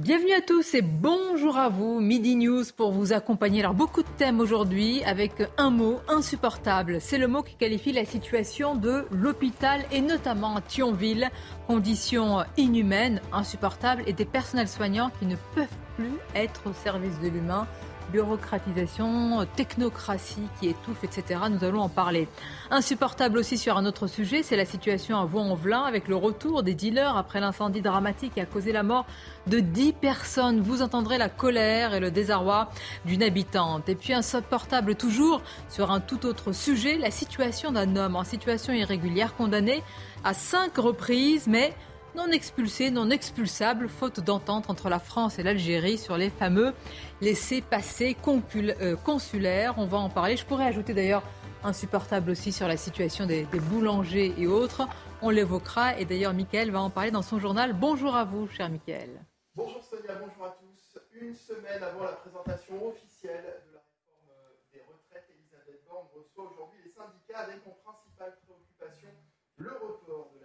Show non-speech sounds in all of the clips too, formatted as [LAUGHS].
Bienvenue à tous et bonjour à vous. Midi News pour vous accompagner. Alors beaucoup de thèmes aujourd'hui avec un mot insupportable. C'est le mot qui qualifie la situation de l'hôpital et notamment à Thionville. Conditions inhumaines, insupportables et des personnels soignants qui ne peuvent plus être au service de l'humain bureaucratisation, technocratie qui étouffe, etc. Nous allons en parler. Insupportable aussi sur un autre sujet, c'est la situation à Vaux-en-Velin avec le retour des dealers après l'incendie dramatique qui a causé la mort de 10 personnes. Vous entendrez la colère et le désarroi d'une habitante. Et puis insupportable toujours sur un tout autre sujet, la situation d'un homme en situation irrégulière condamné à cinq reprises, mais non expulsé, non expulsable, faute d'entente entre la France et l'Algérie sur les fameux laissés-passer euh, consulaires. On va en parler. Je pourrais ajouter d'ailleurs insupportable aussi sur la situation des, boulangers et autres. On l'évoquera et d'ailleurs Mickaël va en parler dans son journal. Bonjour à vous, cher Mickaël. Bonjour Sonia, bonjour à tous. Une semaine avant la présentation officielle de la réforme des retraites, Elisabeth Borne reçoit aujourd'hui les syndicats avec en principale préoccupation le report de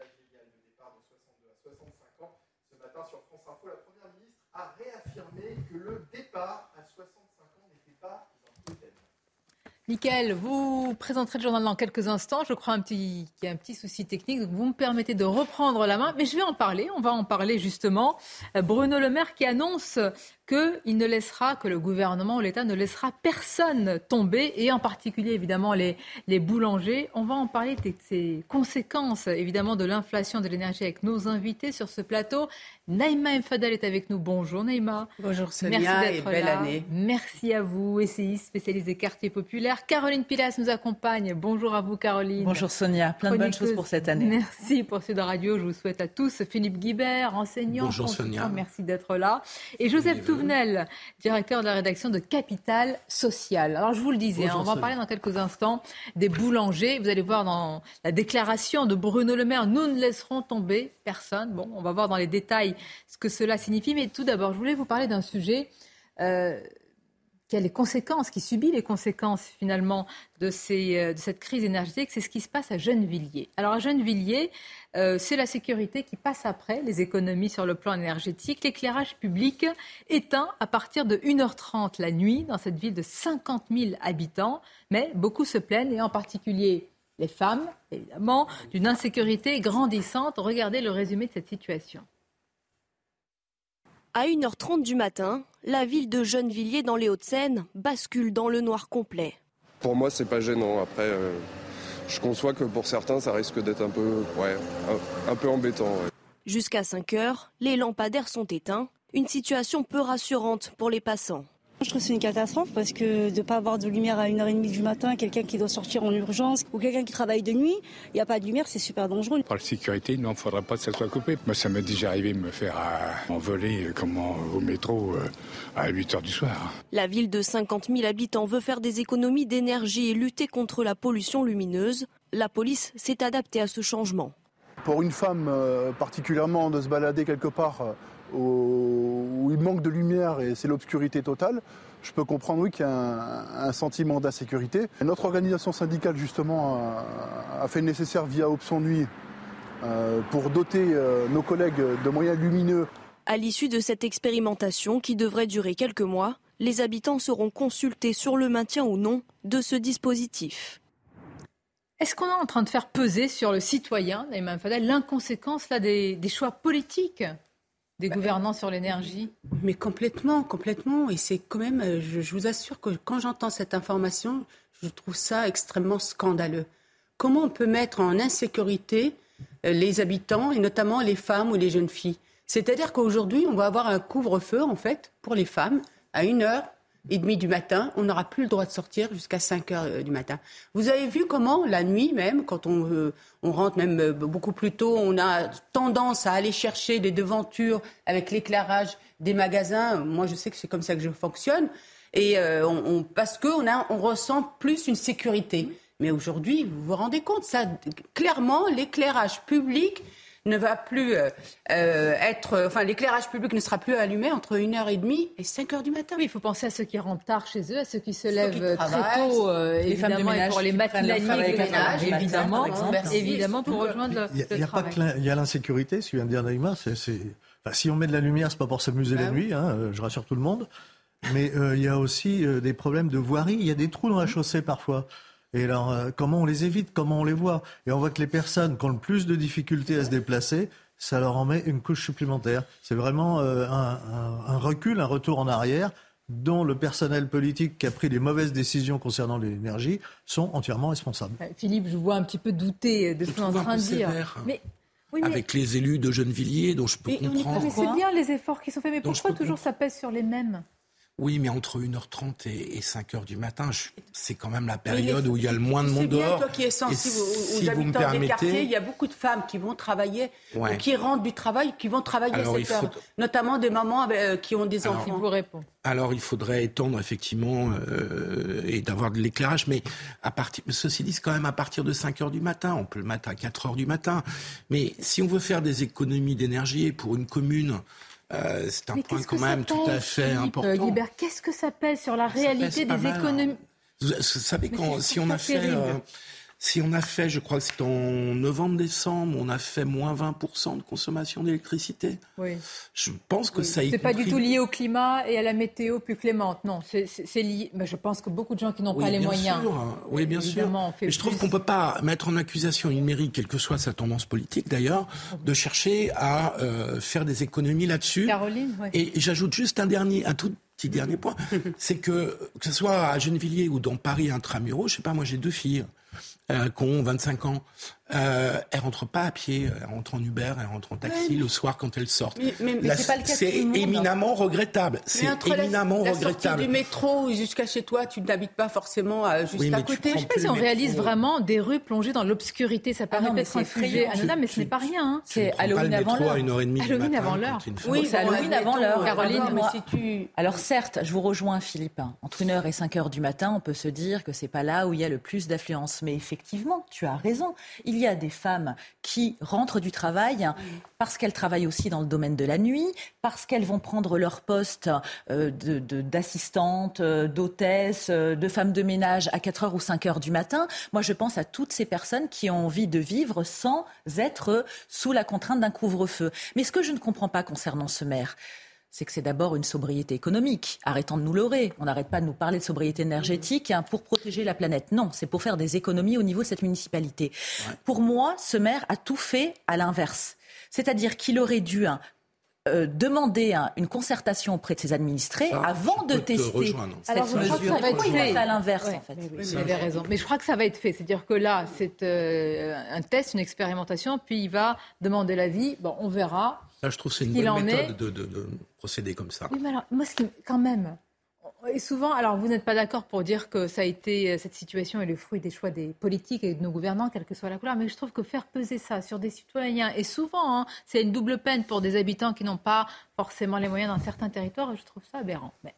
sur France Info, la Première ministre a réaffirmé que le départ à 65 ans n'était pas un totem. Michael, vous présenterez le journal dans quelques instants. Je crois qu'il y a un petit souci technique, vous me permettez de reprendre la main. Mais je vais en parler, on va en parler justement. Euh, Bruno Le Maire qui annonce qu'il ne laissera, que le gouvernement ou l'État ne laissera personne tomber, et en particulier évidemment les, les boulangers. On va en parler de ces conséquences évidemment de l'inflation de l'énergie avec nos invités sur ce plateau. Naïma Mfadel est avec nous. Bonjour Naïma. Bonjour Sonia Merci et belle année. Merci à vous, essayiste spécialisée quartier populaire. Caroline Pilas nous accompagne. Bonjour à vous Caroline. Bonjour Sonia, plein de bonnes choses pour cette année. Merci pour Sud Radio, je vous souhaite à tous. Philippe Guibert, enseignant. Bonjour Sonia. Merci d'être là. Et Joseph Directeur de la rédaction de Capital Social. Alors je vous le disais, hein, on va parler dans quelques instants des boulangers. Vous allez voir dans la déclaration de Bruno Le Maire, nous ne laisserons tomber personne. Bon, on va voir dans les détails ce que cela signifie. Mais tout d'abord, je voulais vous parler d'un sujet euh, qui a les conséquences, qui subit les conséquences finalement de, ces, euh, de cette crise énergétique, c'est ce qui se passe à Gennevilliers. Alors à Gennevilliers, euh, c'est la sécurité qui passe après les économies sur le plan énergétique. L'éclairage public éteint à partir de 1h30 la nuit dans cette ville de 50 000 habitants, mais beaucoup se plaignent et en particulier les femmes, évidemment, d'une insécurité grandissante. Regardez le résumé de cette situation. À 1h30 du matin, la ville de Gennevilliers dans les Hauts-de-Seine bascule dans le noir complet. Pour moi, c'est pas gênant. Après, euh, je conçois que pour certains, ça risque d'être un peu, ouais, un, peu embêtant. Jusqu'à 5 h les lampadaires sont éteints. Une situation peu rassurante pour les passants. Je trouve que c'est une catastrophe parce que de ne pas avoir de lumière à 1h30 du matin, quelqu'un qui doit sortir en urgence ou quelqu'un qui travaille de nuit, il n'y a pas de lumière, c'est super dangereux. Par la sécurité, il ne faudrait pas que ça soit coupé. Moi, ça m'est déjà arrivé de me faire euh, envoler comme au métro euh, à 8 h du soir. La ville de 50 000 habitants veut faire des économies d'énergie et lutter contre la pollution lumineuse. La police s'est adaptée à ce changement. Pour une femme, euh, particulièrement, de se balader quelque part où il manque de lumière et c'est l'obscurité totale, je peux comprendre oui, qu'il y a un, sentiment d'insécurité. Notre organisation syndicale, justement, a, fait le nécessaire via Option Nuit euh, pour doter euh, nos collègues de moyens lumineux. À l'issue de cette expérimentation, qui devrait durer quelques mois, les habitants seront consultés sur le maintien ou non de ce dispositif. Est-ce qu'on est en train de faire peser sur le citoyen, l'inconséquence des choix politiques? Des bah, gouvernants sur l'énergie Mais complètement, complètement. Et c'est quand même, euh, je, vous assure que quand j'entends cette information, je trouve ça extrêmement scandaleux. Comment on peut mettre en insécurité euh, les habitants, et notamment les femmes ou les jeunes filles? C'est-à-dire qu'aujourd'hui, on va avoir un couvre-feu, en fait, pour les femmes, à une heure et demie du matin, on n'aura plus le droit de sortir jusqu'à 5 heures euh, du matin. Vous avez vu comment, la nuit même, quand on, euh, on rentre même euh, beaucoup plus tôt, on a tendance à aller chercher des devantures avec l'éclairage des magasins. Moi, je sais que c'est comme ça que je fonctionne. Et on, parce qu'on on ressent plus une sécurité. Mais aujourd'hui, vous vous rendez compte, ça, clairement, l'éclairage public ne va plus euh, euh, être. Enfin, l'éclairage public ne sera plus allumé entre 1h30 et 5h du matin. Oui, il faut penser à ceux qui rentrent tard chez eux, à ceux qui se lèvent très tôt, euh, les femmes de ménage, pour les matinaliers de ménage, évidemment, évidemment, pour rejoindre le, Il y a, pas que il y a l'insécurité, ce que vient de dire Naïma. C'est, enfin, si on met de la lumière, c'est pas pour s'amuser la bah nuit, hein, je rassure tout le monde. Mais il y a aussi des problèmes de voirie. Il y a des trous dans la chaussée parfois. Et alors, euh, comment on les évite? Comment on les voit? Et on voit que les personnes qui ont le plus de difficultés à se déplacer, ça leur en met une couche supplémentaire. C'est vraiment euh, un, recul, un retour en arrière dont le personnel politique qui a pris les mauvaises décisions concernant l'énergie sont entièrement responsables. Philippe, je vois un petit peu douter de ce qu'on est en train de dire. Mais avec les élus de Gennevilliers, dont je peux comprendre. Mais c'est bien les efforts qui sont faits, mais pourquoi toujours ça pèse sur les mêmes? Oui, mais entre 1h30 et, 5h du matin, c'est quand même la période où il y a le moins de monde bien, dehors. Toi qui es sensible aux, si habitants permettez... des quartiers, il y a beaucoup de femmes qui vont travailler, qui rentrent du travail, qui vont travailler à cette heure. Notamment des mamans euh, qui ont des enfants. Vous répond. Alors il faudrait étendre effectivement euh, et d'avoir de l'éclairage, mais à partir, ceci dit, quand même à partir de 5 h du matin. On peut le mettre à 4 h du matin. Mais si on veut faire des économies d'énergie pour une commune euh, c'est un point quand même tout à fait important. qu'est-ce que ça pèse sur la réalité des hein. économies Vous, savez, quand, si on a fait si on a fait, je crois que c'est en novembre-décembre, on a fait moins 20% de consommation d'électricité. Oui. Je pense que ça ça C'est pas du tout lié au climat et à la météo plus clémente. Non, c'est lié. Mais je pense que beaucoup de gens qui n'ont pas les moyens. Oui, bien sûr. Mais je trouve qu'on ne peut pas mettre en accusation une mairie, quelle que soit sa tendance politique d'ailleurs, de chercher à euh, faire des économies là-dessus. Caroline, oui. Et, j'ajoute juste un dernier, un tout petit dernier point, [LAUGHS] c'est que que ce soit à Gennevilliers ou dans Paris intramuros, je sais pas, moi j'ai deux filles euh, qui ont 25 ans, euh, elles rentrent pas à pied, elles rentrent en Uber, elles rentrent en taxi le soir quand elles sortent. Mais, c'est pas le cas C'est éminemment regrettable. C'est éminemment la, regrettable. du métro jusqu'à chez toi, tu n'habites pas forcément euh, juste à côté. Je ne sais pas si on réalise vraiment des rues plongées dans l'obscurité. Ça paraît ah être un sujet anodin, mais ce n'est pas rien. Hein. C'est Halloween avant l'heure. une heure et demie Halloween avant l'heure. Oui, c'est Halloween avant l'heure. Caroline, Alors certes, je vous rejoins Philippe. Entre 1h et 5h du matin, on peut se dire que c'est pas là où il y a le plus d'affluence. Mais effectivement, tu as raison. Il y a des femmes qui rentrent du travail parce qu'elles travaillent aussi dans le domaine de la nuit, parce qu'elles vont prendre leur poste euh, d'assistante, euh, d'hôtesse, euh, de femme de ménage à 4 heures ou 5 heures du matin. Moi, je pense à toutes ces personnes qui ont envie de vivre sans être sous la contrainte d'un couvre-feu. Mais ce que je ne comprends pas concernant ce maire, c'est que c'est d'abord une sobriété économique. Arrêtons de nous leurrer. On n'arrête pas de nous parler de sobriété énergétique hein, pour protéger la planète. Non, c'est pour faire des économies au niveau de cette municipalité. Pour moi, ce maire a tout fait à l'inverse. C'est-à-dire qu'il aurait dû hein, euh, demander hein, une concertation auprès de ses administrés avant de tester cette Alors, mesure. Je crois que ça va être fait. à l'inverse, en fait. vous avez raison. Mais je crois que ça va être fait. C'est-à-dire que là, c'est euh, un test, une expérimentation, puis il va demander l'avis. Bon, on verra je trouve que c'est une bonne méthode de, procéder comme ça. Oui, mais alors, moi, ce qui, quand même, et souvent, alors vous n'êtes pas d'accord pour dire que ça a été, cette situation est le fruit des choix des politiques et de nos gouvernants, quelle que soit la couleur, mais je trouve que faire peser ça sur des citoyens, et souvent, hein, c'est une double peine pour des habitants qui n'ont pas forcément les moyens dans certains territoires, je trouve ça aberrant. Mais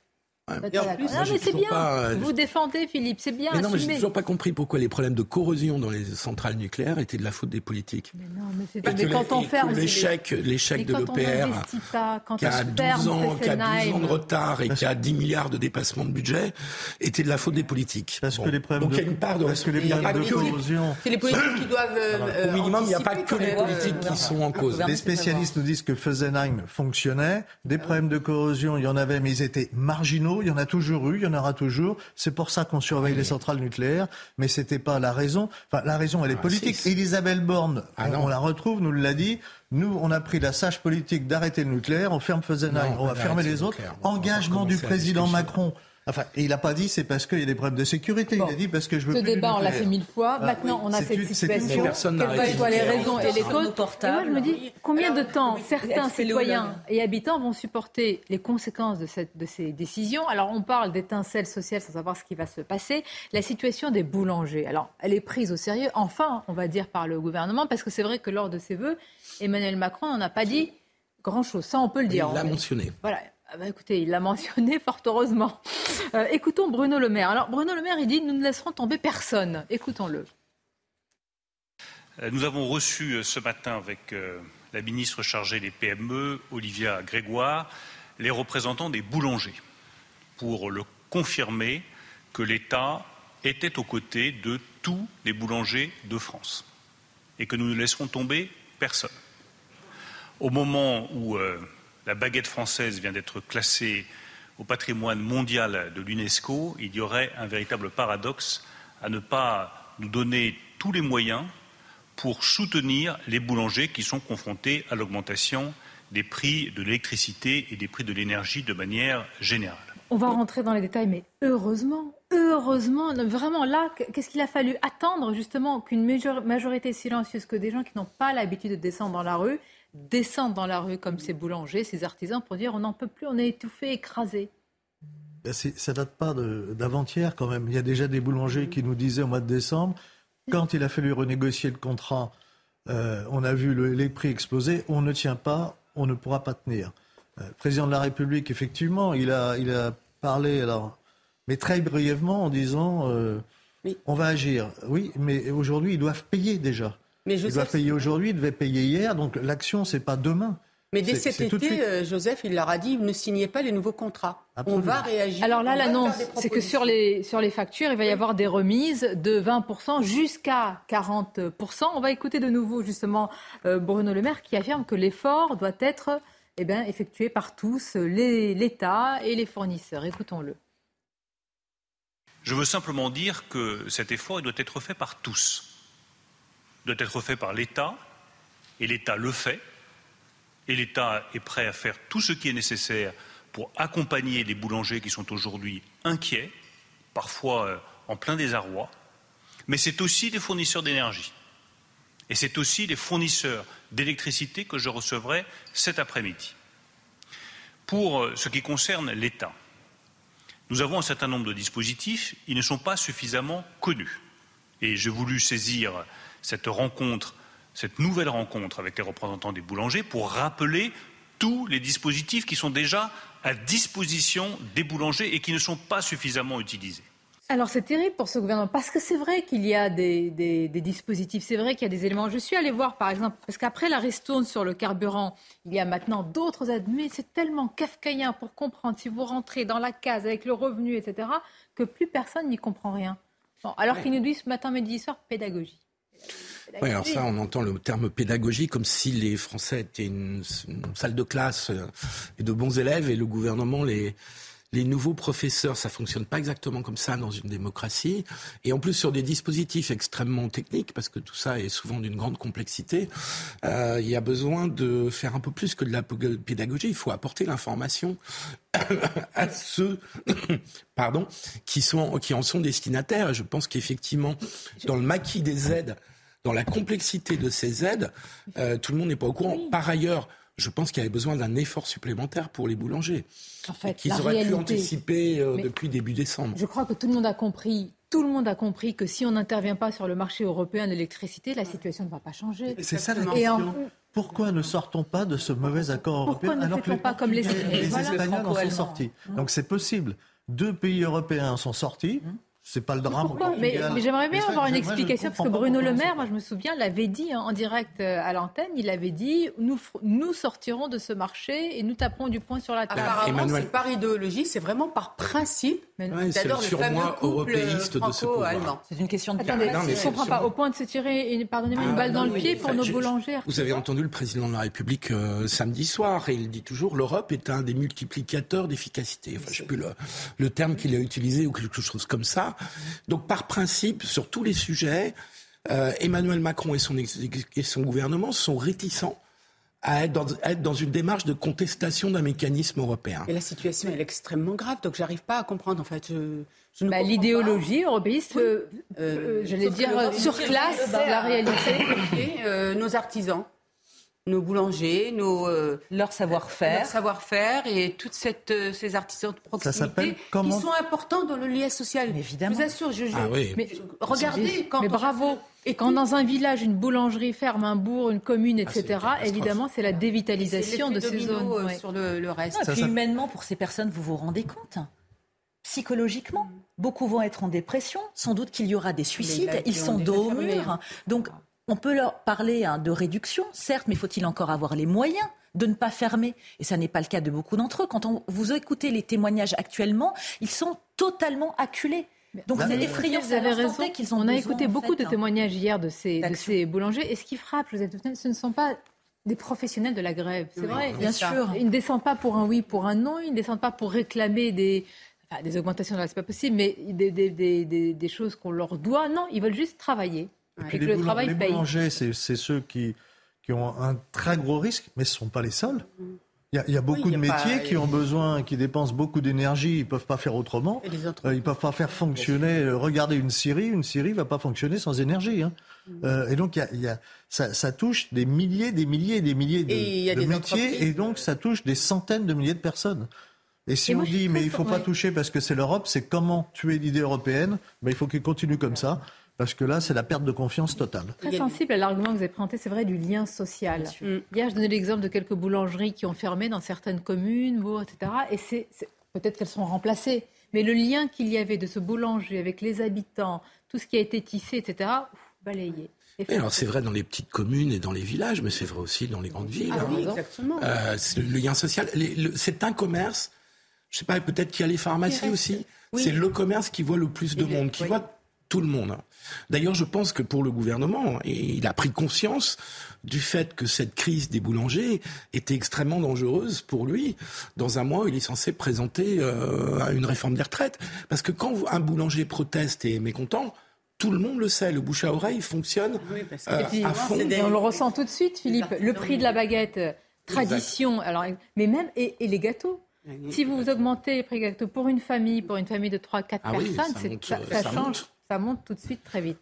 non, mais c'est bien. Euh, vous défendez, Philippe, c'est bien. Mais non, mais j'ai toujours pas compris pourquoi les problèmes de corrosion dans les centrales nucléaires étaient de la faute des politiques. Mais non, mais, mais quand on ferme. L'échec, l'échec de l'EPR, qui a 12 ans, qui a 12 ans de retard et qui a 10 milliards de dépassement de budget, était de la faute des politiques. Parce que les problèmes Donc il y a une part de, parce que les problèmes de corrosion. C'est les politiques qui doivent. Euh, Au minimum, il n'y a pas que les politiques qui sont en cause. Les spécialistes nous disent que Fessenheim fonctionnait. Des problèmes de corrosion, il y en avait, mais ils étaient marginaux. Il y en a toujours eu il y en aura toujours. C'est pour ça qu'on surveille les centrales nucléaires, mais c'était pas la raison. Enfin, la raison, elle est ah, politique. Elisabeth Borne, ah, on, la retrouve, nous l'a dit. Nous, on a pris la sage politique d'arrêter le nucléaire, on ferme Fessenheim, on va fermer les autres. Engagement du président Macron Enfin, il n'a pas dit c'est parce qu'il y a des problèmes de sécurité. Il a dit parce que je veux Ce plus débat, on l'a fait mille fois. Maintenant, on a cette situation. Quelles soient les raisons et les causes. Et moi, je me dis, combien de temps certains citoyens et habitants vont supporter les conséquences de, cette, de ces décisions? Alors, on parle d'étincelles sociales sans savoir ce qui va se passer. La situation des boulangers, alors, elle est prise au sérieux, enfin, on va dire, par le gouvernement, parce que c'est vrai que lors de ses vœux, Emmanuel Macron n'en a pas dit grand-chose. Ça, on peut le dire. Il l'a mentionné. Voilà. Ah bah écoutez, il l'a mentionné [LAUGHS] fort heureusement. Euh, écoutons Bruno Le Maire. Alors Bruno Le Maire, il dit nous ne laisserons tomber personne. Écoutons-le. Euh, nous avons reçu euh, ce matin avec la ministre chargée des PME, Olivia Grégoire, les représentants des boulangers pour le confirmer que l'État était aux côtés de tous les boulangers de France et que nous ne laisserons tomber personne. Au moment où la baguette française vient d'être classée au patrimoine mondial de l'UNESCO, il y aurait un véritable paradoxe à ne pas nous donner tous les moyens pour soutenir les boulangers qui sont confrontés à l'augmentation des prix de l'électricité et des prix de l'énergie de manière générale. On va rentrer dans les détails, mais heureusement, heureusement, vraiment là, qu'est-ce qu'il a fallu attendre justement qu'une majorité silencieuse, que des gens qui n'ont pas l'habitude de descendre dans la rue, descendent dans la rue comme ces boulangers, ces artisans, pour dire on n'en peut plus, on est étouffé, écrasé ben, ça date pas d'avant-hier quand même. Il y a déjà des boulangers qui nous disaient au mois de décembre, quand il a fallu renégocier le contrat, euh, on a vu les prix exploser, on ne tient pas, on ne pourra pas tenir. Euh, le président de la République, effectivement, il a, il a parlé, alors, mais très brièvement en disant euh, on va agir. Oui, mais aujourd'hui, ils doivent payer déjà. Mais il doit payer aujourd'hui, il devait payer hier, donc l'action, c'est pas demain. Mais dès cet été, euh, Joseph, il leur a dit ne signez pas les nouveaux contrats. On va réagir. Alors là, l'annonce, c'est que sur les, sur les factures, il va y avoir des remises de 20% jusqu'à 40%. On va écouter de nouveau, justement, euh, Bruno Le Maire qui affirme que l'effort doit être eh bien, effectué par tous, l'État et les fournisseurs. Écoutons-le. Je veux simplement dire que cet effort doit être fait par tous doit être fait par l'État, et l'État le fait, et l'État est prêt à faire tout ce qui est nécessaire pour accompagner les boulangers qui sont aujourd'hui inquiets, parfois euh, en plein désarroi, mais c'est aussi les fournisseurs d'énergie. Et c'est aussi les fournisseurs d'électricité que je recevrai cet après-midi. Pour euh, ce qui concerne l'État, nous avons un certain nombre de dispositifs, ils ne sont pas suffisamment connus. Et j'ai voulu saisir cette rencontre, cette nouvelle rencontre avec les représentants des boulangers pour rappeler tous les dispositifs qui sont déjà à disposition des boulangers et qui ne sont pas suffisamment utilisés. Alors c'est terrible pour ce gouvernement parce que c'est vrai qu'il y a des, dispositifs, c'est vrai qu'il y a des éléments. Je suis allée voir par exemple, parce qu'après la ristourne sur le carburant, il y a maintenant d'autres aides, mais c'est tellement kafkaïen pour comprendre si vous rentrez dans la case avec le revenu, etc., que plus personne n'y comprend rien. alors qu'ils nous disent matin, midi, soir, pédagogie. Oui, alors ça, on entend le terme pédagogie comme si les Français étaient une, salle de classe euh, et de bons élèves et le gouvernement les, les nouveaux professeurs, ça fonctionne pas exactement comme ça dans une démocratie. Et en plus sur des dispositifs extrêmement techniques, parce que tout ça est souvent d'une grande complexité, euh, il y a besoin de faire un peu plus que de la pédagogie. Il faut apporter l'information [COUGHS] à ceux, [COUGHS] pardon, qui sont, qui en sont destinataires. Je pense qu'effectivement, dans le maquis des aides, dans la complexité de ces aides, euh, tout le monde n'est pas au courant. Par ailleurs, je pense qu'il y avait besoin d'un effort supplémentaire pour les boulangers. En fait, qu'ils auraient pu anticiper euh, depuis début décembre. Je crois que tout le monde a compris. Tout le monde a compris que si on n'intervient pas sur le marché européen de l'électricité, la situation ne va pas changer. C'est ça la question. Pourquoi ne sortons pas de ce mauvais accord européen Pourquoi alors que les, pas comme les, les Espagnols en sont sortis? Donc c'est possible. Deux pays européens sont sortis. Hum. C'est pas le drame. Mais, mais, j'aimerais bien avoir une explication parce que Bruno Le Maire, moi je me souviens, l'avait dit hein, en direct euh, à l'antenne. Il avait dit nous, nous sortirons de ce marché et nous taperons du poing sur la table. Apparemment, c'est par idéologie, c'est vraiment par principe. Ouais, c'est le surmoi européiste de ce pouvoir. C'est une question de Attendez, non, mais je ne comprends pas. Au point de se tirer, pardonnez-moi, une ah, balle dans le pied pour nos boulangers. Vous avez entendu le président de la République euh, samedi soir et il dit toujours l'Europe est un des multiplicateurs d'efficacité. Enfin, je sais plus le, le terme qu'il a utilisé ou quelque chose comme ça. Donc par principe, sur tous les sujets, euh, Emmanuel Macron et son, et son gouvernement sont réticents à être, dans, une démarche de contestation d'un mécanisme européen. Et la situation est extrêmement grave, donc j'arrive pas à comprendre. En fait, bah, l'idéologie européiste, euh, euh, j'allais dire, surclasse la réalité. nos artisans nos boulangers, nos euh, leur savoir-faire, savoir-faire et toutes cette, euh, ces artisans de proximité qui sont importants dans le lien social. évidemment. Je vous assure, je, ah mais regardez quand mais bravo. Et quand dans un village, une boulangerie ferme un bourg, une commune, etc., ah, évidemment, c'est la dévitalisation de ces zones. Euh, sur le, reste. et puis humainement, pour ces personnes, vous vous rendez compte Psychologiquement, beaucoup vont être en dépression. Sans doute qu'il y aura des suicides. Ils sont dos au mur. Donc, on peut leur parler hein, de réduction, certes, mais faut-il encore avoir les moyens de ne pas fermer? Et ça n'est pas le cas de beaucoup d'entre eux. Quand on, vous écoutez les témoignages actuellement, ils sont totalement acculés. Donc c'est effrayant. Vous avez raison. Qu'ils ont on a écouté beaucoup de hein. témoignages hier de ces, de ces boulangers. Et ce qui frappe, vous êtes, ce ne sont pas des professionnels de la grève. C'est vrai, bien sûr. Ils ne descendent pas pour un oui, pour un non. Ils ne descendent pas pour réclamer des, des augmentations, c'est pas possible, mais des, des, des, des choses qu'on leur doit. Non, ils veulent juste travailler. Et, le travail les boulangers, c'est ceux qui, qui ont un très gros risque, mais ce ne sont pas les seuls. Il y, a, beaucoup de métiers qui ont besoin, qui dépensent beaucoup d'énergie, ils ne peuvent pas faire autrement. Euh, ils ne peuvent pas faire fonctionner, euh, regarder une série, une série ne va pas fonctionner sans énergie. Hein. Mm. Euh, et donc, y a, ça, ça, touche des milliers, des milliers, des milliers de, métiers, et donc ça touche des centaines de milliers de personnes. Et si on dit, mais il ne faut pas toucher parce que c'est l'Europe, c'est comment tuer l'idée européenne, ben, il faut qu'il continue comme ça parce que là, c'est la perte de confiance totale. Très sensible à l'argument que vous avez présenté, c'est vrai, du lien social. Mm. Hier, je donnais l'exemple de quelques boulangeries qui ont fermé dans certaines communes, etc. Et c'est, peut-être qu'elles sont remplacées. Mais le lien qu'il y avait de ce boulanger avec les habitants, tout ce qui a été tissé, etc., balayé. alors c'est vrai dans les petites communes et dans les villages, mais c'est vrai aussi dans les grandes villes. Ah, oui, hein. exactement. Euh, le, lien social, c'est un commerce. Je sais pas, peut-être qu'il y a les pharmacies aussi. C'est le commerce qui voit le plus de monde, qui voit tout le monde. D'ailleurs, je pense que pour le gouvernement, il a pris conscience du fait que cette crise des boulangers était extrêmement dangereuse pour lui. Dans un mois, il est censé présenter euh, une réforme des retraites. Parce que quand un boulanger proteste et est mécontent, tout le monde le sait, le bouche à oreille fonctionne euh, à fond. On le ressent tout de suite, Philippe. Le prix de la baguette, euh, tradition, alors, mais même, et, les gâteaux. Si vous augmentez les prix des gâteaux pour une famille, pour une famille de 3-4 ah personnes, ça, change ça monte tout de suite très vite.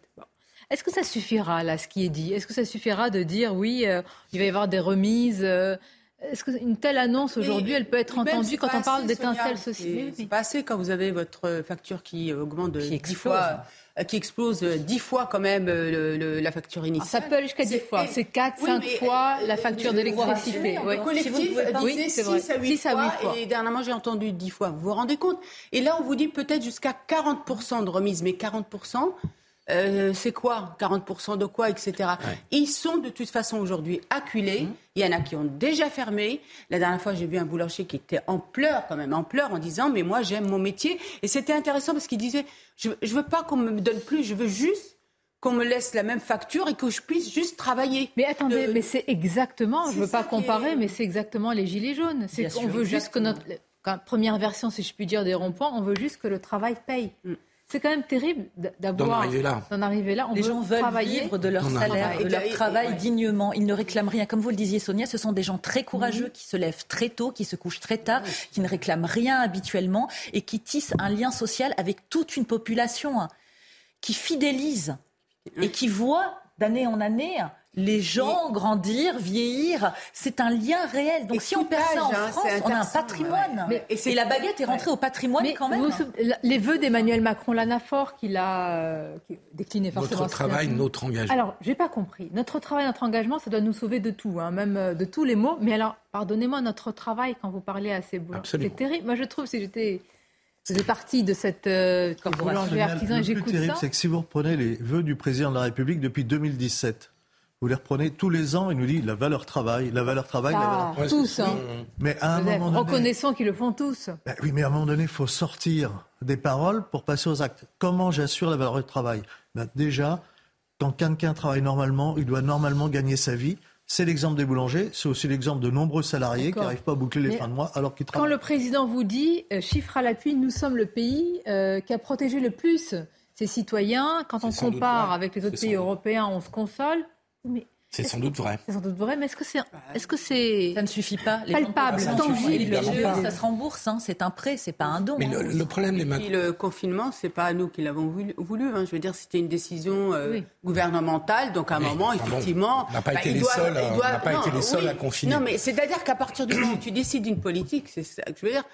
Est-ce que ça suffira, là, ce qui est dit? Est-ce que ça suffira de dire, oui, euh, il va y avoir des remises euh, Est-ce qu'une telle annonce aujourd'hui, elle peut être entendue quand on parle d'étincelles sociales? C'est pas assez quand vous avez votre facture qui augmente de 10 fois qui explose dix fois quand même la facture ah, initiale. ça peut aller jusqu'à dix fois. C'est quatre, cinq fois la facture d'électricité. Le collectif oui, c'est vrai. à 8 fois, Et dernièrement, j'ai entendu dix fois. Vous vous rendez compte? Et là, on vous dit peut-être jusqu'à 40% de remise. Mais 40%, euh, c'est quoi 40% de quoi, etc. Ils sont de toute façon aujourd'hui acculés. Mmh. Il y en a qui ont déjà fermé. La dernière fois, j'ai vu un boulanger qui était en pleurs, quand même, en pleurs, en disant Mais moi, j'aime mon métier. Et c'était intéressant parce qu'il disait Je ne veux pas qu'on me donne plus, je veux juste qu'on me laisse la même facture et que je puisse juste travailler. Mais attendez, mais c'est exactement, je ne veux pas comparer, mais c'est exactement les gilets jaunes. C'est qu'on veut juste que notre première version, si je puis dire, des ronds-points, on veut juste que le travail paye. Mmh. C'est quand même terrible d'avoir d'en arriver là. arriver là. On Les gens veulent vivre de leur salaire, de leur travail dignement. Ils ne réclament rien. Comme vous le disiez, Sonia, ce sont des gens très courageux qui se lèvent très tôt, qui se couchent très tard, qui ne réclament rien habituellement et qui tissent un lien social avec toute une population hein, qui fidélise et qui voit d'année en année les gens grandir, vieillir, c'est un lien réel. Donc si on perd ça en hein, France, on a un patrimoine. et, la baguette est rentrée au patrimoine quand même. les vœux d'Emmanuel Macron, l'anaphore qu'il a euh, décliné forcément. Notre travail, notre engagement. Alors, j'ai pas compris. Notre travail, notre engagement, ça doit nous sauver de tout, hein, même euh, de tous les maux. Mais alors, pardonnez-moi, notre travail, quand vous parlez à ces boulangers, c'est terrible. Moi, je trouve, si j'étais faisais partie de cette euh, boulanger artisan et j'écoute ça. Le plus terrible, c'est que si vous reprenez les vœux du président de la République depuis 2017, vous les reprenez tous les ans, il nous dit la valeur travail, la valeur travail, la ah, valeur Tous, hein. Mais à un moment donné, reconnaissons qu'ils le font tous. Ben oui, mais à un moment donné, il faut sortir des paroles pour passer aux actes. Comment j'assure la valeur du travail? Ben Déjà, quand quelqu'un travaille normalement, il doit normalement gagner sa vie. C'est l'exemple des boulangers, c'est aussi l'exemple de nombreux salariés qui n'arrivent pas à boucler les fins de mois alors qu'ils travaillent. Quand le président vous dit, euh, chiffre à l'appui, nous sommes le pays euh, qui a protégé le plus ses citoyens, quand on compare avec les autres pays européens, on se console. Mais C'est sans doute vrai. C'est sans doute vrai, mais est-ce que c'est, est-ce que c'est ça ne suffit pas les palpable, tangible Ça se rembourse, hein. c'est un prêt, c'est pas un don. Mais hein. le, problème, les le confinement, c'est pas nous qui l'avons voulu. Hein. Je veux dire, c'était une décision euh, gouvernementale, donc à un moment, effectivement, on n'a pas, été les seuls, pas été les seuls à confiner. Non, mais c'est-à-dire qu'à partir du moment où tu décides d'une politique, c'est ça que je veux dire.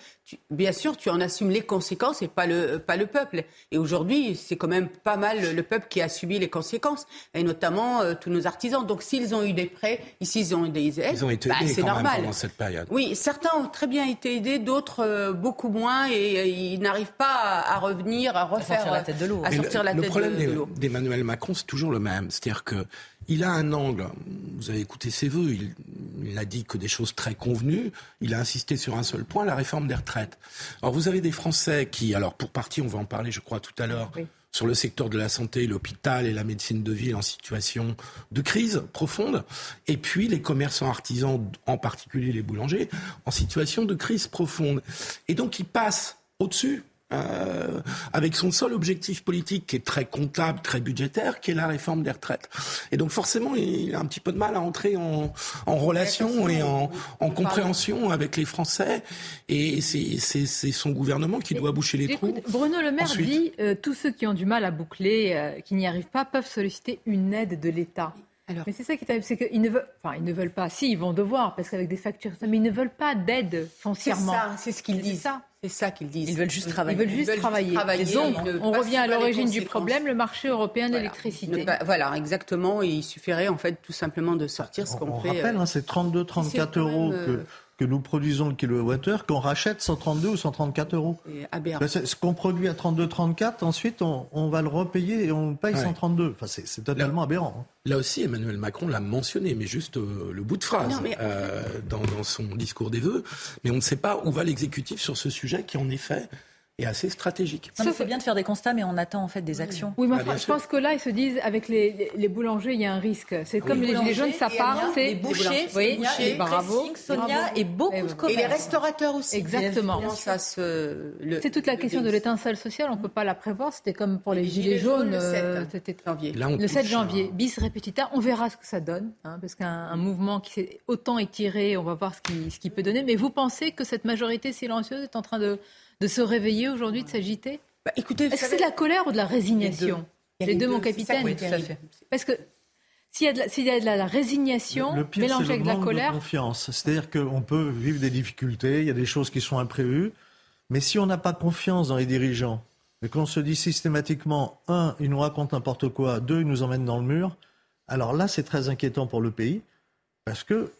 bien sûr, tu en assumes les conséquences et pas le pas le peuple. Et aujourd'hui, c'est quand même pas mal le peuple qui a subi les conséquences, et notamment euh, tous nos artisans. Donc s'ils ont eu des prêts, ici ils ont eu des aides, ils ont été bah, aidés c'est normal. pendant cette période. Oui, certains ont très bien été aidés, d'autres euh, beaucoup moins, et euh, ils n'arrivent pas à, revenir, à refaire, à sortir la tête de l'eau. le, le problème d'Emmanuel Macron, c'est toujours le même, c'est-à-dire que il a un angle. Vous avez écouté ses voeux. Il, il, a dit que des choses très convenues. Il a insisté sur un seul point, la réforme des retraites. Alors vous avez des Français qui, alors pour partie, on va en parler, je crois, tout à l'heure, sur le secteur de la santé, l'hôpital et la médecine de ville en situation de crise profonde, et puis les commerçants artisans, en particulier les boulangers, en situation de crise profonde. Et donc ils passent au-dessus euh, avec son seul objectif politique qui est très comptable, très budgétaire, qui est la réforme des retraites. Et donc forcément, il a un petit peu de mal à entrer en, en relation et en, en compréhension avec les Français. Et c'est son gouvernement qui doit boucher les trous. Bruno Le Maire dit euh, tous ceux qui ont du mal à boucler, euh, qui n'y arrivent pas, peuvent solliciter une aide de l'État. Mais c'est ça qui est terrible, c'est qu'ils ne veulent, enfin, ils ne veulent pas. Si, ils vont devoir, parce qu'avec des factures, mais ils ne veulent pas d'aide foncièrement. C'est ça, c'est ce qu'ils disent. Ça. C'est ça qu'ils disent. Ils veulent juste travailler. Ils veulent juste travailler. on revient à l'origine du problème, le marché européen de l'électricité. Voilà, exactement. il suffirait en fait tout simplement de sortir ce qu'on fait. On rappelle, euh, hein, c'est 32-34 euros que euh, que nous produisons le kilowattheure qu'on rachète 132 ou 134 euros. Ben, ce qu'on produit à 32, 34, ensuite on, on, va le repayer et on paye 132. Enfin, c'est totalement aberrant. Hein. Là aussi, Emmanuel Macron l'a mentionné, mais juste euh, le bout de phrase euh, dans, dans, son discours des vœux. Mais on ne sait pas où va l'exécutif sur ce sujet qui, en effet, est assez stratégique. C'est bien de faire des constats, mais on attend en fait des actions. Oui, mais ah, je pense que là, ils se disent, avec les, les, boulangers, il y a un risque. C'est comme les gilets jaunes, ça part. C'est les bouchers, oui, les bravo, Sonia, et beaucoup de commerces. Et les restaurateurs aussi. Exactement. C'est toute la question de l'étincelle sociale, on ne peut pas la prévoir. C'était comme pour les, gilets, jaunes. Le 7 euh, janvier. le 7 janvier. Bis repetita, on verra ce que ça donne, hein, parce qu'un mouvement qui s'est autant étiré, on va voir ce qu'il ce peut donner. Mais vous pensez que cette majorité silencieuse est en train de de se réveiller aujourd'hui, de s'agiter bah, Écoutez, est-ce que c'est de la colère ou de la résignation Les deux, mon capitaine. Oui, tout à fait. Parce que s'il y a de la, s'il y a de la, résignation le, pire, mélangée avec de la colère. De confiance. C'est-à-dire qu'on peut vivre des difficultés, il y a des choses qui sont imprévues, mais si on n'a pas confiance dans les dirigeants et qu'on se dit systématiquement, un, ils nous racontent n'importe quoi, deux, ils nous emmènent dans le mur, alors là, c'est très inquiétant pour le pays, parce que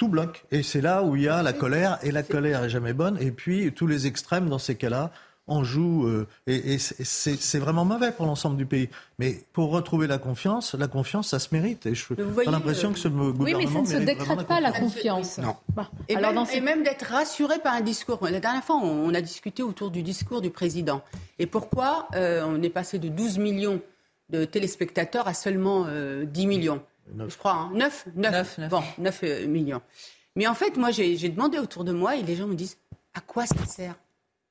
tout bloque. Et c'est là où il y a la colère, et la colère est jamais bonne. Et puis, tous les extrêmes, dans ces cas-là, en jouent. Euh, et, c'est vraiment mauvais pour l'ensemble du pays. Mais pour retrouver la confiance, la confiance, ça se mérite. Et je j'ai l'impression euh, que ce gouvernement. Oui, mais ça ne se décrète pas, la confiance. Non. Bah, et, Alors, même, et même d'être rassuré par un discours. La dernière fois, on a discuté autour du discours du président. Et pourquoi euh, on est passé de 12 millions de téléspectateurs à seulement 10 millions? Je crois, 9, hein. 9, Bon, 9 euh, millions. Mais en fait, moi, j'ai demandé autour de moi et les gens me disent à quoi ça sert?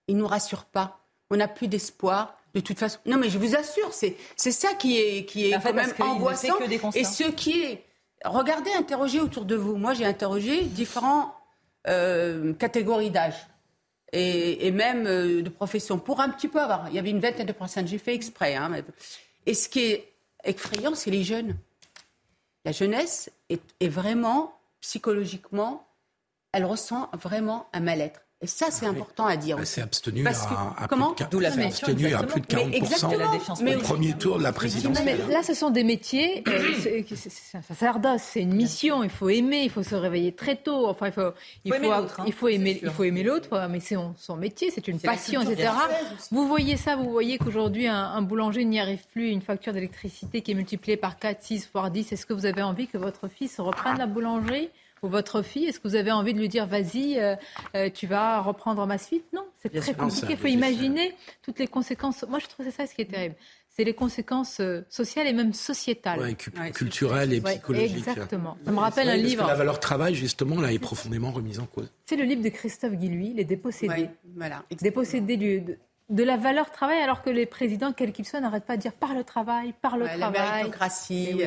Ils ne nous rassurent pas. On n'a plus d'espoir. De toute façon, non, mais je vous assure, c'est ça qui est, qui est quand même angoissant. et ce qui est. Regardez, interrogez autour de vous. Moi, j'ai interrogé différentes euh, catégories d'âge et, même euh, de profession pour un petit peu avoir. Il y avait une vingtaine de personnes, j'ai fait exprès. Hein, et ce qui est effrayant, c'est les jeunes la jeunesse est, vraiment, psychologiquement, elle ressent vraiment un mal-être. Et ça, c'est ah important à dire. C'est abstenu, à, comment plus de, abstenu à plus de 40% mais au premier tour de la présidentielle. là, ce sont des métiers, euh, c'est un sacerdoce, c'est une mission, il faut aimer, il faut se réveiller très tôt, enfin, il faut, il faut, hein, il faut aimer, il faut aimer l'autre, mais c'est son métier, c'est une passion, etc. Vous voyez ça, vous voyez qu'aujourd'hui, un, un, boulanger n'y arrive plus, une facture d'électricité qui est multipliée par 4, 6, voire 10. Est-ce que vous avez envie que votre fils reprenne la boulangerie ou votre fille Est-ce que vous avez envie de lui dire vas-y, euh, euh, tu vas reprendre ma suite? Non, c'est très compliqué. Il faut imaginer toutes les conséquences. Moi, je trouve que c'est ça ce qui est terrible. C'est les conséquences euh, sociales et même sociétales. Ouais, culturelles et psychologiques. exactement. Ça me rappelle un livre. la valeur travail, justement, là, est profondément remise en cause. C'est le livre de Christophe Guilluy, Les dépossédés. voilà. Dépossédés du, de, la valeur travail, alors que les présidents, quels qu'ils soient, n'arrêtent pas de dire par le travail, par le travail. La méritocratie.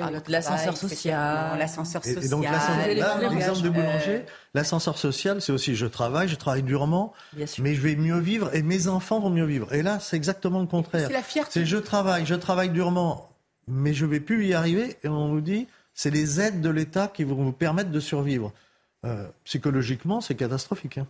Ah, l'ascenseur social. L'ascenseur social. Et, donc, l'exemple de boulanger, l'ascenseur social, c'est aussi je travaille, je travaille durement, mais je vais mieux vivre et mes enfants vont mieux vivre. Et là, c'est exactement le contraire. C'est la fierté. C'est je travaille, je travaille durement, mais je vais plus y arriver. Et on nous dit, c'est les aides de l'État qui vont vous permettre de survivre. Euh, psychologiquement, c'est catastrophique. Hein.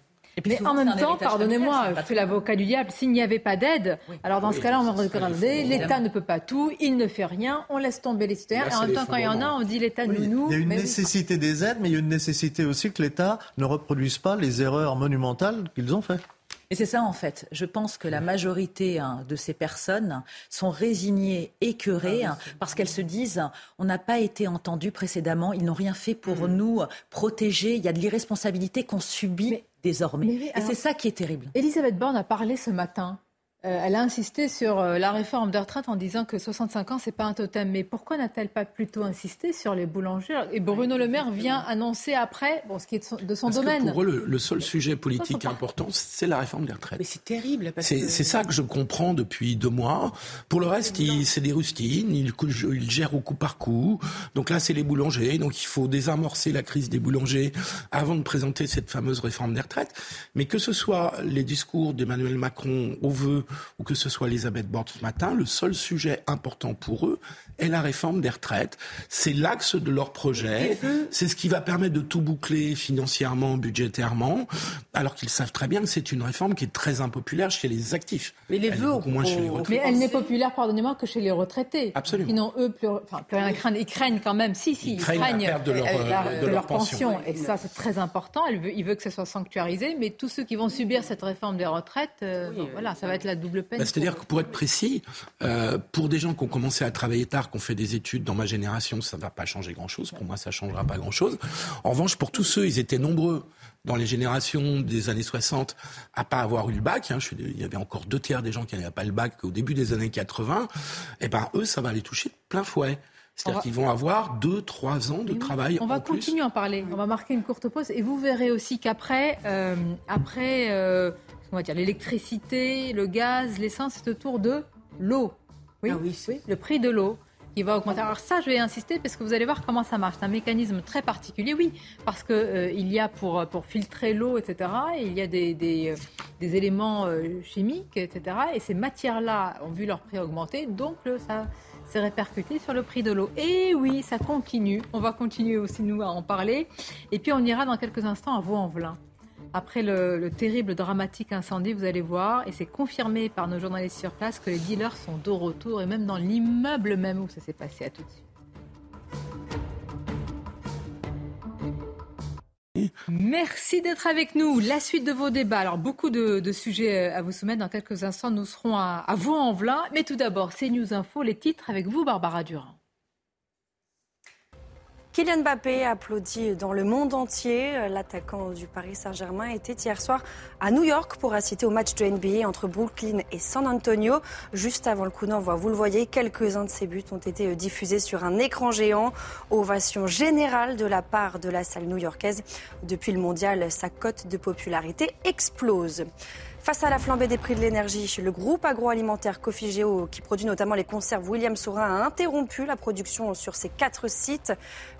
Mais en même temps, pardonnez-moi, je fais l'avocat du diable, s'il n'y avait pas d'aide, alors dans ce cas-là, on va regarder, l'État ne peut pas tout, il ne fait rien, on laisse tomber les citoyens, et en même temps, quand il y en a, on dit l'État nous, nous. Il y a une nécessité des aides, mais il y a une nécessité aussi que l'État ne reproduise pas les erreurs monumentales qu'ils ont faites. Et c'est ça en fait. Je pense que la majorité hein, de ces personnes sont résignées, écœurées, ah parce qu'elles se disent on n'a pas été entendu précédemment, ils n'ont rien fait pour mm. nous protéger. Il y a de l'irresponsabilité qu'on subit désormais. Et c'est ça qui est terrible. Elisabeth Borne a parlé ce matin elle a insisté sur euh, la réforme de retraite en disant que 65 ans, c'est pas un totem. Mais pourquoi n'a-t-elle pas plutôt insisté sur les boulangers? Et Bruno Le Maire vient annoncer après, bon, ce qui est de son, domaine. Que pour eux, le, seul sujet politique important, c'est la réforme des retraites. Mais c'est terrible. C'est ça que je comprends depuis deux mois. Pour le reste, c'est des rustines, ils, ils, gèrent au coup par coup. Donc là, c'est les boulangers. Donc il faut désamorcer la crise des boulangers avant de présenter cette fameuse réforme des retraites. Mais que ce soit les discours d'Emmanuel Macron au vœu ou que ce soit Elisabeth Borne ce matin, le seul sujet important pour eux est la réforme des retraites. C'est l'axe de leur projet. C'est ce qui va permettre de tout boucler financièrement, budgétairement, alors qu'ils savent très bien que c'est une réforme qui est très impopulaire chez les actifs. Mais les vœux, Mais elle n'est populaire, pardonnez-moi, que chez les retraités. Absolument. Sinon, eux, plus, enfin, plus rien à craindre. Ils craignent quand même. Si, si, ils, craignent, la perte de leur, pension. Et ça, c'est très important. Elle veut, il veut que ça soit sanctuarisé. Mais tous ceux qui vont subir cette réforme des retraites, euh, voilà, ça va être la double peine. Bah, c'est-à-dire que pour être précis, euh, pour des gens qui ont commencé à travailler tard, qui ont fait des études dans ma génération, ça ne va pas changer grand-chose. Pour moi, ça ne changera pas grand-chose. En revanche, pour tous ceux, ils étaient nombreux dans les générations des années 60 à pas avoir eu le bac. Hein, il y avait encore deux tiers des gens qui n'avaient pas le bac au début des années 80. Et eh ben eux, ça va les toucher de plein fouet. C'est-à-dire qu'ils vont avoir deux, trois ans de travail. On va continuer à en parler. On va marquer une courte pause et vous verrez aussi qu'après, euh, après, euh, on va dire l'électricité, le gaz, l'essence, c'est autour de l'eau. Oui, ah oui, oui, le prix de l'eau qui va augmenter. Alors ça, je vais insister parce que vous allez voir comment ça marche. C'est un mécanisme très particulier, oui, parce que euh, il y a pour, pour filtrer l'eau, etc. il y a des, des, euh, des éléments euh, chimiques, etc. Et ces matières-là ont vu leur prix augmenter, donc ça s'est répercuté sur le prix de l'eau. Et oui, ça continue. On va continuer aussi nous à en parler. Et puis on ira dans quelques instants à Vaux-en-Velin. Après le, terrible, dramatique incendie, vous allez voir, et c'est confirmé par nos journalistes sur place que les dealers sont de retour, et même dans l'immeuble même où ça s'est passé. À tout de suite. Merci d'être avec nous. La suite de vos débats. Alors, beaucoup de, sujets euh, à vous soumettre. Dans quelques instants, nous serons à, à Vaux-en-Velin. Mais tout d'abord, c'est News Info, les titres avec vous, Barbara Durand. Kylian Mbappé applaudi dans le monde entier. L'attaquant du Paris Saint-Germain était hier soir à New York pour assister au match de NBA entre Brooklyn et San Antonio. Juste avant le coup d'envoi, vous le voyez, quelques-uns de ses buts ont été diffusés sur un écran géant. Ovation générale de la part de la salle new-yorkaise. Depuis le mondial, sa cote de popularité explose. Face à la flambée des prix de l'énergie, le groupe agroalimentaire Cofigeo, qui produit notamment les conserves William Saurin, a interrompu la production sur ses quatre sites.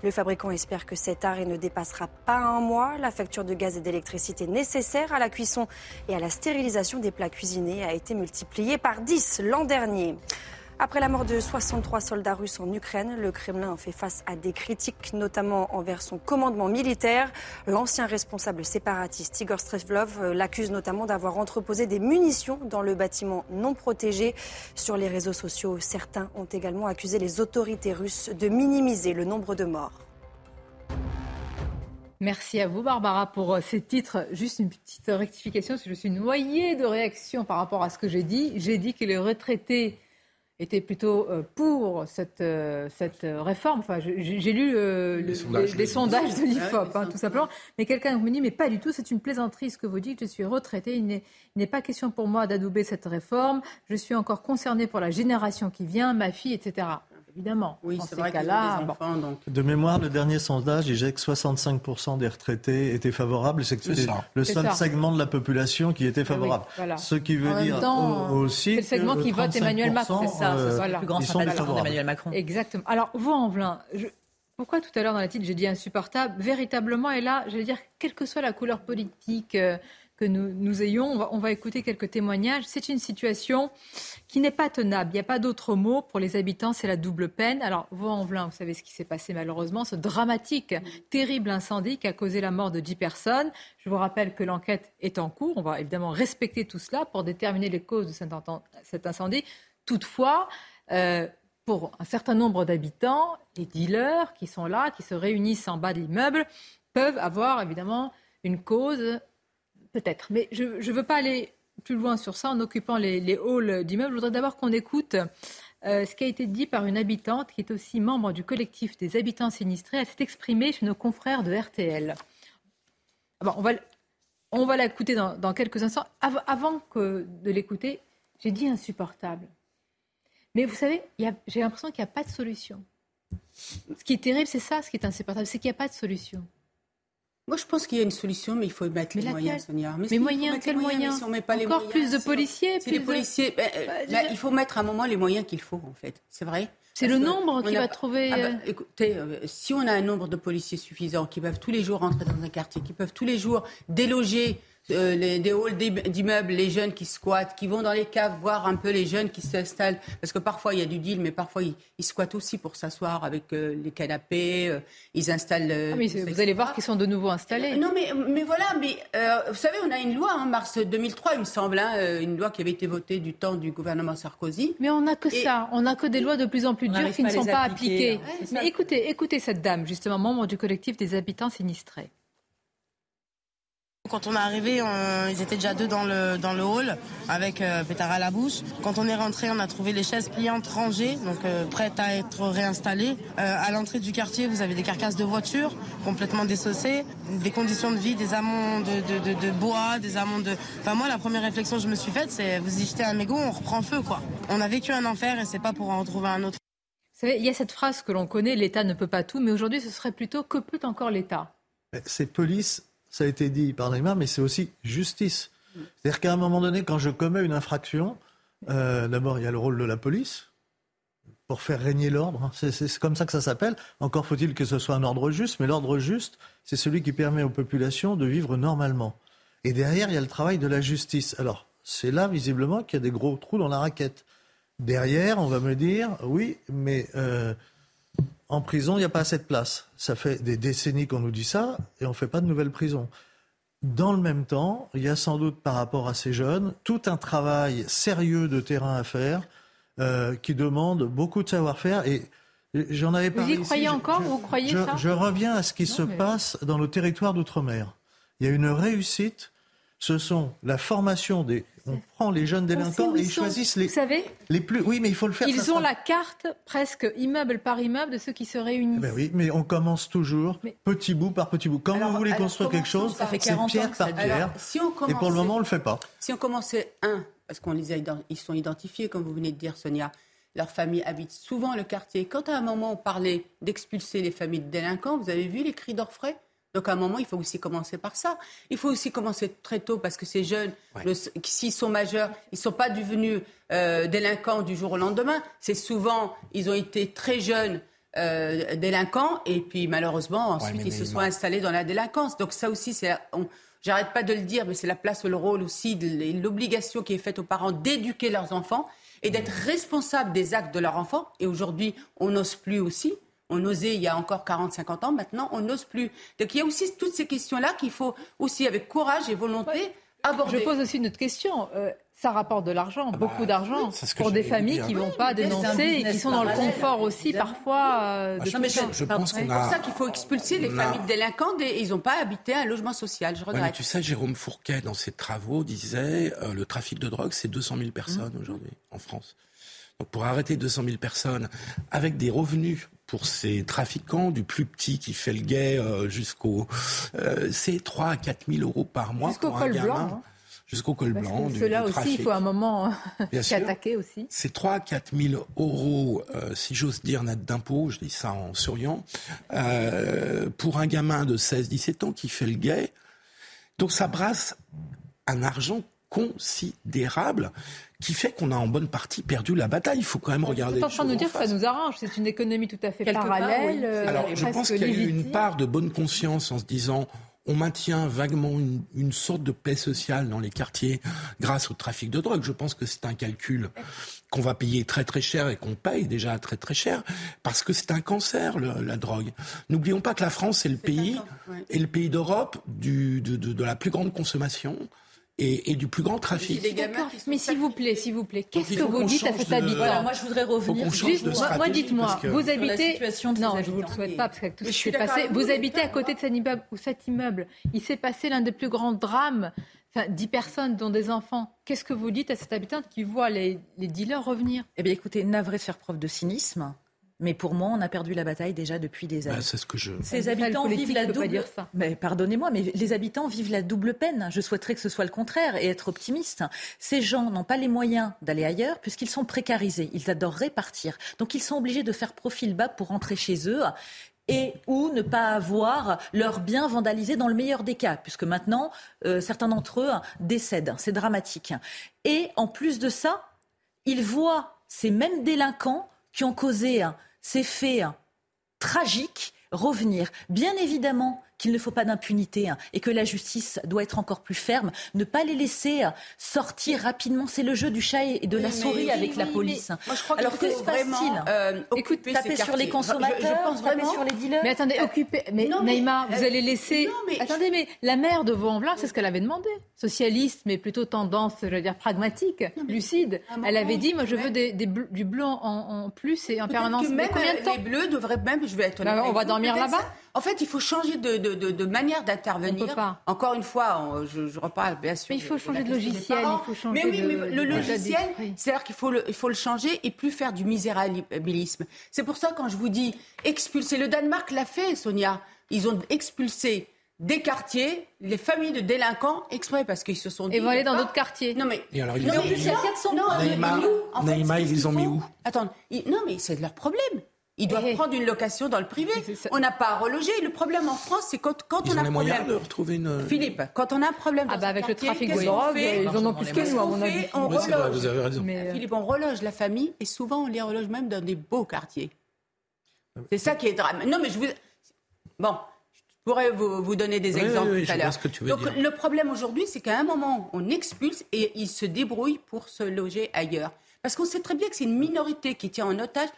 Le fabricant espère que cet arrêt ne dépassera pas un mois. La facture de gaz et d'électricité nécessaire à la cuisson et à la stérilisation des plats cuisinés a été multipliée par 10 l'an dernier. Après la mort de 63 soldats russes en Ukraine, le Kremlin fait face à des critiques, notamment envers son commandement militaire. L'ancien responsable séparatiste Igor Strevlov euh, l'accuse notamment d'avoir entreposé des munitions dans le bâtiment non protégé. Sur les réseaux sociaux, certains ont également accusé les autorités russes de minimiser le nombre de morts. Merci à vous, Barbara, pour euh, ces titres. Juste une petite rectification, que je suis noyée de réactions par rapport à ce que j'ai dit. J'ai dit que les retraités était plutôt euh, pour cette, euh, cette réforme. Enfin, j'ai lu euh, les, sondages, de l'IFOP, hein, tout simplement. Mais quelqu'un me dit, mais pas du tout, c'est une plaisanterie ce que vous dites, je suis retraité, il n'est pas question pour moi d'adouber cette réforme, je suis encore concerné pour la génération qui vient, ma fille, etc. évidemment. Oui, c'est vrai cas-là. Enfants, donc... De mémoire, le dernier sondage disait que 65% des retraités étaient favorables. C'est le seul segment de la population qui était ah favorable. Ce qui veut dire aussi. C'est le segment qui vote Emmanuel Macron. C'est ça, c'est le plus grand d'Emmanuel Macron. Exactement. Alors, vous, plein. Pourquoi tout à l'heure dans la titre j'ai dit insupportable Véritablement, et là, je veux dire, quelle que soit la couleur politique euh, nous ayons, on va, écouter quelques témoignages. C'est une situation qui n'est pas tenable. Il n'y a pas d'autre mot pour les habitants, c'est la double peine. Alors, Vaux-en-Velin, vous savez ce qui s'est passé malheureusement, ce dramatique, terrible incendie qui a causé la mort de 10 personnes. Je vous rappelle que l'enquête est en cours. On va évidemment respecter tout cela pour déterminer les causes de cet incendie. Toutefois, euh, pour un certain nombre d'habitants, les dealers qui sont là, qui se réunissent en bas de l'immeuble, peuvent avoir évidemment une cause, peut-être. Mais je ne veux pas aller plus loin sur ça en occupant les, halls d'immeubles. Je voudrais d'abord qu'on écoute euh, ce qui a été dit par une habitante qui est aussi membre du collectif des habitants sinistrés. Elle s'est exprimée chez nos confrères de RTL. on va, on va l'écouter dans, quelques instants. avant que de l'écouter, j'ai dit insupportable. Mais vous savez, j'ai l'impression qu'il n'y a pas de solution. Ce qui est terrible, c'est ça, ce qui est insupportable, c'est qu'il n'y a pas de solution. Moi, je pense qu'il y a une solution, mais il faut mettre les moyens, Sonia. Mais, moyens, quels moyens, Encore plus de policiers plus de... policiers. Ben, bah, il faut mettre à un moment les moyens qu'il faut, en fait. C'est vrai. C'est le nombre qui va trouver. Ah bah, euh, écoutez, euh, si on a un nombre de policiers suffisant qui peuvent tous les jours rentrer dans un quartier, qui peuvent tous les jours déloger euh, les, des halls d'immeubles, les jeunes qui squattent, qui vont dans les caves voir un peu les jeunes qui s'installent. Parce que parfois, il y a du deal, mais parfois, ils, squattent aussi pour s'asseoir avec euh, les canapés. Euh, ils installent. Ah, vous allez voir qu'ils sont de nouveau installés. non, mais, mais voilà. Mais vous savez, on a une loi, en hein, mars 2003, il me semble, hein, une loi qui avait été votée du temps du gouvernement Sarkozy. Mais on n'a que ça. On n'a que des lois de plus en plus dures qui ne sont pas appliquées. mais écoutez, écoutez cette dame, justement, membre du collectif des habitants sinistrés. Quand on est arrivé, ils étaient déjà deux dans le, dans le hall avec euh, pétard à la bouche. Quand on est rentré, on a trouvé les chaises pliantes rangées, donc euh, prêtes à être réinstallées. Euh, à l'entrée du quartier, vous avez des carcasses de voitures complètement dessaucées, des conditions de vie, des amants de, de, bois, des amants de... Enfin moi, la première réflexion que je me suis faite, c'est vous y jetez un mégot, on reprend feu quoi. On a vécu un enfer et c'est pas pour en retrouver un autre. Vous savez, il y a cette phrase que l'on connaît, l'État ne peut pas tout, mais aujourd'hui ce serait plutôt que peut encore l'État? C'est police ça a été dit par Neymar, mais c'est aussi justice. C'est-à-dire qu'à un moment donné, quand je commets une infraction, euh, d'abord, il y a le rôle de la police pour faire régner l'ordre. C'est comme ça que ça s'appelle. Encore faut-il que ce soit un ordre juste, mais l'ordre juste, c'est celui qui permet aux populations de vivre normalement. Et derrière, il y a le travail de la justice. Alors, c'est là, visiblement, qu'il y a des gros trous dans la raquette. Derrière, on va me dire, oui, mais euh, en prison, il n'y a pas assez de place. Ça fait des décennies qu'on nous dit ça et on ne fait pas de nouvelles prisons. Dans le même temps, il y a sans doute par rapport à ces jeunes tout un travail sérieux de terrain à faire euh, qui demande beaucoup de savoir-faire et j'en avais parlé. Vous y croyez encore Vous croyez je, ça? Je reviens à ce qui se passe dans nos territoires d'outre-mer. Il y a une réussite. Ce sont la formation des on prend les jeunes délinquants et ils choisissent les, Vous savez, les plus. Oui, mais il faut le faire. Ils ont la carte presque immeuble par immeuble de ceux qui se réunissent. Eh ben oui, mais on commence toujours petit bout par petit bout. Quand vous voulez construire quelque chose, c'est pierre par pierre. si on et pour le moment, on le fait pas. Si on commençait un, parce qu'on les a, ils sont identifiés, comme vous venez de dire, Sonia. Leur famille habite souvent le quartier. Quand à un moment on parlait d'expulser les familles de délinquants, vous avez vu les cris d'orfraie? Donc à un moment, il faut aussi commencer par ça. Il faut aussi commencer très tôt parce que ces jeunes, s'ils sont majeurs, ils ne sont pas devenus euh, délinquants du jour au lendemain. C'est souvent, ils ont été très jeunes euh, délinquants et puis malheureusement, ensuite, ils se sont installés dans la délinquance. Donc ça aussi, c'est... J'arrête pas de le dire, mais c'est la place, le rôle aussi, l'obligation qui est faite aux parents d'éduquer leurs enfants et d'être responsables des actes de leurs enfants. Et aujourd'hui, on n'ose plus aussi. On osait il y a encore 40-50 ans, maintenant on n'ose plus. Donc il y a aussi toutes ces questions-là qu'il faut aussi avec courage et volonté aborder. Je pose aussi une autre question. Euh, ça rapporte de l'argent, ah beaucoup bah, d'argent, pour des familles qui ne vont pas dénoncer et qui sont dans le confort aussi parfois euh, de C'est pour ça qu'il faut expulser les familles délinquantes et ils n'ont pas habité un logement social. Je regrette. tu sais, Jérôme Fourquet, dans ses travaux, disait euh, le trafic de drogue, c'est 200 000 personnes mmh. aujourd'hui en France. Donc pour arrêter 200 000 personnes avec des revenus pour ces trafiquants, du plus petit qui fait le guet euh, jusqu'au... Euh, c'est 3 à 4 000 euros par mois pour un gamin. Blanc, hein. jusqu'au col blanc. Du, cela aussi, il faut un moment [LAUGHS] s'attaquer aussi. C'est 3 à 4 000 euros, euh, si j'ose dire, net d'impôts, je dis ça en souriant, euh, pour un gamin de 16-17 ans qui fait le gay. Donc ça brasse un argent considérable qui fait qu'on a en bonne partie perdu la bataille. Il faut quand même regarder. Vous êtes en train de nous dire que ça nous arrange. C'est une économie tout à fait parallèle. Euh, Alors, je pense qu'il y a eu une part de bonne conscience en se disant on maintient vaguement une, sorte de paix sociale dans les quartiers grâce au trafic de drogue. Je pense que c'est un calcul qu'on va payer très très cher et qu'on paye déjà très très cher parce que c'est un cancer la drogue. N'oublions pas que la France est le pays est le pays d'Europe de, de, la plus grande consommation et, du plus grand trafic. Mais s'il vous plaît, s'il vous plaît, qu'est-ce que vous dites à cet habitant Moi, je voudrais revenir. Juste, moi, dites-moi, vous habitez. Non, je vous le souhaite pas parce que tout ce qui s'est passé. Vous habitez à côté de cet immeuble ou cet immeuble. Il s'est passé l'un des plus grands drames. Enfin, 10 personnes, dont des enfants. Qu'est-ce que vous dites à cet habitant qui voit les, les dealers revenir? Eh bien, écoutez, navré faire preuve de cynisme. Mais pour moi, on a perdu la bataille déjà depuis des années. Bah, c'est ce que je. Ces habitants vivent la double. Dire ça. Mais pardonnez-moi, mais les habitants vivent la double peine. Je souhaiterais que ce soit le contraire et être optimiste. Ces gens n'ont pas les moyens d'aller ailleurs puisqu'ils sont précarisés. Ils adoreraient partir, donc ils sont obligés de faire profil bas pour rentrer chez eux et ou ne pas avoir leurs biens vandalisés dans le meilleur des cas, puisque maintenant, euh, certains d'entre eux décèdent. C'est dramatique. Et en plus de ça, ils voient ces mêmes délinquants qui ont causé ces faits tragiques revenir. Bien évidemment, qu'il ne faut pas d'impunité hein, et que la justice doit être encore plus ferme. Ne pas les laisser euh, sortir rapidement. C'est le jeu du chat et de la souris avec la police. Moi, je crois Alors que se passe-t-il euh, Écoute, taper sur les consommateurs, je, pense taper sur les dealers. Mais attendez, occupez. Mais, Neymar, vous allez laisser. attendez, mais la mère de vaux c'est ce qu'elle avait demandé. Socialiste, mais plutôt tendance, je veux dire, pragmatique, lucide. Elle avait dit, moi, je veux des, du blanc en, plus et en permanence. Que même combien de temps Les bleus devraient même, je vais être On va dormir là-bas En fait, il faut changer de de, manière d'intervenir. Encore une fois, je, reparle bien sûr. Mais il faut changer de logiciel, il faut changer mais oui, mais le logiciel, c'est-à-dire qu'il faut le, il faut le changer et plus faire du misérabilisme. C'est pour ça quand je vous dis expulser, le Danemark l'a fait, Sonia. Ils ont expulsé des quartiers, les familles de délinquants exprès parce qu'ils se sont dit. Et vont aller dans d'autres quartiers. Non mais. Et alors ils non, mais il y a 400 non, Neymar, ils les ont mis où? Attends, non mais c'est leur problème. Ils doivent eh. prendre une location dans le privé. On n'a pas à reloger. Le problème en France, c'est quand, quand on a un problème. De retrouver une... Philippe, quand on a un problème. Ah bah avec le trafic de drogue, ils en ont plus que nous, à mon avis. On reloge. vous avez raison. Euh, Philippe, on reloge la famille et souvent on les reloge même dans des beaux quartiers. C'est ça qui est drame. Non, mais je vous. Bon, je pourrais vous, vous donner des exemples tout à l'heure. Donc le problème aujourd'hui, c'est qu'à un moment, on expulse et ils se débrouillent pour se loger ailleurs. Parce qu'on sait très bien que c'est une minorité qui tient en otage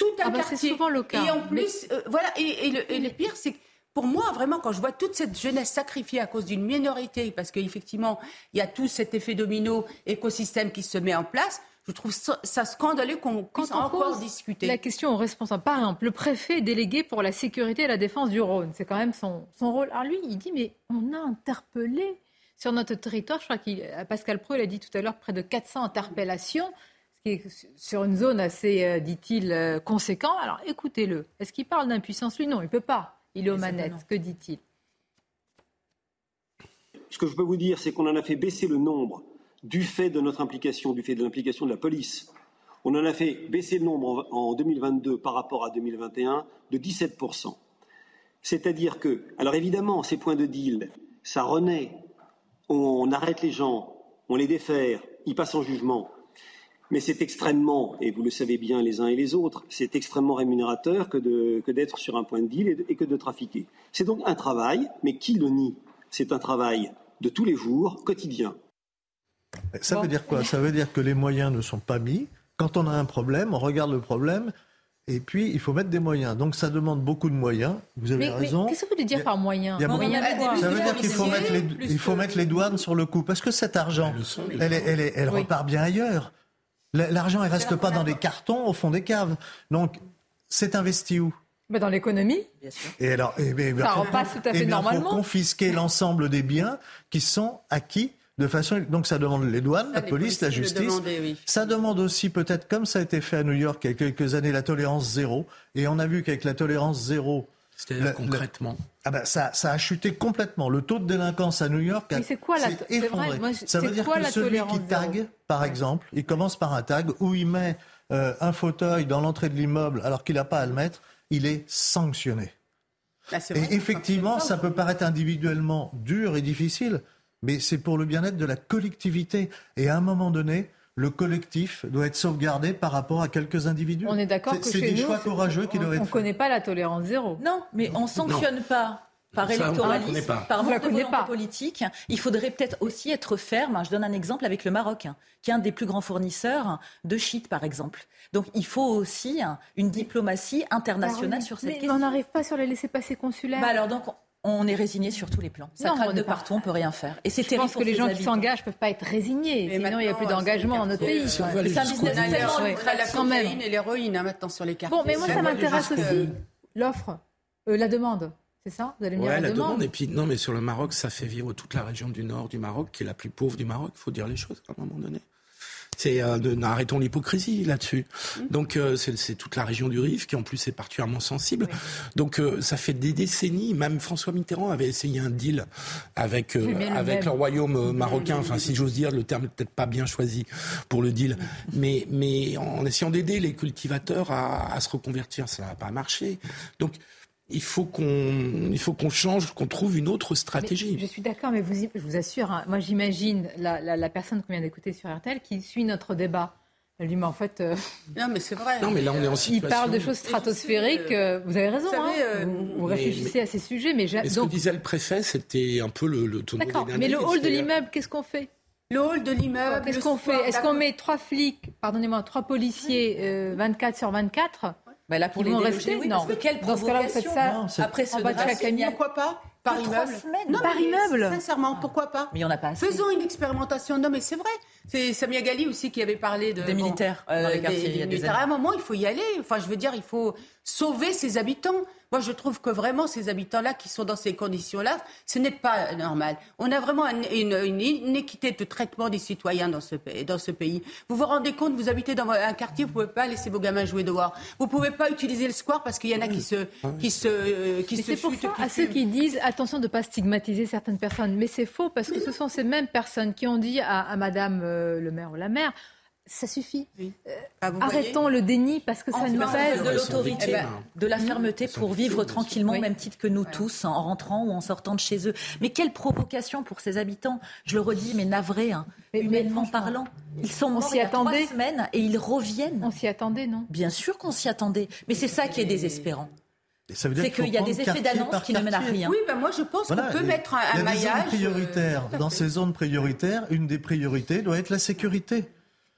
tout un ah bah, quartier. C'est souvent le cas. Et en plus, euh, voilà, et, le, pire, c'est que pour moi, vraiment, quand je vois toute cette jeunesse sacrifiée à cause d'une minorité, parce qu'effectivement, il y a tout cet effet domino, écosystème qui se met en place, je trouve ça, scandaleux qu'on puisse encore discuter. La question aux responsables. Par exemple, le préfet délégué pour la sécurité et la défense du Rhône. C'est quand même son, son rôle. Alors lui, il dit, mais on a interpellé sur notre territoire, je crois qu'il, Pascal Pro, il a dit tout à l'heure, près de 400 interpellations qui est sur une zone assez, euh, dit-il, euh, conséquent. Alors écoutez-le. Est-ce qu'il parle d'impuissance? Lui, non, il ne peut pas. Il est aux manettes. Que dit-il? Ce que je peux vous dire, c'est qu'on en a fait baisser le nombre du fait de notre implication, du fait de l'implication de la police. On en a fait baisser le nombre en 2022 par rapport à 2021 de 17%. C'est-à-dire que, alors évidemment, ces points de deal, ça renaît. On arrête les gens, on les défère, ils passent en jugement. Mais c'est extrêmement, et vous le savez bien les uns et les autres, c'est extrêmement rémunérateur que, d'être sur un point de deal et, que de trafiquer. C'est donc un travail, mais qui le nie C'est un travail de tous les jours, quotidien. Ça veut dire quoi? Ça veut dire que les moyens ne sont pas mis. Quand on a un problème, on regarde le problème, et puis, il faut mettre des moyens. Donc, ça demande beaucoup de moyens. Vous avez raison. Qu'est-ce que vous voulez dire par moyens Ça veut dire qu'il faut, mettre les, il faut mettre les douanes sur le coup. Parce que cet argent, elle, elle, repart bien ailleurs. L'argent, il reste pas dans des cartons au fond des caves. Donc, c'est investi où? Mais dans l'économie. Et alors, eh ça repasse tout à fait normalement. Il faut confisquer [LAUGHS] l'ensemble des biens qui sont acquis de façon. Donc ça demande les douanes, la police, la justice. Ça demande aussi peut-être, comme ça a été fait à New York il y a quelques années, la tolérance zéro. Et on a vu qu'avec la tolérance zéro, C'est-à-dire concrètement ah ben ça, ça a chuté complètement. Le taux de délinquance à New York a c'est quoi la effondré. Vrai, ça veut dire que celui qui tag, par exemple, il commence par un tag où il met euh, un fauteuil dans l'entrée de l'immeuble alors qu'il n'a pas à le mettre, il est sanctionné. Bah, et effectivement, ça peut paraître individuellement dur et difficile, mais c'est pour le bien-être de la collectivité. Et à un moment donné, le collectif doit être sauvegardé par rapport à quelques individus. On est d'accord que c'est des choix courageux qui doivent être. On ne connaît pas la tolérance zéro. Non, mais on sanctionne pas par électoralisme, par manque de volonté politique. Il faudrait peut-être aussi être ferme. Je donne un exemple avec le Maroc, hein, qui est un des plus grands fournisseurs de shit, par exemple. Donc il faut aussi une diplomatie internationale sur cette question. Mais on n'arrive pas sur les laissés-passer consulaires. Bah alors donc on est résigné sur tous les plans. Ça craque de partout, on peut rien faire. Et c'est terrible. Je pense que les gens qui s'engagent peuvent pas être résignés. sinon, il n'y a plus d'engagement dans notre pays. C'est un business la cocaïne et l'héroïne hein, maintenant sur les cartes. Bon, mais moi, ça m'intéresse aussi. L'offre, euh, la demande. C'est ça? Vous allez me dire la, demande? Et puis, non, mais sur le Maroc, ça fait vivre toute la région du nord du Maroc, qui est la plus pauvre du Maroc. Il faut dire les choses à un moment donné. C'est euh, arrêtons l'hypocrisie là-dessus. Mmh. Donc euh, c'est toute la région du Rif qui en plus est particulièrement sensible. Donc euh, ça fait des décennies. Même François Mitterrand avait essayé un deal avec avec le royaume marocain. Enfin si j'ose dire, le terme n'est peut-être pas bien choisi pour le deal, mais mais en essayant d'aider les cultivateurs à, à se reconvertir, ça n'a pas marché. Donc il faut qu'on il faut qu'on change, qu'on trouve une autre stratégie. je suis d'accord, mais vous, je vous assure, hein, moi j'imagine la, la, personne qu'on vient d'écouter sur RTL qui suit notre débat. Elle dit, mais en fait. Euh, non, mais c'est vrai. Non, mais là, on est en situation. Il parle de choses stratosphériques. Euh, vous avez raison. Vous, hein. euh, vous, réfléchissez à ces sujets. Mais, mais ce que disait le préfet, c'était un peu le, le tonneau D'accord. Mais le hall de l'immeuble, qu'est-ce qu'on fait? Le hall de l'immeuble. Qu'est-ce qu'on fait? Est-ce qu'on met trois flics, pardonnez-moi, trois policiers 24 sur 24 bah là, pour les rester, oui, non. Parce que quelle Dans ce cas-là, vous faites ça après ce bas de chaque année. Pourquoi pas par immeuble. Non, par immeuble. Sincèrement, pourquoi pas Mais il n'y en a pas assez. Faisons une expérimentation. Non, mais c'est vrai. C'est Samia Gali aussi qui avait parlé de, des militaires dans les quartiers. Des, des militaires. À un moment, il faut y aller. Enfin, je veux dire, il faut sauver ses habitants. Moi, je trouve que vraiment, ces habitants-là qui sont dans ces conditions-là, ce n'est pas normal. On a vraiment une, une, inéquité de traitement des citoyens dans ce, dans ce pays. Vous vous rendez compte, vous habitez dans un quartier, vous ne pouvez pas laisser vos gamins jouer dehors. Vous ne pouvez pas utiliser le square parce qu'il y en a qui se, qui se, qui se C'est pour ça, à ceux qui disent attention de ne pas stigmatiser certaines personnes. Mais c'est faux parce que ce sont ces mêmes personnes qui ont dit à, à Madame euh, le maire ou la maire ça suffit. Euh, ah, arrêtons le déni parce que ça nous pèse. De l'autorité, eh ben, de la fermeté pour vivre tranquillement, au même titre que nous tous, en rentrant ou en sortant de chez eux. Mais quelle provocation pour ces habitants Je le redis, mais navré, hein, humainement parlant. Ils sont morts il y a trois semaines et ils reviennent. On s'y attendait, non? Bien sûr qu'on s'y attendait. Mais c'est ça qui est désespérant. C'est qu'il y a des effets d'annonce qui ne mènent à rien. Oui, ben moi je pense qu'on peut mettre un, maillage. prioritaire. Dans ces zones prioritaires, une des priorités doit être la sécurité.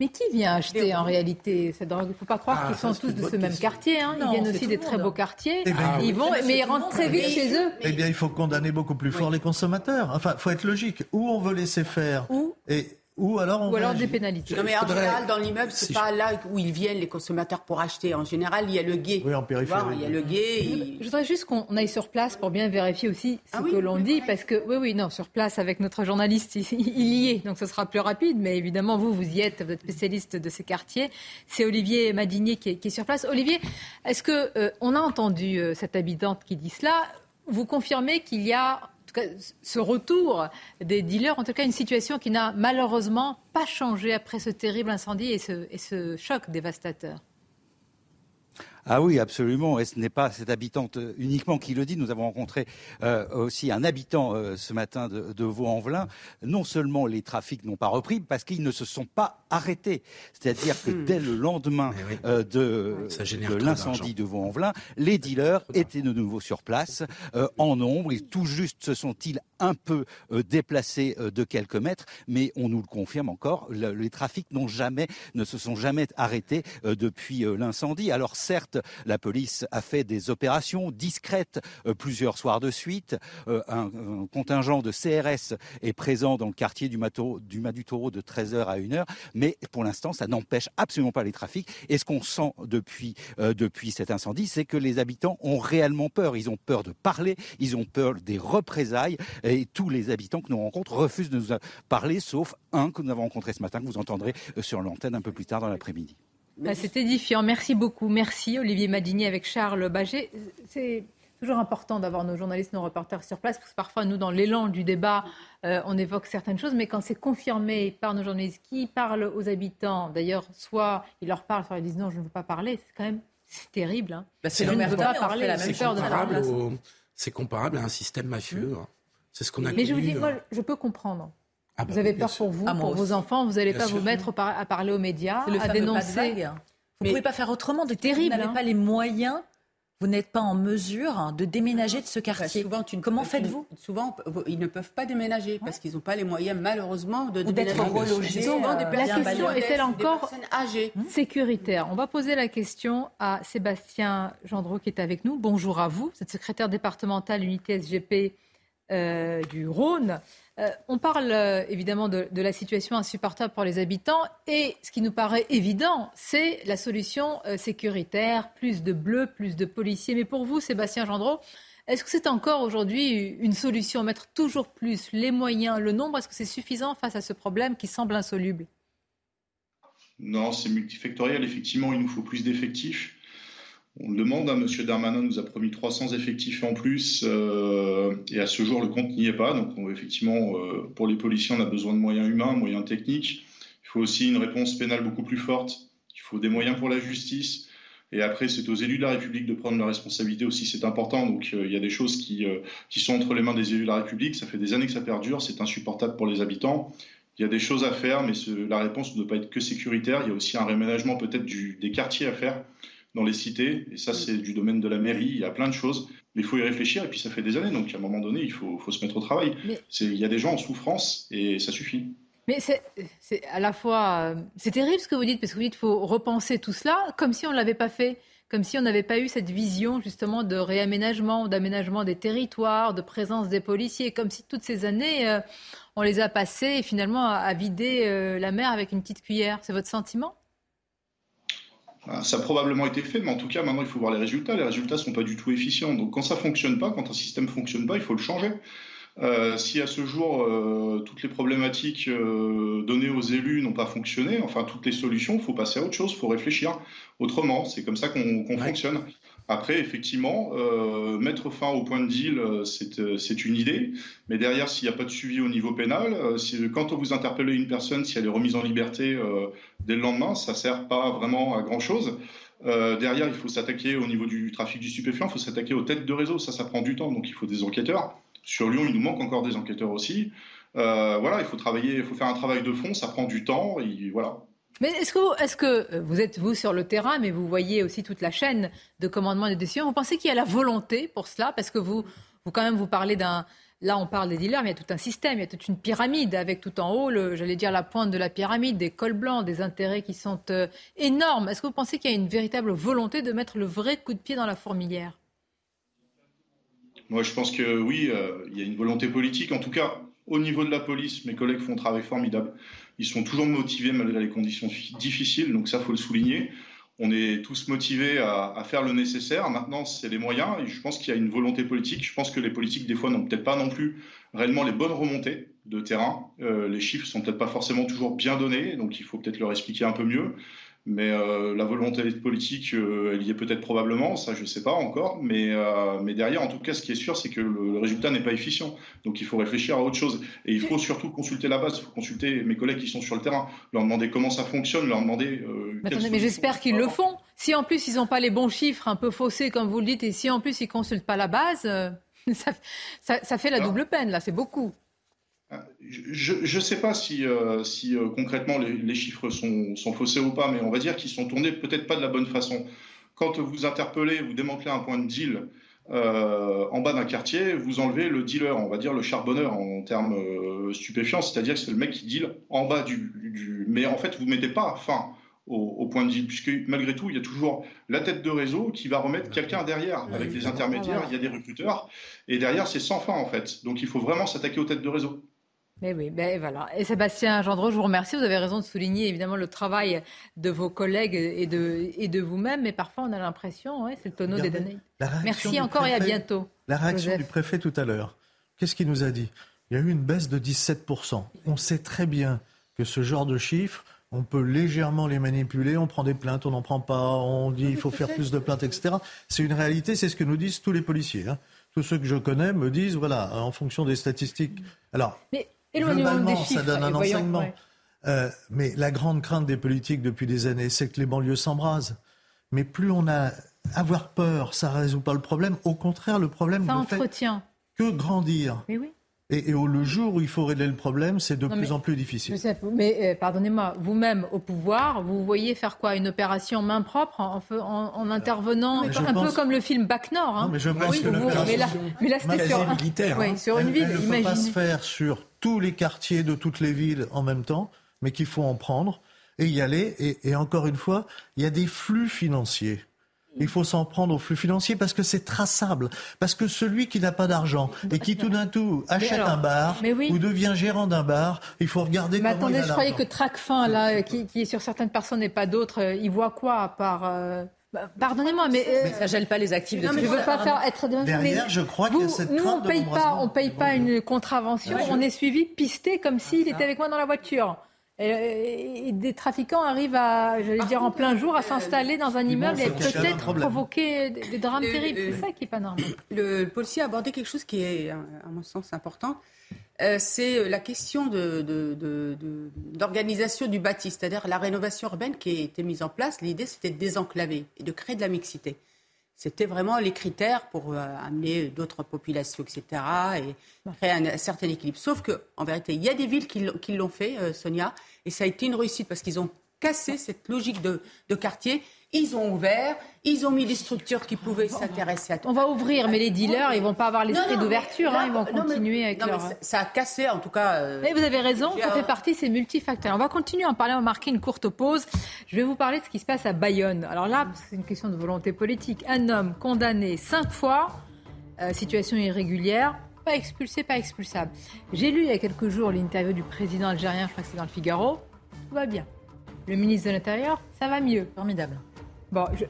Mais qui vient acheter en réalité? Il ne faut pas croire ah, qu'ils sont tous de ce même quartier. Hein. ils viennent aussi des très beaux quartiers. Eh ben, ils vont, mais ils rentrent très vite chez eux. Eh bien, il faut condamner beaucoup plus fort les consommateurs. Enfin, il faut être logique. Où on veut laisser faire. Et ou alors, on Ou alors des pénalités. Non, mais en général, dans l'immeuble, c'est pas là où ils viennent, les consommateurs, pour acheter. En général, il y a le guet. Oui, en périphérie. il y a le guet. Je, voudrais juste qu'on aille sur place pour bien vérifier aussi ce ah que l'on dit, parce que, oui, oui, non, sur place avec notre journaliste, il, y est, donc ce sera plus rapide, mais évidemment, vous, vous y êtes, vous êtes spécialiste de ces quartiers. C'est Olivier Madinier qui est, sur place. Olivier, est-ce que euh, on a entendu euh, cette habitante qui dit cela Vous confirmez qu'il y a ce retour des dealers, en tout cas une situation qui n'a malheureusement pas changé après ce terrible incendie et ce choc dévastateur. Ah oui, absolument. Et ce n'est pas cette habitante uniquement qui le dit. Nous avons rencontré euh, aussi un habitant euh, ce matin de, de Vaux-en-Velin. Non seulement les trafics n'ont pas repris, parce qu'ils ne se sont pas arrêtés. C'est-à-dire que hmm. dès le lendemain euh, de, de l'incendie de Vaux-en-Velin, les dealers étaient de nouveau sur place, en nombre. Et tout juste se sont-ils un peu déplacés de quelques mètres, mais on nous le confirme encore, les trafics n'ont jamais, ne se sont jamais arrêtés depuis l'incendie. Alors certes, la police a fait des opérations discrètes euh, plusieurs soirs de suite. Euh, un, contingent de CRS est présent dans le quartier du, Mato, du Madu Taureau de 13h à 1h, mais pour l'instant, ça n'empêche absolument pas les trafics. Et ce qu'on sent depuis, euh, depuis cet incendie, c'est que les habitants ont réellement peur. Ils ont peur de parler, ils ont peur des représailles, tous les habitants que nous rencontrons refusent de nous parler, sauf un que nous avons rencontré ce matin, que vous entendrez sur l'antenne un peu plus tard dans l'après-midi. Bah, c'est édifiant. Merci beaucoup. Merci Olivier Madini avec Charles Baget. toujours important d'avoir nos journalistes, nos reporters sur place, parce que parfois, nous, dans l'élan du débat, euh, on évoque certaines choses, mais quand c'est confirmé par nos journalistes qui parlent aux habitants, d'ailleurs, soit ils leur parlent, soit ils disent non, je ne veux pas parler, c'est quand même c'est [LAUGHS] terrible. Hein. Bah, c'est ne pas parler, c'est comparable, au... c'est comparable à un système mafieux. Hein. C'est ce qu'on a Mais je vous dis, moi, euh. je peux comprendre. Ah bah vous avez peur pour vous, ah, pour vos enfants, vous n'allez pas vous mettre à parler aux médias, à dénoncer. Vous ne pouvez pas faire autrement. De terrible. Vous n'avez hein. pas les moyens vous n'êtes pas en mesure de déménager de ce bah, quartier. souvent, Comment faites-vous Souvent, ils ne peuvent pas déménager parce qu'ils n'ont pas les moyens, malheureusement, de d'être relogés. Souvent, des la question est-elle encore âgées. sécuritaire On va poser la question à Sébastien Gendreau qui est avec nous. Bonjour à vous. Vous êtes secrétaire départemental unité SGP euh, du Rhône. Euh, on parle euh, évidemment de, la situation insupportable pour les habitants et ce qui nous paraît évident, c'est la solution sécuritaire, plus de bleus, plus de policiers. Mais pour vous, Sébastien Gendreau, est-ce que c'est encore aujourd'hui une solution, mettre toujours plus les moyens, le nombre? Est-ce que c'est suffisant face à ce problème qui semble insoluble? Non, c'est multifactoriel. Effectivement, il nous faut plus d'effectifs. On le demande, hein, M. Darmanin nous a promis 300 effectifs en plus, euh, et à ce jour, le compte n'y est pas. Donc, effectivement, euh, pour les policiers, on a besoin de moyens humains, moyens techniques. Il faut aussi une réponse pénale beaucoup plus forte. Il faut des moyens pour la justice. Et après, c'est aux élus de la République de prendre la responsabilité aussi, c'est important. Donc, euh, il y a des choses qui, qui sont entre les mains des élus de la République. Ça fait des années que ça perdure, c'est insupportable pour les habitants. Il y a des choses à faire, mais la réponse ne doit pas être que sécuritaire. Il y a aussi un réménagement peut-être des quartiers à faire dans les cités, et ça c'est du domaine de la mairie, il y a plein de choses, mais il faut y réfléchir, et puis ça fait des années, donc à un moment donné, il faut, faut se mettre au travail. Il y a des gens en souffrance, et ça suffit. Mais c'est à la fois... C'est terrible ce que vous dites, parce que vous dites qu'il faut repenser tout cela, comme si on ne l'avait pas fait comme si on n'avait pas eu cette vision justement de réaménagement, d'aménagement des territoires, de présence des policiers, comme si toutes ces années, euh, on les a passées finalement à, vider euh, la mer avec une petite cuillère. C'est votre sentiment? Ça a probablement été fait, mais en tout cas, maintenant, il faut voir les résultats. Les résultats ne sont pas du tout efficients. Donc, quand ça ne fonctionne pas, quand un système ne fonctionne pas, il faut le changer. Euh, si à ce jour, euh, toutes les problématiques euh, données aux élus n'ont pas fonctionné, enfin, toutes les solutions, il faut passer à autre chose, il faut réfléchir autrement. C'est comme ça qu'on fonctionne. Après, effectivement, euh, mettre fin au point de deal, euh, euh, c'est une idée. Mais derrière, s'il n'y a pas de suivi au niveau pénal, quand vous interpellez une personne, si elle est remise en liberté dès le lendemain, ça ne sert pas vraiment à grand-chose. derrière, il faut s'attaquer au niveau du trafic du stupéfiant, il faut s'attaquer aux têtes de réseau. Ça, ça prend du temps, donc il faut des enquêteurs. Sur Lyon, il nous manque encore des enquêteurs aussi. voilà, il faut travailler, il faut faire un travail de fond, ça prend du temps. Et voilà. Mais est-ce que, vous, est que vous êtes, vous, sur le terrain, mais vous voyez aussi toute la chaîne de commandement et de décision Vous pensez qu'il y a la volonté pour cela? Parce que vous, vous, quand même, vous parlez d'un... Là, on parle des dealers, mais il y a tout un système, il y a toute une pyramide avec tout en haut, j'allais dire la pointe de la pyramide, des cols blancs, des intérêts qui sont euh, énormes. Est-ce que vous pensez qu'il y a une véritable volonté de mettre le vrai coup de pied dans la fourmilière? Moi, je pense que oui, euh, il y a une volonté politique. En tout cas, au niveau de la police, mes collègues font un travail formidable. Ils sont toujours motivés malgré les conditions difficiles, donc ça, faut le souligner. On est tous motivés à, faire le nécessaire. Maintenant, c'est les moyens. Et je pense qu'il y a une volonté politique. Je pense que les politiques, des fois, n'ont peut-être pas non plus réellement les bonnes remontées de terrain. Euh, les chiffres sont peut-être pas forcément toujours bien donnés, donc il faut peut-être leur expliquer un peu mieux. Mais euh, la volonté politique, euh, elle y est peut-être probablement, ça je ne sais pas encore. Mais, euh, mais derrière, en tout cas, ce qui est sûr, c'est que le, résultat n'est pas efficient. Donc il faut réfléchir à autre chose. Et il faut surtout consulter la base, il faut consulter mes collègues qui sont sur le terrain, leur demander comment ça fonctionne, leur demander... mais, attendez, mais j'espère qu'ils le font. Si en plus ils n'ont pas les bons chiffres, un peu faussés comme vous le dites, et si en plus ils ne consultent pas la base, [LAUGHS] ça, ça, fait la double peine, là, c'est beaucoup. Je ne sais pas si, euh, si euh, concrètement les, chiffres sont, sont, faussés ou pas, mais on va dire qu'ils sont tournés peut-être pas de la bonne façon. Quand vous interpellez, vous démantelez un point de deal euh, en bas d'un quartier, vous enlevez le dealer, on va dire le charbonneur en termes stupéfiants, c'est-à-dire que c'est le mec qui deal en bas du, du... Mais en fait, vous ne mettez pas fin au, au, point de deal, puisque malgré tout, il y a toujours la tête de réseau qui va remettre quelqu'un derrière, avec des intermédiaires, il y a des recruteurs, et derrière, c'est sans fin en fait. Donc il faut vraiment s'attaquer aux têtes de réseau. Mais oui, ben voilà. Et Sébastien Gendreau, je vous remercie. Vous avez raison de souligner évidemment le travail de vos collègues et de, et de vous-même, mais parfois on a l'impression, ouais, c'est le tonneau des données. Merci encore et à bientôt. La réaction du préfet tout à l'heure, qu'est-ce qu'il nous a dit? Il y a eu une baisse de 17%. On sait très bien que ce genre de chiffres, on peut légèrement les manipuler, on prend des plaintes, on n'en prend pas, on dit il faut faire plus de plaintes, etc. C'est une réalité, c'est ce que nous disent tous les policiers. Hein. Tous ceux que je connais me disent, voilà, en fonction des statistiques. Alors, mais globalement, ça donne un enseignement. Euh, mais la grande crainte des politiques depuis des années, c'est que les banlieues s'embrasent. Mais plus on a avoir peur, ça ne résout pas le problème. Au contraire, le problème ça entretient. que grandir. Mais oui. Et, le jour où il faut régler le problème, c'est de plus en plus difficile. mais euh, pardonnez-moi, vous-même au pouvoir, vous voyez faire quoi? Une opération main propre en, en, intervenant un peu comme le film Bac Nord. Hein. mais je pense que mais là, mais là c'était sur, hein. sur une ville. Elle ne peut pas se faire sur tous les quartiers de toutes les villes en même temps, mais qu'il faut en prendre et y aller. et encore une fois, il y a des flux financiers. Il faut s'en prendre au flux financier parce que c'est traçable. Parce que celui qui n'a pas d'argent et qui tout d'un coup achète un bar ou devient gérant d'un bar, il faut regarder mais comment attendez, il a je croyais que Tracfin, là, qui, qui, est sur certaines personnes et pas d'autres, euh, il voit quoi à part... Euh, bah, pardonnez-moi, mais, euh, mais, ça gèle pas les actifs. De non, mais je veux pas faire être derrière. Je crois qu'il y a cette nous, on paye pas, on paye pas une contravention. On est suivi, pisté comme s'il était avec moi dans la voiture. Et, des trafiquants arrivent à, j'allais dire en plein jour, à s'installer dans un immeuble et peut-être provoquer des, drames terribles. C'est ça qui n'est pas normal. Le policier a abordé quelque chose qui est, à mon sens, important. Euh, c'est la question d'organisation de, de, du bâti, c'est-à-dire la rénovation urbaine qui a été mise en place. L'idée, c'était de désenclaver et de créer de la mixité. C'était vraiment les critères pour euh, amener d'autres populations, etc., et créer un, certain équilibre. Sauf qu'en vérité, il y a des villes qui l'ont fait, euh, Sonia, et ça a été une réussite parce qu'ils ont cassé cette logique de, quartier. Ils ont ouvert, ils ont mis les structures qui pouvaient s'intéresser à tout. On va ouvrir, mais les dealers, ils vont pas avoir l'esprit d'ouverture, hein, ils vont continuer avec leur... ça a cassé, en tout cas... Euh, mais vous avez raison, ça fait partie, c'est multifacteur. On va continuer à en parler, on va marquer une courte pause. Je vais vous parler de ce qui se passe à Bayonne. Alors là, c'est une question de volonté politique. Un homme condamné cinq fois, euh, situation irrégulière, pas expulsé, pas expulsable. J'ai lu il y a quelques jours l'interview du président algérien, je crois que c'est dans le Figaro. Tout va bien. Le ministre de l'Intérieur, ça va mieux. Formidable. Bon, je...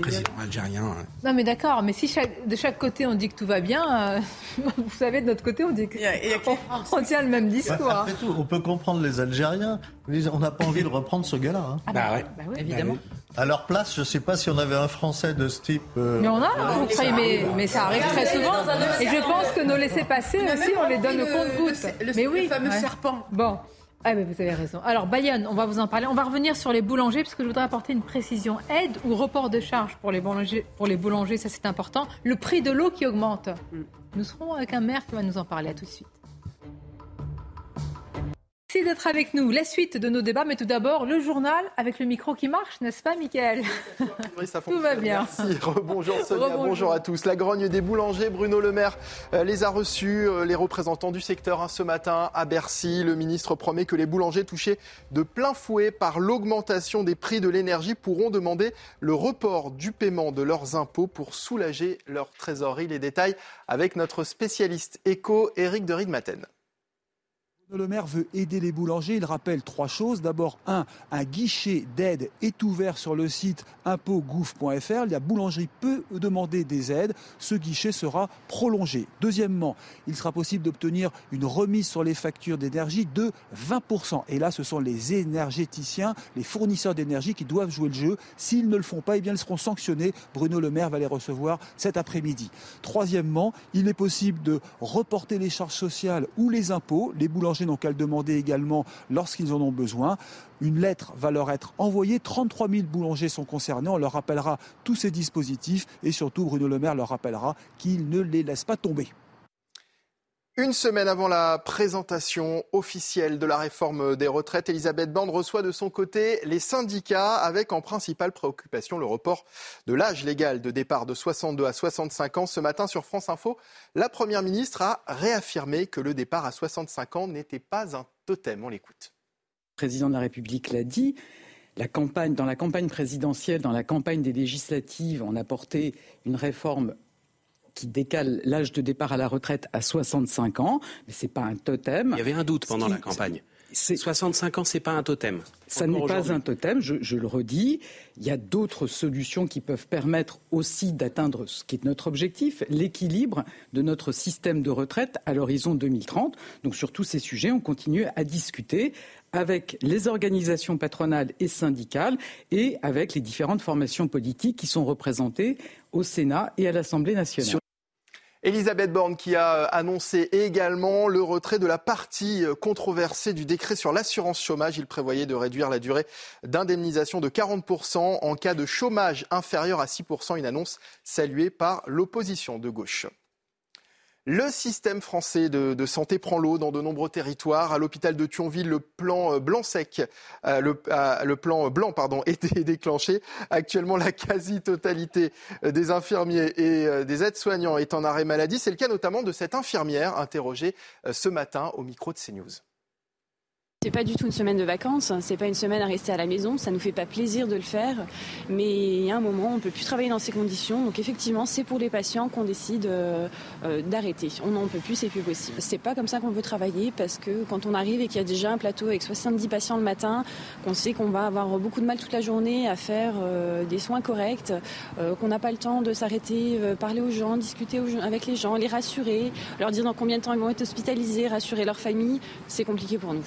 Président algérien. Hein. Non, mais d'accord, mais si de chaque côté on dit que tout va bien, euh, [LAUGHS] vous savez, de notre côté on dit qu'on tient le même discours. après tout, on peut comprendre les Algériens. On n'a pas envie de reprendre ce gars-là. Hein. Ah bah, bah, bah, oui. évidemment. À leur place, je ne sais pas si on avait un Français de ce type. Euh, mais on a, vous croyez, mais, mais, ça arrive très souvent. Et je pense que nos laissés-passer aussi, on les donne au compte-gouttes. Mais oui, le fameux serpent. Bon. Ah, mais vous avez raison. Alors, Bayonne, on va vous en parler. On va revenir sur les boulangers, parce que je voudrais apporter une précision. Aide ou report de charge pour les boulangers, pour les boulangers ça c'est important. Le prix de l'eau qui augmente. Mm. Nous serons avec un maire qui va nous en parler. À tout de suite. Merci d'être avec nous. La suite de nos débats, mais tout d'abord le journal avec le micro qui marche, n'est-ce pas, Oui, ça Tout va bien. Merci. Rebonjour Sonia, bonjour à tous. La grogne des boulangers, Bruno Le Maire euh, les a reçus, euh, les représentants du secteur hein, ce matin à Bercy. Le ministre promet que les boulangers touchés de plein fouet par l'augmentation des prix de l'énergie pourront demander le report du paiement de leurs impôts pour soulager leur trésorerie. Les détails avec notre spécialiste éco, Éric de Ridmaten. Le maire veut aider les boulangers. Il rappelle trois choses. D'abord, un, guichet d'aide est ouvert sur le site impôtgouv.fr. La boulangerie peut demander des aides. Ce guichet sera prolongé. Deuxièmement, il sera possible d'obtenir une remise sur les factures d'énergie de 20%. Et là, ce sont les énergéticiens, les fournisseurs d'énergie qui doivent jouer le jeu. S'ils ne le font pas, eh bien, ils seront sanctionnés. Bruno Le Maire va les recevoir cet après-midi. Troisièmement, il est possible de reporter les charges sociales ou les impôts. Les boulangers n'ont qu'à le demander également lorsqu'ils en ont besoin. Une lettre va leur être envoyée. 33 000 boulangers sont concernés. On leur rappellera tous ces dispositifs et surtout Bruno Le Maire leur rappellera qu'il ne les laisse pas tomber. Une semaine avant la présentation officielle de la réforme des retraites, Elisabeth Borne reçoit de son côté les syndicats avec en principale préoccupation le report de l'âge légal de départ de 62 à 65 ans. Ce matin sur France Info, la Première ministre a réaffirmé que le départ à 65 ans n'était pas un totem. On l'écoute. Le président de la République l'a dit. Dans la campagne présidentielle, dans la campagne des législatives, on a porté une réforme qui décale l'âge de départ à la retraite à 65 ans, mais c'est pas un totem. Il y avait un doute pendant la campagne. 65 ans, c'est pas un totem. Ça n'est pas un totem, je, le redis. Il y a d'autres solutions qui peuvent permettre aussi d'atteindre ce qui est notre objectif, l'équilibre de notre système de retraite à l'horizon 2030. Donc sur tous ces sujets, on continue à discuter avec les organisations patronales et syndicales et avec les différentes formations politiques qui sont représentées au Sénat et à l'Assemblée nationale. Elisabeth Borne qui a euh, annoncé également le retrait de la partie euh, controversée du décret sur l'assurance chômage. Il prévoyait de réduire la durée d'indemnisation de 40% en cas de chômage inférieur à 6%, une annonce saluée par l'opposition de gauche. Le système français de, santé prend l'eau dans de nombreux territoires. À l'hôpital de Thionville, le plan euh, blanc sec, euh, le, plan blanc pardon, [LAUGHS] était déclenché. Actuellement, la quasi-totalité euh, des infirmiers et des aides-soignants est en arrêt maladie. C'est le cas notamment de cette infirmière interrogée ce matin au micro de CNews. C'est pas du tout une semaine de vacances, c'est pas une semaine à rester à la maison, ça nous fait pas plaisir de le faire, mais il y a un moment, on peut plus travailler dans ces conditions, donc effectivement, c'est pour les patients qu'on décide euh, euh, d'arrêter. On n'en peut plus, c'est plus possible. C'est pas comme ça qu'on veut travailler parce que quand on arrive et qu'il y a déjà un plateau avec 70 patients le matin, qu'on sait qu'on va avoir beaucoup de mal toute la journée à faire euh, des soins corrects, qu'on n'a pas le temps de s'arrêter, parler aux gens, discuter avec les gens, les rassurer, leur dire dans combien de temps ils vont être hospitalisés, rassurer leur famille, c'est compliqué pour nous.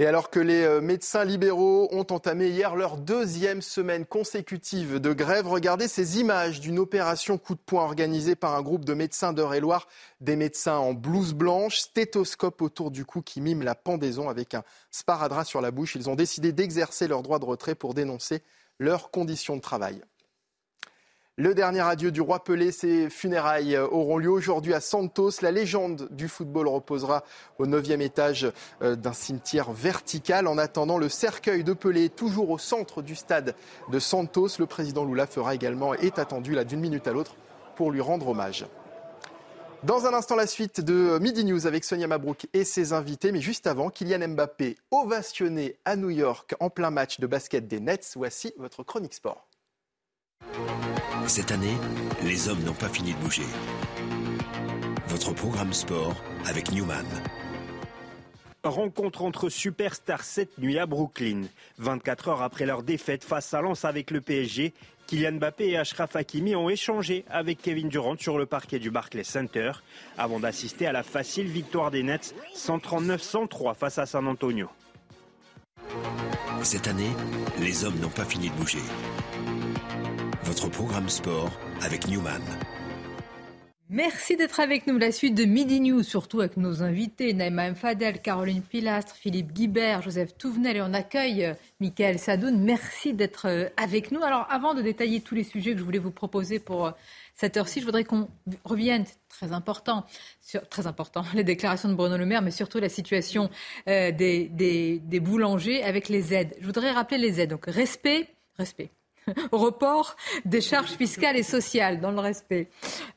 Et alors que les euh, médecins libéraux ont entamé hier leur deuxième semaine consécutive de grève, regardez ces images d'une opération coup de poing organisée par un groupe de médecins d'Eure-et-Loire, des médecins en blouse blanche, stéthoscope autour du cou qui mime la pendaison avec un sparadrap sur la bouche. Ils ont décidé d'exercer leur droit de retrait pour dénoncer leurs conditions de travail. Le dernier adieu du roi Pelé, ses funérailles auront lieu aujourd'hui à Santos. La légende du football reposera au neuvième étage euh, d'un cimetière vertical. En attendant, le cercueil de Pelé est toujours au centre du stade de Santos. Le président Lula fera également, est attendu là d'une minute à l'autre pour lui rendre hommage. Dans un instant, la suite de Midi News avec Sonia Mabrouk et ses invités. Mais juste avant, Kylian Mbappé ovationné à New York en plein match de basket des Nets. Voici votre chronique sport. Cette année, les hommes n'ont pas fini de bouger. Votre programme sport avec Newman. Rencontre entre superstars cette nuit à Brooklyn. 24 heures après leur défaite face à Lens avec le PSG, Kylian Mbappé et Ashraf Hakimi ont échangé avec Kevin Durant sur le parquet du Barclays Center avant d'assister à la facile victoire des Nets 139-103 face à San Antonio. Cette année, les hommes n'ont pas fini de bouger. Votre programme sport avec Newman. Merci d'être avec nous. La suite de Midi News, surtout avec nos invités, Naïma M. Fadel, Caroline Pilastre, Philippe Guibert, Joseph Touvenel et on accueille euh, Michael Sadoun. Merci d'être euh, avec nous. Alors, avant de détailler tous les sujets que je voulais vous proposer pour euh, cette heure-ci, je voudrais qu'on revienne, très important, sur, très important, [LAUGHS] les déclarations de Bruno Le Maire, mais surtout la situation des, des boulangers avec les aides. Je voudrais rappeler les aides. Donc, respect, respect [LAUGHS] report des charges fiscales et sociales dans le respect.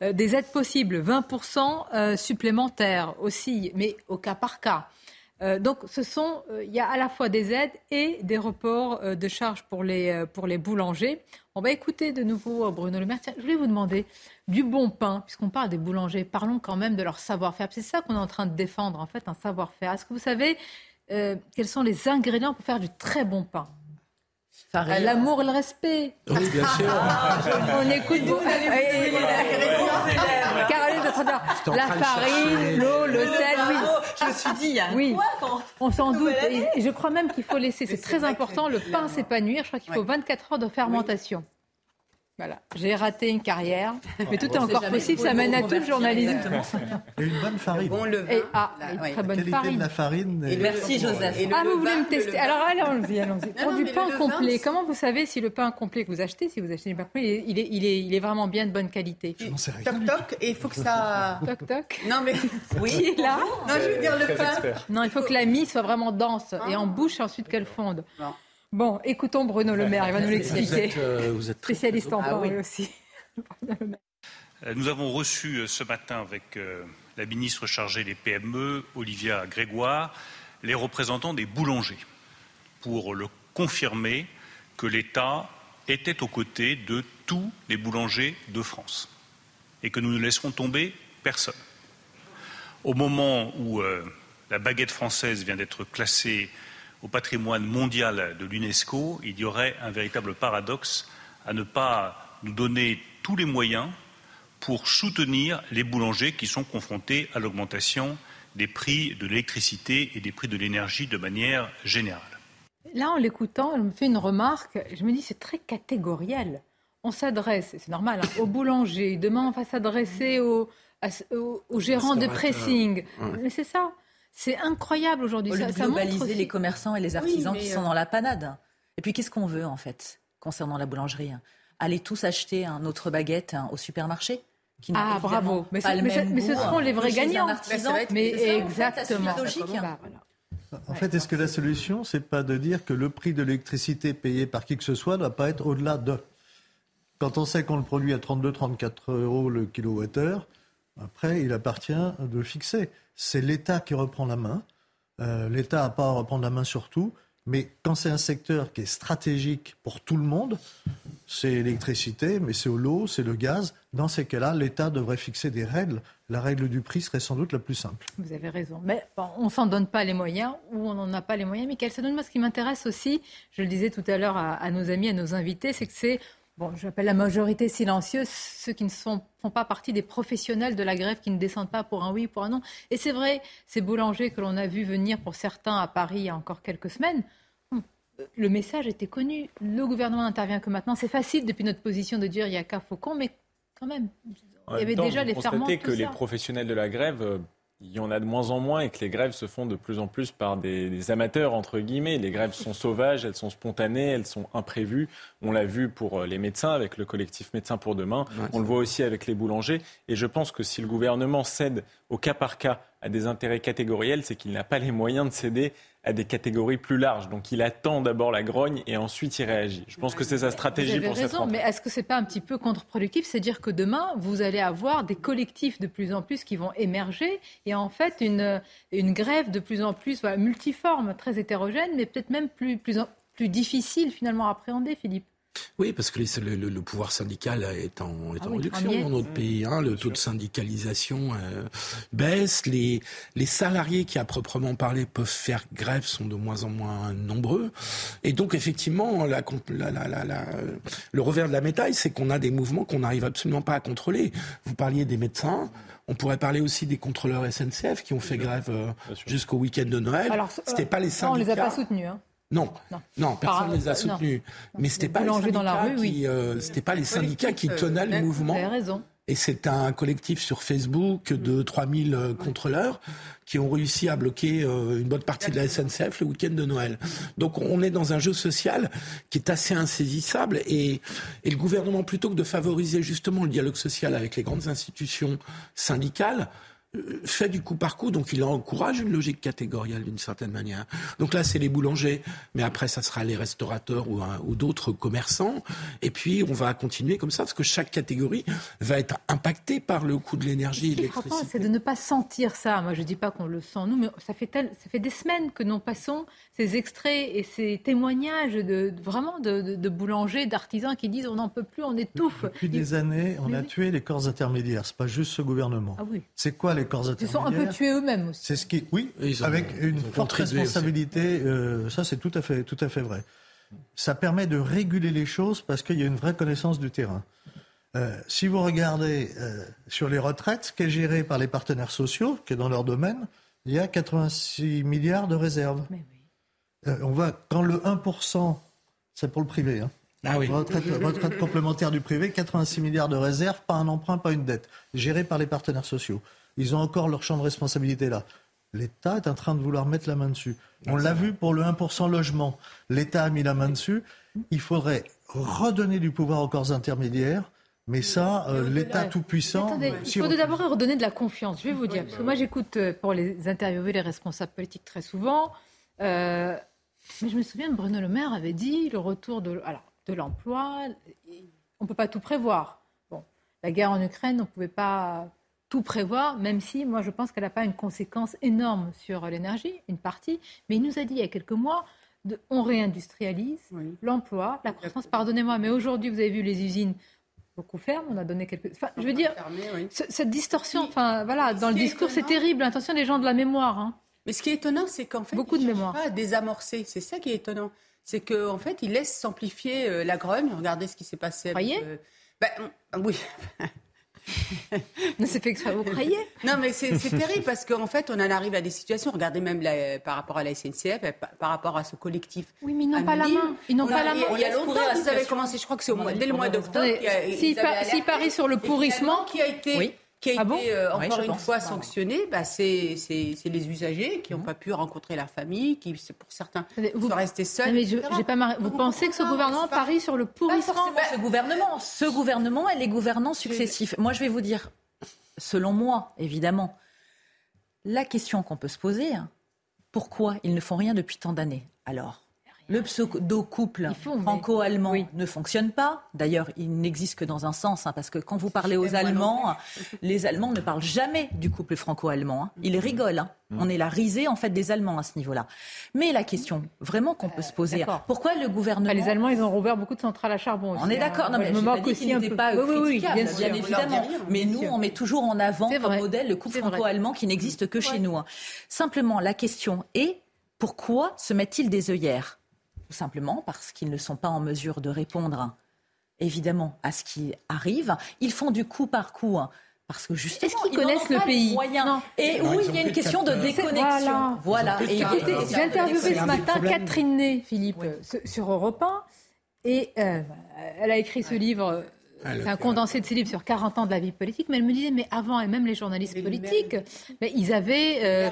Euh, des aides possibles, 20% euh, supplémentaires aussi, mais au cas par cas. Euh, donc, ce sont, il y a à la fois des aides et des reports de charges pour les, pour les boulangers. On va écouter de nouveau Bruno Le Maire. Je voulais vous demander du bon pain, puisqu'on parle des boulangers, parlons quand même de leur savoir-faire. C'est ça qu'on est en train de défendre, en fait, un savoir-faire. Est-ce que vous savez quels sont les ingrédients pour faire du très bon pain? L'amour et le respect. Oui, bien sûr. [LAUGHS] On écoute vous. Caroline la farine, l'eau, le sel, oui. Je me suis dit, il y a oui. On s'en doute. Et je crois même qu'il faut laisser, c'est très important, le pain s'épanouir. Je crois qu'il faut 24 heures de fermentation. Voilà, j'ai raté une carrière, mais tout est encore possible, ça mène à tout le journalisme. Et une bonne farine. Bon Et, ah, une très bonne farine. de la farine. Et merci Joseph. ah, vous voulez me tester Alors allons-y, allons-y. Pour du pain complet, comment vous savez si le pain complet que vous achetez, si vous achetez du pain complet, il est, il est, il est vraiment bien de bonne qualité Je sais rien. Toc toc, et il faut que ça. Toc toc. Non mais oui. [LAUGHS] Qui est là Non, je veux dire le pain. Non, il faut que la mie soit vraiment dense et en bouche ensuite qu'elle fonde. Bon, écoutons Bruno Le Maire, il va nous l'expliquer. Vous êtes, euh, vous êtes spécialiste en pain ah aussi. [LAUGHS] Euh, nous avons reçu euh, ce matin avec la ministre chargée des PME, Olivia Grégoire, les représentants des boulangers pour le confirmer que l'État était aux côtés de tous les boulangers de France et que nous ne laisserons tomber personne. Au moment où la baguette française vient d'être classée au patrimoine mondial de l'UNESCO, il y aurait un véritable paradoxe à ne pas nous donner tous les moyens pour soutenir les boulangers qui sont confrontés à l'augmentation des prix de l'électricité et des prix de l'énergie de manière générale. Là, en l'écoutant, je me fais une remarque, je me dis c'est très catégoriel. On s'adresse, c'est normal, hein, aux boulangers, demain on va s'adresser aux, gérants de pressing. Mais c'est ça. C'est incroyable aujourd'hui. Ça, ça globaliser les commerçants et les artisans qui sont euh, dans la panade. Et puis qu'est-ce qu'on veut en fait concernant la boulangerie Aller tous acheter un autre baguette hein, au supermarché ah bravo, mais, ce seront les vrais gagnants. mais, exactement. Bah, en fait, est-ce que la solution, c'est pas de dire que le prix de l'électricité payé par qui que ce soit ne doit pas être au-delà de? Quand on sait qu'on le produit à 32-34 euros le kilowattheure, après, il appartient de fixer. C'est l'État qui reprend la main. Euh, L'État n'a pas à reprendre la main sur tout. Mais quand c'est un secteur qui est stratégique pour tout le monde, c'est l'électricité, mais c'est l'eau, c'est le gaz. Dans ces cas-là, l'État devrait fixer des règles. La règle du prix serait sans doute la plus simple. Vous avez raison. Mais on ne s'en donne pas les moyens ou on n'en a pas les moyens. Michael, ça donne moi ce qui m'intéresse aussi, je le disais tout à l'heure à, nos amis, à nos invités, c'est que c'est bon, j'appelle la majorité silencieuse, ceux qui ne font pas partie des professionnels de la grève, qui ne descendent pas pour un oui, ou pour un non. Et c'est vrai, ces boulangers que l'on a vu venir pour certains à Paris il y a encore quelques semaines, le message était connu. Le gouvernement n'intervient que maintenant. C'est facile depuis notre position de dire il y a qu'un faucon, mais quand même, il y avait déjà les ferments. que les professionnels de la grève euh, il y en a de moins en moins et que les grèves se font de plus en plus par des, amateurs, entre guillemets. Les grèves sont sauvages, elles sont spontanées, elles sont imprévues. On l'a vu pour euh, les médecins avec le collectif Médecins pour demain. On le voit aussi avec les boulangers. Et je pense que si le gouvernement cède au cas par cas à des intérêts catégoriels, c'est qu'il n'a pas les moyens de céder à des catégories plus larges. Donc il attend d'abord la grogne et ensuite il réagit. Je pense que c'est sa stratégie vous avez pour raison, Mais est-ce que c'est pas un petit peu contre-productif? C'est dire que demain vous allez avoir des collectifs de plus en plus qui vont émerger et en fait une, une grève de plus en plus multiforme, très hétérogène, mais peut-être même plus, plus, plus difficile finalement à appréhender, Philippe. Oui, parce que le, pouvoir syndical est en, est ah en réduction dans notre pays. Hein, le taux de syndicalisation euh, baisse. Les, les salariés qui, à proprement parler, peuvent faire grève sont de moins en moins nombreux. Et donc, effectivement, la, la, le revers de la médaille, c'est qu'on a des mouvements qu'on n'arrive absolument pas à contrôler. Vous parliez des médecins. On pourrait parler aussi des contrôleurs SNCF qui ont fait grève euh, jusqu'au week-end de Noël. C'était pas les syndicats. on les a pas soutenus. Hein. Non, non, personne ne les a soutenus. Mais c'était pas les syndicats dans la rue, qui, euh, c'était pas les syndicats qui tenaient le mouvement. Vous avez raison. Et c'est un collectif sur Facebook de 3000 euh, contrôleurs qui ont réussi à bloquer euh, une bonne partie de la SNCF le week-end de Noël. Donc on est dans un jeu social qui est assez insaisissable et, et le gouvernement, plutôt que de favoriser justement le dialogue social avec les grandes institutions syndicales, fait du coup par coup, donc il encourage une logique catégorielle d'une certaine manière. Donc là, c'est les boulangers, mais après, ça sera les restaurateurs ou, ou d'autres commerçants. Et puis, on va continuer comme ça, parce que chaque catégorie va être impactée par le coût de l'énergie et de l'électricité. C'est de ne pas sentir ça. Moi, je ne dis pas qu'on le sent, nous, mais ça fait, ça fait des semaines que nous passons ces extraits et ces témoignages de, vraiment de, boulangers, d'artisans qui disent on n'en peut plus, on étouffe. Depuis des années, on a tué les corps intermédiaires. C'est pas juste ce gouvernement. Ah oui. C'est quoi les corps intermédiaires Ils sont un peu tués eux-mêmes aussi. C'est ce qui, oui, avec une forte responsabilité. Euh, ça, c'est tout à fait, tout à fait vrai. Ça permet de réguler les choses parce qu'il y a une vraie connaissance du terrain. Euh, si vous regardez euh, sur les retraites, ce qui est géré par les partenaires sociaux, qui est dans leur domaine, il y a 86 milliards de réserves. Mais oui. Euh, on va, quand le 1%, c'est pour le privé, hein. Ah oui. retraite, complémentaire du privé, 86 milliards de réserves, pas un emprunt, pas une dette, géré par les partenaires sociaux. Ils ont encore leur champ de responsabilité là. L'État est en train de vouloir mettre la main dessus. On l'a vu pour le 1% logement. L'État a mis la main dessus. Il faudrait redonner du pouvoir aux corps intermédiaires. Mais ça, euh, l'État tout-puissant... il faut d'abord redonner de la confiance, je vais vous dire. Parce que moi, j'écoute euh, pour les interviewer les responsables politiques très souvent. Mais je me souviens que Bruno Le Maire avait dit le retour de, de l'emploi, on ne peut pas tout prévoir. Bon, la guerre en Ukraine, on ne pouvait pas tout prévoir, même si moi je pense qu'elle n'a pas une conséquence énorme sur l'énergie, une partie. Mais il nous a dit il y a quelques mois, de, on réindustrialise l'emploi, la croissance. Pardonnez-moi, mais aujourd'hui vous avez vu les usines beaucoup ferment. On a donné quelques. Enfin, je veux dire, cette distorsion. Enfin, voilà, dans le discours, c'est terrible. Attention, les gens de la mémoire. Hein. Mais ce qui est étonnant, c'est qu'en fait, beaucoup de mémoire. Pas à désamorcer. C'est ça qui est étonnant. C'est qu'en en fait, il laisse s'amplifier euh, la grogne. Regardez ce qui s'est passé. Vous avec, croyez ben, Oui. [LAUGHS] non, c'est fait exprès, vous croyez? Non, mais c'est terrible parce qu'en fait, on en arrive à des situations. Regardez même par rapport à la SNCF, par, rapport à ce collectif. Oui, mais ils n'ont pas la main. Ils n'ont pas la main. Il y a longtemps qu'ils avaient commencé, je crois que c'est dès le mois d'octobre. S'ils parient sur le pourrissement. Qui a été qui a ah été euh, encore une fois sanctionné, bah, c'est les usagers qui n'ont pas pu rencontrer leur famille, qui, pour certains, vous, sont restés seuls. Mais je, pas Vous pensez que ce gouvernement parie sur le pourrissement Ce gouvernement, ce gouvernement et les gouvernants successifs. Moi, je vais vous dire, selon moi, évidemment, la question qu'on peut se poser, hein, pourquoi ils ne font rien depuis tant d'années Alors, le pseudo-couple franco-allemand ne fonctionne pas. D'ailleurs, il n'existe que dans un sens, hein, parce que quand vous parlez aux Allemands, [LAUGHS] les Allemands ne parlent jamais du couple franco-allemand. Hein. Ils rigolent. Hein. Mm. On est la risée en fait des Allemands à ce niveau-là. Mais la question vraiment qu'on peut se poser, pourquoi le gouvernement Les Allemands, ils ont rouvert beaucoup de centrales à charbon. On est d'accord. Non, mais je me aussi pas oui, oui, bien, bien évidemment. mais nous, on met toujours en avant comme modèle le couple franco-allemand qui n'existe que chez nous. Simplement, la question est pourquoi se mettent-ils des œillères? Tout simplement parce qu'ils ne sont pas en mesure de répondre évidemment à ce qui arrive. Ils font du coup par coup hein, parce que justement, est-ce qu'ils connaissent le pays Et oui, il y a une question de déconnexion. Voilà. J'ai interviewé ce matin Catherine Ney, Philippe, sur Europe 1, et euh, elle a écrit ce livre c'est un condensé de ses livres sur 40 ans de la vie politique, mais elle me disait, mais avant, et même les journalistes politiques, mais ils avaient, euh,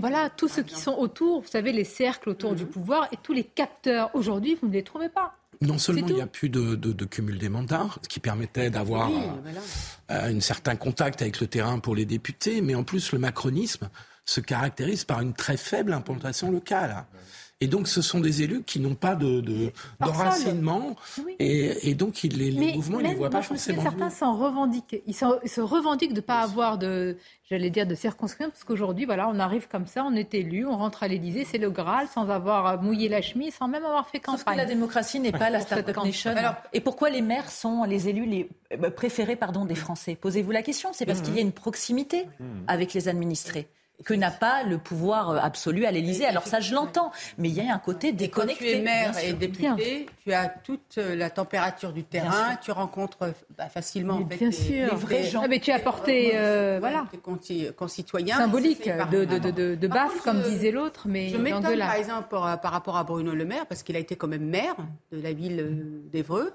voilà, tous ceux qui sont autour, vous savez, les cercles autour du mhm. pouvoir et tous les capteurs. Aujourd'hui, vous ne les trouvez pas. Non seulement il n'y a plus de, cumul des mandats, ce qui permettait d'avoir euh, un certain contact avec le terrain pour les députés, mais en plus le macronisme se caractérise par une très faible implantation locale. Et donc, ce sont des élus qui n'ont pas de, de d'enracinement. Et, et, donc, les, les mouvements, ils ne les voient pas forcément. Certains s'en revendiquent. Ils, se revendiquent de ne pas avoir de, j'allais dire, de circonscription, parce qu'aujourd'hui, voilà, on arrive comme ça, on est élu, on rentre à l'Élysée, c'est le Graal, sans avoir mouillé la chemise, sans même avoir fait campagne. Sauf que la démocratie n'est pas la start-up nation. Alors, et pourquoi les maires sont les élus les euh, préférés pardon, des Français? Posez-vous la question. C'est parce mmh. qu'il y a une proximité mmh. avec les administrés que n'a pas le pouvoir euh, absolu à l'Élysée. Alors ça, je l'entends, mais il y a un côté déconnecté. quand tu es maire et député, tu as toute euh, la température du terrain, tu rencontres euh, bah, facilement bien sûr. Les, vrais gens. Ah, mais tu as voilà, tes concitoyens. Symbolique de, de, de, de baffe, comme disait l'autre, mais Je m'étonne, par exemple, par, rapport à Bruno Le Maire, parce qu'il a été quand même maire de la ville d'Evreux.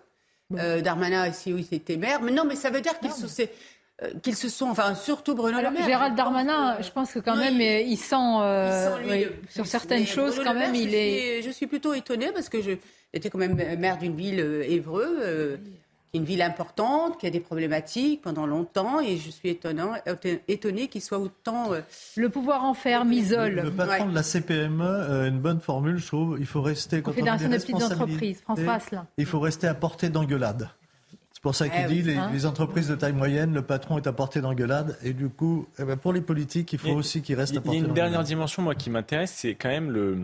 Darmanin aussi, oui, c'était maire. Mais non, mais ça veut dire qu'ils sont, euh, qu'ils se sont, enfin surtout Bruno Le Maire. Gérald Darmanin, je pense que quand même il sent, euh, sur certaines choses quand même il est. Je suis plutôt étonnée parce que j'étais quand même maire d'une ville euh, Évreux. une ville importante, qui a des problématiques pendant longtemps, et je suis étonnant, étonné qu'il soit autant... Le pouvoir enferme, isole. Le, patron de la CPME, une bonne formule, je trouve, il faut rester... Quand Fédération des petites entreprises, France là. Il faut rester à portée d'engueulade pour ça qu'il eh dit hein. les, entreprises de taille moyenne, le patron est à portée d'engueulade. Et du coup, eh ben, pour les politiques, il faut aussi qu'ils restent à portée d'engueulade. Il y a une dernière dimension, moi, qui m'intéresse, c'est quand même le,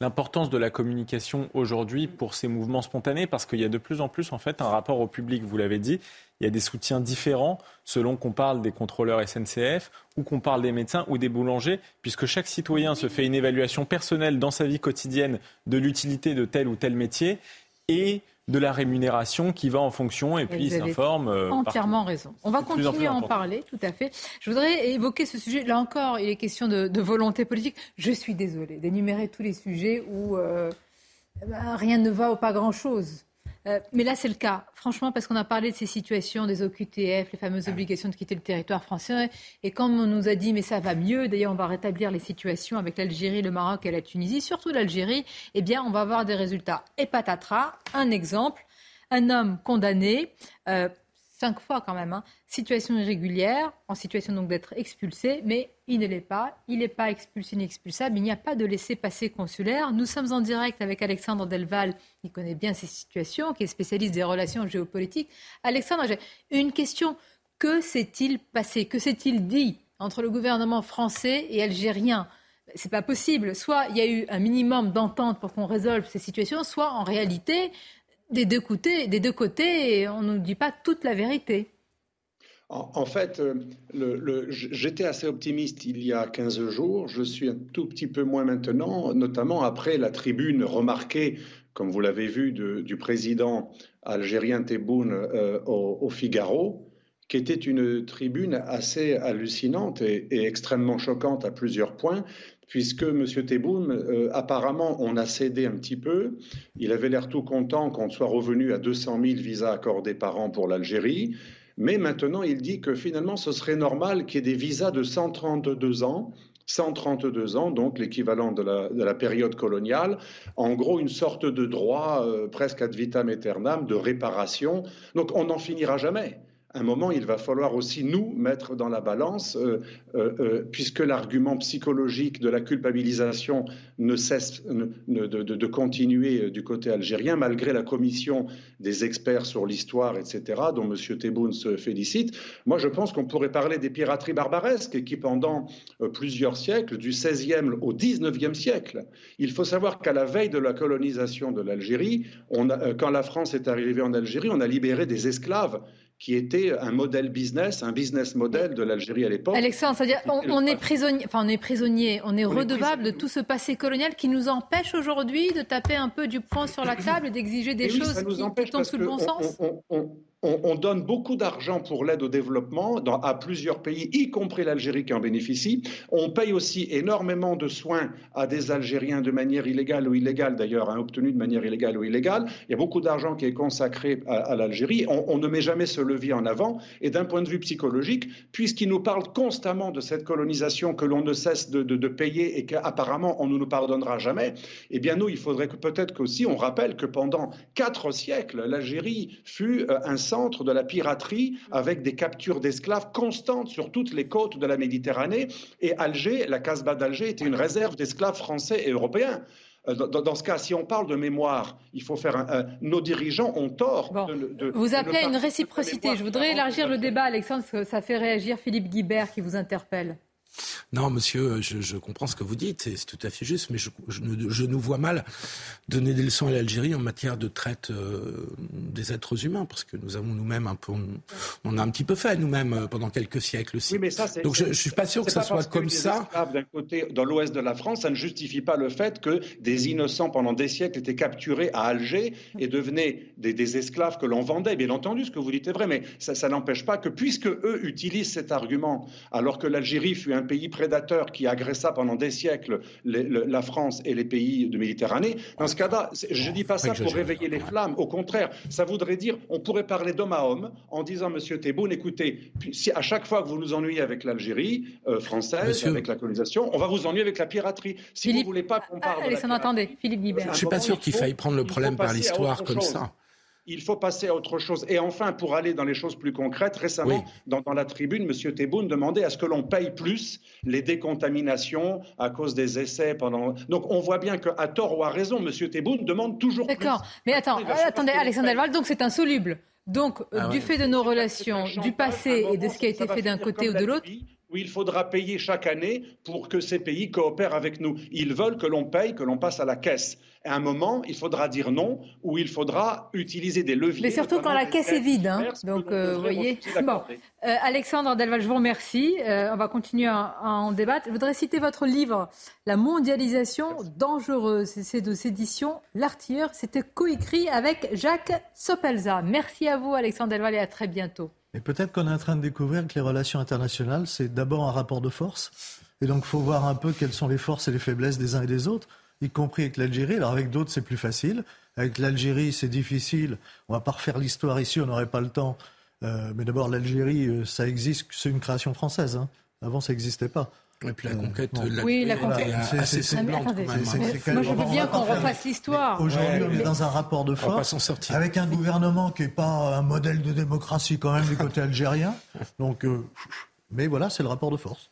l'importance de la communication aujourd'hui pour ces mouvements spontanés, parce qu'il y a de plus en plus, en fait, un rapport au public, vous l'avez dit. Il y a des soutiens différents selon qu'on parle des contrôleurs SNCF ou qu'on parle des médecins ou des boulangers, puisque chaque citoyen se fait une évaluation personnelle dans sa vie quotidienne de l'utilité de tel ou tel métier. Et de la rémunération qui va en fonction et puis s'informe. Euh, entièrement raison. On va continuer à en parler, tout à fait. Je voudrais évoquer ce sujet. Là encore, il est question de, volonté politique. Je suis désolée d'énumérer tous les sujets où euh, ben, rien ne va ou pas grand-chose. Euh, mais là, c'est le cas. Franchement, parce qu'on a parlé de ces situations, des OQTF, les fameuses obligations de quitter le territoire français. Et comme on nous a dit, mais ça va mieux, d'ailleurs, on va rétablir les situations avec l'Algérie, le Maroc et la Tunisie, surtout l'Algérie, eh bien, on va avoir des résultats. Et patatras, un exemple, un homme condamné. Euh, cinq fois quand même, hein. situation irrégulière, en situation donc d'être expulsé, mais il ne l'est pas, il n'est pas expulsé ni expulsable, il n'y a pas de laissez-passer consulaire. Nous sommes en direct avec Alexandre Delval, qui connaît bien ces situations, qui est spécialiste des relations géopolitiques. Alexandre, une question. Que s'est-il passé? Que s'est-il dit entre le gouvernement français et algérien? C'est pas possible. Soit il y a eu un minimum d'entente pour qu'on résolve ces situations, soit en réalité, des deux côtés, on ne nous dit pas toute la vérité. En, fait, euh, j'étais assez optimiste il y a 15 jours. Je suis un tout petit peu moins maintenant, notamment après la tribune remarquée, comme vous l'avez vu, du président algérien Tebboune euh, au, Figaro, qui était une tribune assez hallucinante et, extrêmement choquante à plusieurs points, puisque M. Tebboune, euh, apparemment, on a cédé un petit peu. Il avait l'air tout content qu'on soit revenu à 200 000 visas accordés par an pour l'Algérie. Mais maintenant, il dit que finalement, ce serait normal qu'il y ait des visas de 132 ans 132 ans, donc l'équivalent de la, période coloniale, en gros une sorte de droit euh, presque ad vitam aeternam de réparation. Donc on n'en finira jamais un moment, il va falloir aussi nous mettre dans la balance, euh, euh, euh, puisque l'argument psychologique de la culpabilisation ne cesse de, continuer du côté algérien, malgré la commission des experts sur l'histoire, etc., dont M. Tebboune se félicite. Moi, je pense qu'on pourrait parler des pirateries barbaresques qui, pendant plusieurs siècles, du XVIe au XIXe siècle, il faut savoir qu'à la veille de la colonisation de l'Algérie, quand la France est arrivée en Algérie, on a libéré des esclaves qui était un modèle business, un business model de l'Algérie à l'époque. Alexandre, c'est-à-dire on, est prisonnier, enfin on est prisonnier, on est redevable de tout ce passé colonial qui nous empêche aujourd'hui de taper un peu du poing sur la table et d'exiger des choses qui, tombent sous le bon sens on, donne beaucoup d'argent pour l'aide au développement à plusieurs pays, y compris l'Algérie qui en bénéficie. On paye aussi énormément de soins à des Algériens de manière illégale ou illégale, d'ailleurs, hein, obtenus de manière illégale ou illégale. Il y a beaucoup d'argent qui est consacré à, l'Algérie. On, ne met jamais ce levier en avant. Et d'un point de vue psychologique, puisqu'il nous parle constamment de cette colonisation que l'on ne cesse de, payer et qu'apparemment on ne nous pardonnera jamais, eh bien nous, il faudrait peut-être qu'aussi on rappelle que pendant quatre siècles, l'Algérie fut euh, un centre de la piraterie avec des captures d'esclaves constantes sur toutes les côtes de la Méditerranée. Et Alger, la Casbah d'Alger, était une réserve d'esclaves français et européens. Euh, dans, ce cas, si on parle de mémoire, il faut faire nos dirigeants ont tort. De, vous appelez à une réciprocité. Je voudrais élargir le débat, Alexandre, parce que ça fait réagir Philippe Guibert qui vous interpelle. Non, monsieur, je, comprends ce que vous dites, c'est tout à fait juste, mais je, nous vois mal donner des leçons à l'Algérie en matière de traite euh, des êtres humains, parce que nous avons nous-mêmes un peu, on, a un petit peu fait nous-mêmes euh, pendant quelques siècles aussi. Donc je, ne suis pas sûr que ça soit comme ça. D'un côté, dans l'ouest de la France, ça ne justifie pas le fait que des innocents pendant des siècles étaient capturés à Alger et devenaient des, esclaves que l'on vendait. Bien entendu, ce que vous dites est vrai, mais ça, ça n'empêche pas que puisque eux utilisent cet argument, alors que l'Algérie fut un pays prédateur qui agressa pendant des siècles la France et les pays de Méditerranée, dans ce cas-là, je ne dis pas ça pour réveiller les flammes. Au contraire, ça voudrait dire, on pourrait parler d'homme à homme en disant, Monsieur Tebboune, écoutez, si à chaque fois que vous nous ennuyez avec l'Algérie euh, française, avec la colonisation, on va vous ennuyer avec la piraterie. Si vous ne voulez pas qu'on parle. Allez, attendez, Philippe Guibert. Je ne suis pas sûr qu'il faille prendre le problème par l'histoire comme ça il faut passer à autre chose. Et enfin, pour aller dans les choses plus concrètes, récemment, dans, la tribune, M. Tebboune demandait à ce que l'on paye plus les décontaminations à cause des essais pendant. Donc on voit bien qu'à tort ou à raison, M. Tebboune demande toujours plus. D'accord. Mais attends, attendez, Alexandre Delval, donc c'est insoluble. Donc, ah du fait de nos relations, du passé et de ce qui a été fait d'un côté ou de l'autre où il faudra payer chaque année pour que ces pays coopèrent avec nous. Ils veulent que l'on paye, que l'on passe à la caisse. À un moment, il faudra dire non, ou il faudra utiliser des leviers. Mais surtout quand la caisse est vide. Hein. Donc, euh, vous voyez. Bon. Euh, Alexandre Delval, je vous remercie. Euh, on va continuer à, en débattre. Je voudrais citer votre livre, La mondialisation dangereuse. C'est de éditions L'Artilleur. C'était coécrit avec Jacques Sopelza. Merci à vous, Alexandre Delval, et à très bientôt. Et peut-être qu'on est en train de découvrir que les relations internationales, c'est d'abord un rapport de force. Et donc, il faut voir un peu quelles sont les forces et les faiblesses des uns et des autres, y compris avec l'Algérie. Alors, avec d'autres, c'est plus facile. Avec l'Algérie, c'est difficile. On va pas refaire l'histoire ici, on n'aurait pas le temps. Euh, mais d'abord, l'Algérie, euh, ça existe, c'est une création française. Hein. Avant, ça n'existait pas. Et puis la conquête la Oui, la conquête. Hein. Moi, je veux bien qu'on refasse l'histoire. Aujourd'hui, on est dans un rapport de force avec un gouvernement qui n'est pas un modèle de démocratie quand même du côté algérien. Donc, euh, mais voilà, c'est le rapport de force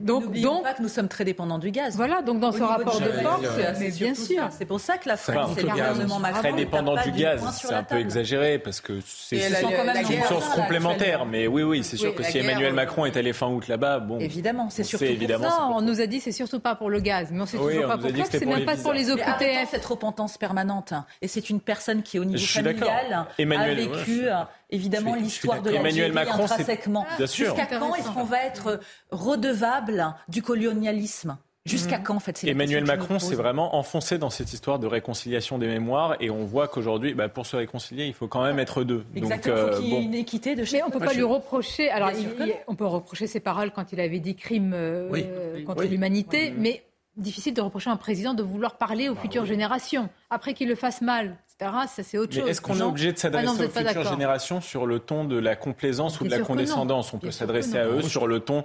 donc, donc pas que nous sommes très dépendants du gaz. Voilà, donc dans ce rapport de, force, mais bien sûr. C'est pour ça que la France et le gouvernement Macron très dépendant du gaz, c'est un peu exagéré parce que c'est une source complémentaire. Mais oui, oui, c'est sûr que si Emmanuel Macron est allé fin août là-bas, bon. Évidemment, c'est surtout évidemment pour ça. On nous a dit c'est surtout pas pour le gaz, mais on sait toujours pas pourquoi. C'est même pas pour les OQTF. cette repentance permanente. Et c'est une personne qui, au niveau familial, a vécu évidemment l'histoire de l'Algérie intrinsèquement. Jusqu'à quand est-ce qu'on va être redevable du colonialisme? Jusqu'à mhm. quand, en fait Emmanuel Macron s'est vraiment enfoncé dans cette histoire de réconciliation des mémoires et on voit qu'aujourd'hui, bah, pour se réconcilier, il faut quand même être deux. Exactement, il faut euh, qu'il y ait une équité de Mais on ne peut pas lui reprocher. Alors, on peut reprocher ses paroles quand il avait dit crime euh, contre l'humanité, mais difficile de reprocher à un président de vouloir parler aux bah futures générations. Après qu'il le fasse mal, etc., ça c'est autre chose. Est-ce qu'on est obligé de ah s'adresser aux futures générations sur le ton de la complaisance ou de la condescendance? On peut s'adresser à eux sur le ton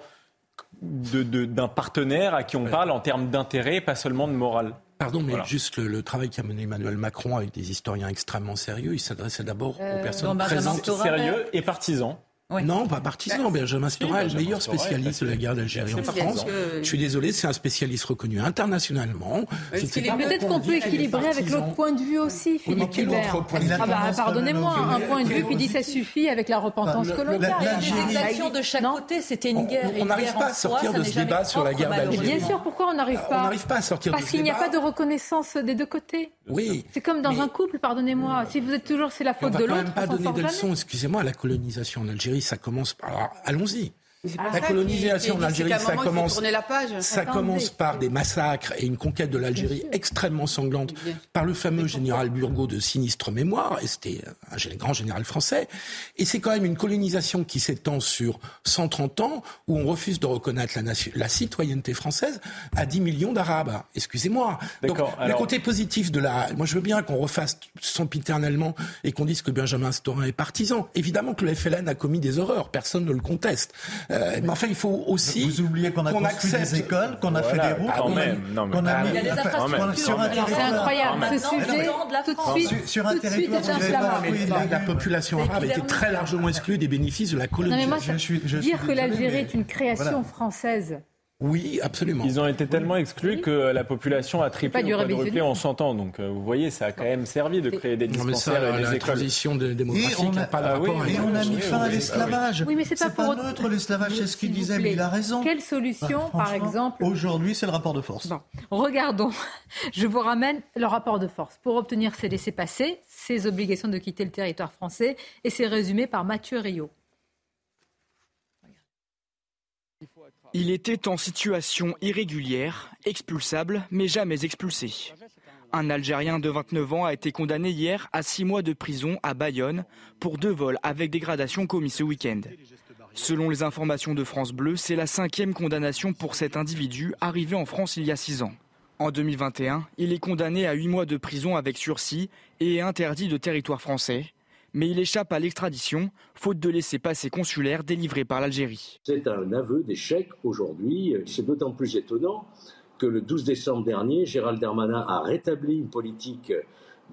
d'un partenaire à qui on parle en termes d'intérêt, pas seulement de morale. Pardon, mais juste le, travail qu'a mené Emmanuel Macron avec des historiens extrêmement sérieux, il s'adressait d'abord aux euh, personnes présentes. Sérieux et partisans. Non, pas partisan. Benjamin Stora est le meilleur spécialiste de la guerre d'Algérie en France. Je suis désolé, c'est un spécialiste reconnu internationalement. Peut-être qu'on peut équilibrer avec l'autre point de vue aussi, Philippe Hubert. Ah bah, Pardonnez-moi, un point de vue qui dit ça suffit avec la repentance coloniale. Il y a des actions de chaque côté, c'était une guerre. On n'arrive pas à sortir de ce débat sur la guerre d'Algérie. Bien sûr, pourquoi on n'arrive pas On n'arrive pas à sortir Parce qu'il n'y a pas de reconnaissance des deux côtés. Oui. C'est comme dans un couple, pardonnez-moi. Si vous êtes toujours, c'est la faute de l'autre. On ne va pas donner de leçons, excusez-moi, la colonisation en Algérie, ça commence par... allons-y. La colonisation d'Algérie, ça commence, ça commence par des massacres et une conquête de l'Algérie extrêmement sanglante par le fameux général Burgot de sinistre mémoire, et c'était un grand général français. Et c'est quand même une colonisation qui s'étend sur 130 ans, où on refuse de reconnaître la, la citoyenneté française à 10 millions d'Arabes. Excusez-moi. Donc, le côté positif de la... Moi, je veux bien qu'on refasse sempiternellement et qu'on dise que Benjamin Storin est partisan. Évidemment que le FLN a commis des horreurs, personne ne le conteste. Euh, mais enfin, il faut aussi. Vous oubliez qu'on a construit des écoles, qu'on a fait des routes, qu'on a, a, mis. Il y a des infrastructures. Sur un territoire. C'est incroyable. Ce sujet, tout de suite, sur un territoire, la, la population arabe était très largement exclue des bénéfices de la colonisation. Dire que l'Algérie est une création française. Oui, absolument. Ils ont été tellement exclus que la population a triplé ou quadruplé en 100 ans. Donc, euh, vous voyez, ça a quand même servi de créer des dispensaires et des la écoles. transition de démocratie n'a pas de ah rapport Et on a mis fin à l'esclavage. Oui, mais c'est pas, pas neutre l'esclavage, c'est ce qu'il disait, mais il a raison. Quelle solution, bah, par exemple Aujourd'hui, c'est le rapport de force. Regardons. [LAUGHS] Je vous ramène le rapport de force. Pour obtenir ces laissés-passer, ces obligations de quitter le territoire français, et c'est résumé par Mathieu Rio. Il était en situation irrégulière, expulsable, mais jamais expulsé. Un Algérien de 29 ans a été condamné hier à six mois de prison à Bayonne pour deux vols avec dégradation commis ce week-end. Selon les informations de France Bleu, c'est la cinquième condamnation pour cet individu arrivé en France il y a six ans. En 2021, il est condamné à huit mois de prison avec sursis et est interdit de territoire français mais il échappe à l'extradition, faute de laisser passer consulaire délivré par l'Algérie. C'est un aveu d'échec aujourd'hui. C'est d'autant plus étonnant que le 12 décembre dernier, Gérald Darmanin a rétabli une politique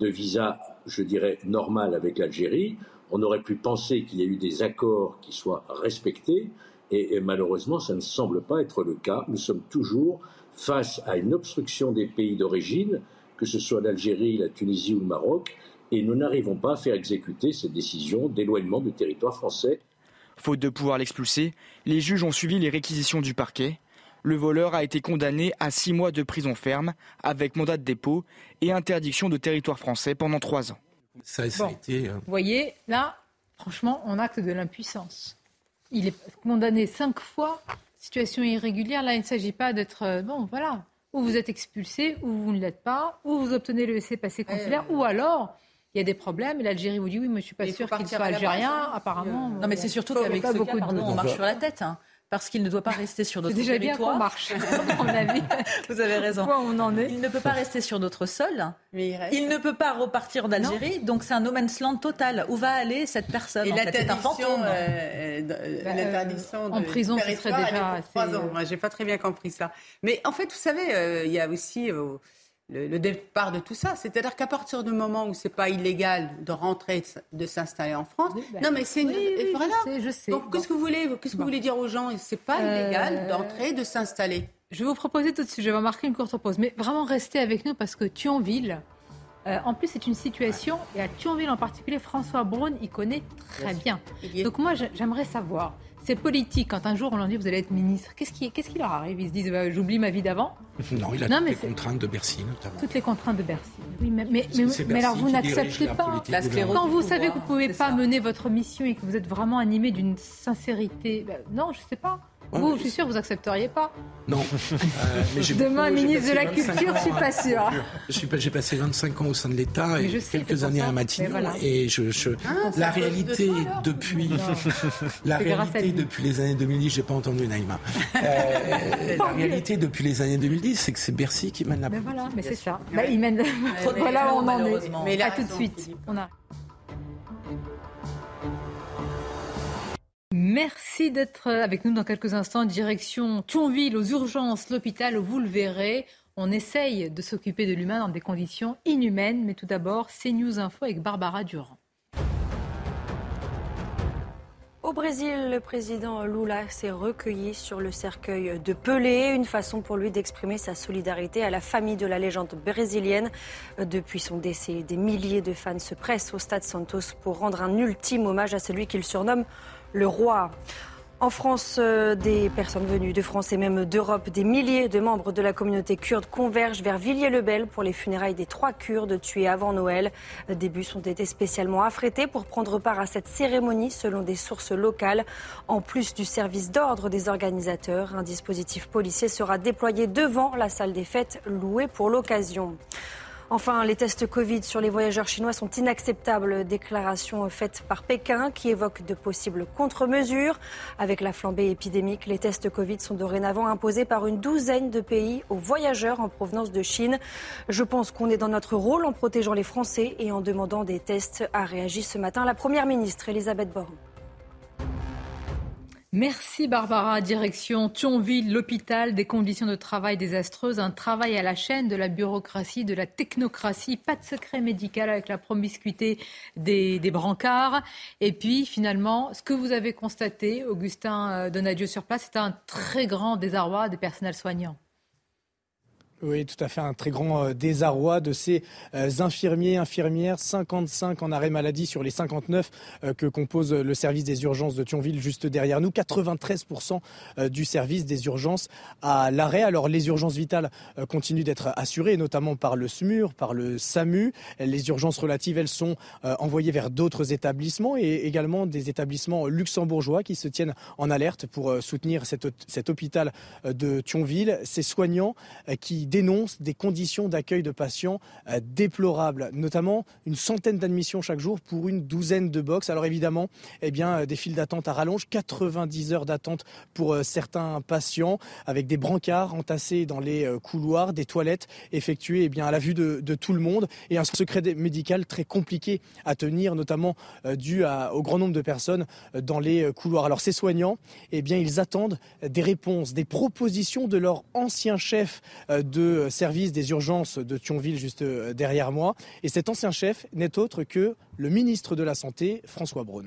de visa, je dirais, normale avec l'Algérie. On aurait pu penser qu'il y a eu des accords qui soient respectés, et, malheureusement, ça ne semble pas être le cas. Nous sommes toujours face à une obstruction des pays d'origine, que ce soit l'Algérie, la Tunisie ou le Maroc, et nous n'arrivons pas à faire exécuter cette décision d'éloignement du territoire français. Faute de pouvoir l'expulser, les juges ont suivi les réquisitions du parquet. Le voleur a été condamné à six mois de prison ferme avec mandat de dépôt et interdiction de territoire français pendant trois ans. Ça, a été, euh, Vous voyez, là, franchement, on acte de l'impuissance. Il est condamné cinq fois, situation irrégulière. Là, il ne s'agit pas d'être. Euh, bon, voilà. Ou vous êtes expulsé, ou vous ne l'êtes pas, ou vous obtenez le laissez-passer consulaire, ou alors il y a des problèmes. Et l'Algérie vous dit oui, mais je ne suis pas sûr qu'il soit algérien, apparemment. Non, mais c'est surtout qu'avec ce cas, pardon, on marche sur la tête. Hein, parce qu'il ne doit pas rester sur notre déjà territoire. Bien marche, [LAUGHS] [LAUGHS] mon avis. Vous avez raison. on en est Il ne peut pas rester sur notre sol. Mais il, ne peut pas repartir d'Algérie. Donc c'est un no man's land total. Où va aller cette personne Et C'est un fantôme. Euh, bah, l'interdiction de en prison, ce serait déjà. Trois ans. Moi, j'ai pas très bien compris ça. Mais en fait, vous savez, euh, il y a aussi. Euh, le, départ de tout ça. C'est-à-dire qu'à partir du moment où c'est pas illégal de rentrer, de s'installer en France, ben, non mais c'est oui, voilà. Je sais, je sais. Donc qu'est-ce que vous voulez, qu'est-ce que vous voulez dire aux gens? C'est pas euh, illégal d'entrer, de s'installer. Je vais vous proposer tout de suite. Je vais marquer une courte pause, mais vraiment restez avec nous parce que Thionville. Euh, en plus, c'est une situation, et à Thionville en particulier, François Braun y connaît très bien. Donc moi, j'aimerais savoir, ces politiques, quand un jour on leur dit vous allez être ministre, qu'est-ce qui, qu'est-ce qui leur arrive? Ils se disent bah, j'oublie ma vie d'avant [LAUGHS] Non, il a toutes les contraintes de Bercy notamment. Toutes les contraintes de Bercy. Oui, mais, mais, mais, alors vous n'acceptez pas. Quand vous savez que vous ne pouvez pas mener votre mission et que vous êtes vraiment animé d'une sincérité, bah, non, je ne sais pas vous, je suis sûr, vous accepteriez pas. Non. Euh, [LAUGHS] mais Demain, ministre de la Culture, je suis pas sûr. J'ai passé 25 ans au sein de l'État et quelques années à Matignon. Et je, ah, la réalité depuis, [LAUGHS] la [LAUGHS] réalité depuis les années 2010, j'ai pas entendu Naïma. Euh, la réalité depuis les années 2010, c'est que c'est Bercy qui mène la. Mais voilà, mais c'est ça. Bah, il mène. voilà où on en est. Mais là, tout de suite. On a. Merci d'être avec nous dans quelques instants. Direction Thionville, aux urgences, l'hôpital, vous le verrez. On essaye de s'occuper de l'humain dans des conditions inhumaines. Mais tout d'abord, CNews Info avec Barbara Durand. Au Brésil, le président Lula s'est recueilli sur le cercueil de Pelé, une façon pour lui d'exprimer sa solidarité à la famille de la légende brésilienne. Depuis son décès, des milliers de fans se pressent au stade Santos pour rendre un ultime hommage à celui qu'il surnomme le roi. En France, euh, des personnes venues de France et même d'Europe, des milliers de membres de la communauté kurde convergent vers Villiers-le-Bel pour les funérailles des trois Kurdes tués avant Noël. Des bus ont été spécialement affrétés pour prendre part à cette cérémonie selon des sources locales. En plus du service d'ordre des organisateurs, un dispositif policier sera déployé devant la salle des fêtes louée pour l'occasion. Enfin, les tests Covid sur les voyageurs chinois sont inacceptables. Déclaration faite par Pékin qui évoque de possibles contre-mesures. Avec la flambée épidémique, les tests Covid sont dorénavant imposés par une douzaine de pays aux voyageurs en provenance de Chine. Je pense qu'on est dans notre rôle en protégeant les Français et en demandant des tests, a réagi ce matin la Première ministre Elisabeth Borne. Merci Barbara. Direction Thionville, l'hôpital, des conditions de travail désastreuses, un travail à la chaîne de la bureaucratie, de la technocratie, pas de secret médical avec la promiscuité des, des brancards. Et puis finalement, ce que vous avez constaté, Augustin euh, Donadieu sur place, c'est un très grand désarroi des personnels soignants. Oui, tout à fait. Un très grand euh, désarroi de ces euh, infirmiers, infirmières, 55 en arrêt maladie sur les 59 euh, que compose le service des urgences de Thionville juste derrière nous. 93% du service des urgences à l'arrêt. Alors les urgences vitales continuent d'être assurées, notamment par le SMUR, par le SAMU. Les urgences relatives, elles sont envoyées vers d'autres établissements et également des établissements luxembourgeois qui se tiennent en alerte pour soutenir cet, cet hôpital de Thionville. Ces soignants qui dénonce des conditions d'accueil de patients euh, déplorables, notamment une centaine d'admissions chaque jour pour une douzaine de box. Alors évidemment, eh bien, euh, des files d'attente à rallonge, 90 heures d'attente pour euh, certains patients, avec des brancards entassés dans les couloirs, des toilettes effectuées eh bien, à la vue de, tout le monde, et un secret médical très compliqué à tenir, notamment dû au grand nombre de personnes dans les couloirs. Alors ces soignants, eh bien, ils attendent des réponses, des propositions de leur ancien chef de de service des urgences de Thionville juste euh, derrière moi. Et cet ancien chef n'est autre que le ministre de la Santé, François Braun.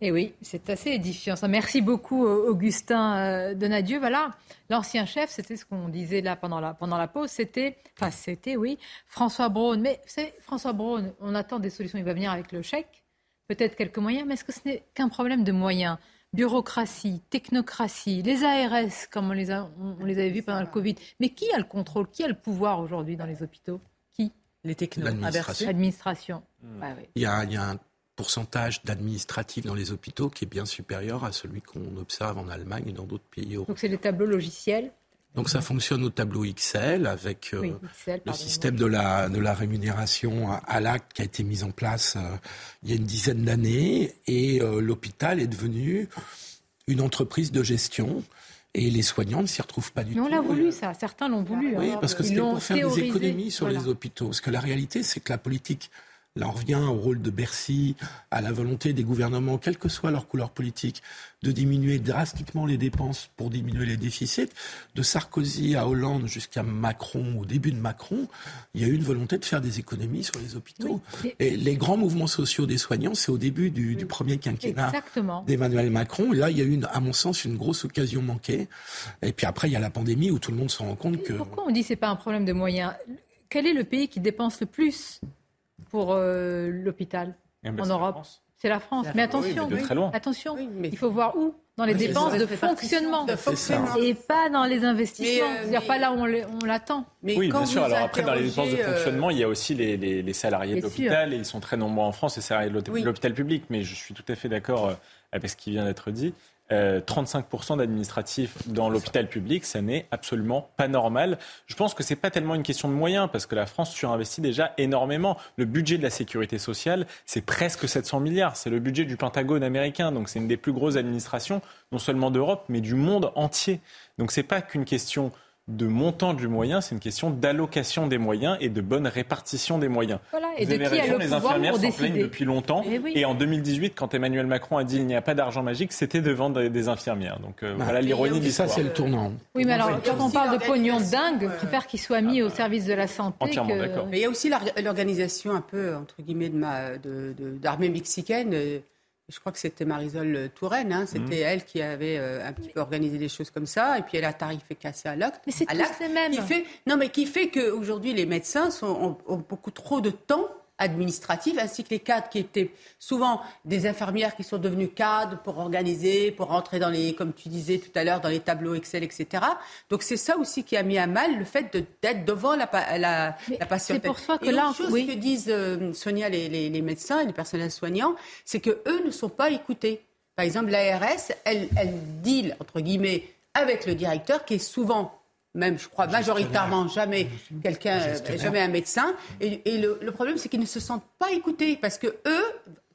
Et eh oui, c'est assez édifiant. Merci beaucoup, euh, Augustin euh, Donadieu. Voilà, l'ancien chef, c'était ce qu'on disait là pendant la, pendant la pause, c'était, enfin, c'était, oui, François Braun. Mais vous François Braun, on attend des solutions. Il va venir avec le chèque, peut-être quelques moyens, mais est-ce que ce n'est qu'un problème de moyens? Bureaucratie, technocratie, les ARS, comme on les, a, on, les avait vus pendant le Covid. Mais qui a le contrôle Qui a le pouvoir aujourd'hui dans les hôpitaux? Qui? Les technos. L'administration. Hmm. il, y a, un pourcentage d'administratifs dans les hôpitaux qui est bien supérieur à celui qu'on observe en Allemagne et dans d'autres pays européens. Donc c'est les tableaux logiciels donc ça fonctionne au tableau XL avec euh, le système de la, de la rémunération à, l'acte qui a été mis en place euh, il y a une dizaine d'années et euh, l'hôpital est devenu une entreprise de gestion. Et les soignants ne s'y retrouvent pas du tout. Mais on l'a voulu, ça. Certains l'ont voulu. Oui, hein. parce que c'était pour faire des économies sur les hôpitaux. Parce que la réalité, c'est que la politique Là, on revient au rôle de Bercy, à la volonté des gouvernements, quelle que soit leur couleur politique, de diminuer drastiquement les dépenses pour diminuer les déficits. De Sarkozy à Hollande jusqu'à Macron, au début de Macron, il y a eu une volonté de faire des économies sur les hôpitaux. Et les grands mouvements sociaux des soignants, c'est au début du, premier quinquennat d'Emmanuel Macron. là, il y a eu, à mon sens, une grosse occasion manquée. Et puis après, il y a la pandémie où tout le monde se rend compte que... Pourquoi on dit que ce n'est pas un problème de moyens? Quel est le pays qui dépense le plus? Pour euh, l'hôpital eh ben, en Europe. C'est la France. Mais attention, attention, il faut voir où. Dans les dépenses de fonctionnement, et pas dans les investissements. Euh, C'est-à-dire pas là où on l'attend. Oui, bien sûr. Alors après, dans les dépenses de euh, fonctionnement, il y a aussi les, salariés de l'hôpital, et ils sont très nombreux en France, les salariés de l'hôpital public. Mais je suis tout à fait d'accord avec ce qui vient d'être dit. 35% euh, d'administratifs dans l'hôpital public, ça n'est absolument pas normal. Je pense que c'est pas tellement une question de moyens, parce que la France surinvestit déjà énormément. Le budget de la sécurité sociale, c'est presque 700 milliards. C'est le budget du Pentagone américain. Donc c'est une des plus grosses administrations, non seulement d'Europe, mais du monde entier. Donc c'est pas qu'une question de montant du moyen, c'est une question d'allocation des moyens et de bonne répartition des moyens. Voilà, et de qui a le les infirmières s'en plaignent depuis longtemps. Eh et, en 2018, quand Emmanuel Macron a dit il n'y a pas d'argent magique, c'était devant des infirmières. Donc euh, bah, voilà l'ironie de l'histoire. Ça, c'est le tournant. Oui, mais alors quand on parle de pognon dingue, je préfère qu'il soit mis au service de la santé. Entièrement d'accord. Mais il y a aussi l'organisation un peu, entre guillemets, d'armée de, de, mexicaine. Euh, je crois que c'était Marisol Touraine, hein, c'était mhm. elle qui avait euh, un petit peu organisé les choses comme ça, et puis elle a tarifé cassé à l'acte. Mais c'est tous les mêmes. Qui fait, non, mais qui fait qu'aujourd'hui les médecins sont, ont beaucoup trop de temps administratifs, ainsi que les cadres qui étaient souvent des infirmières qui sont devenues cadres pour organiser, pour rentrer dans les, comme tu disais tout à l'heure, dans les tableaux Excel, etc. Donc c'est ça aussi qui a mis à mal le fait d'être devant la, la, la patiente. C'est pour ça que là, chose que disent euh, Sonia les, les, les, médecins et les personnels soignants, c'est que eux ne sont pas écoutés. Par exemple, l'ARS, elle, elle deal entre guillemets avec le directeur qui est souvent même, je crois, majoritairement jamais quelqu'un, euh, jamais un médecin. Et, le, problème, c'est qu'ils ne se sentent pas écoutés parce que eux,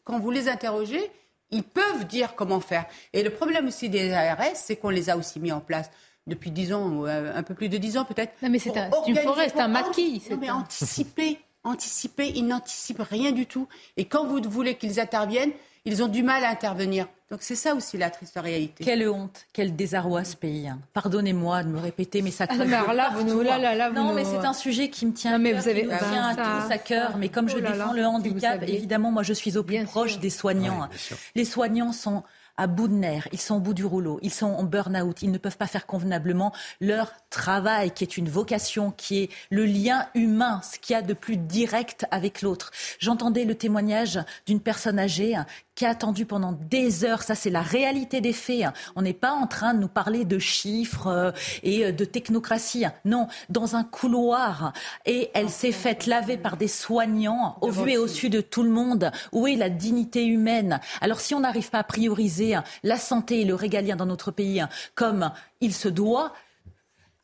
quand vous les interrogez, ils peuvent dire comment faire. Et le problème aussi des ARS, c'est qu'on les a aussi mis en place depuis dix ans, ou euh, un peu plus de dix ans peut-être. Non, mais c'est un, une forêt, c'est un maquis. Non, mais anticiper, anticiper, ils n'anticipent rien du tout. Et quand vous voulez qu'ils interviennent, ils ont du mal à intervenir. Donc c'est ça aussi la triste réalité. Quelle honte, quel désarroi ce pays. Hein. Pardonnez-moi de me répéter, mais ça. Ah non, mais alors là, vous nous, là, là, là, non, mais c'est un sujet qui me tient, mais vous avez, tient à tous à cœur. Mais comme je oh défends le handicap, évidemment, moi, je suis au plus proche des soignants. Les soignants sont à bout de nerfs, ils sont au bout du rouleau, ils sont en burn-out, ils ne peuvent pas faire convenablement leur travail, qui est une vocation, qui est le lien humain, ce qu'il y a de plus direct avec l'autre. J'entendais le témoignage d'une personne âgée qui a attendu pendant des heures. Ça, c'est la réalité des faits. On n'est pas en train de nous parler de chiffres euh, et euh, de technocratie. Non, dans un couloir. Et elle s'est faite laver par des soignants, au vu et au su de tout le monde. Où est la dignité humaine? Alors, si on n'arrive pas à prioriser la santé et le régalien dans notre pays comme il se doit,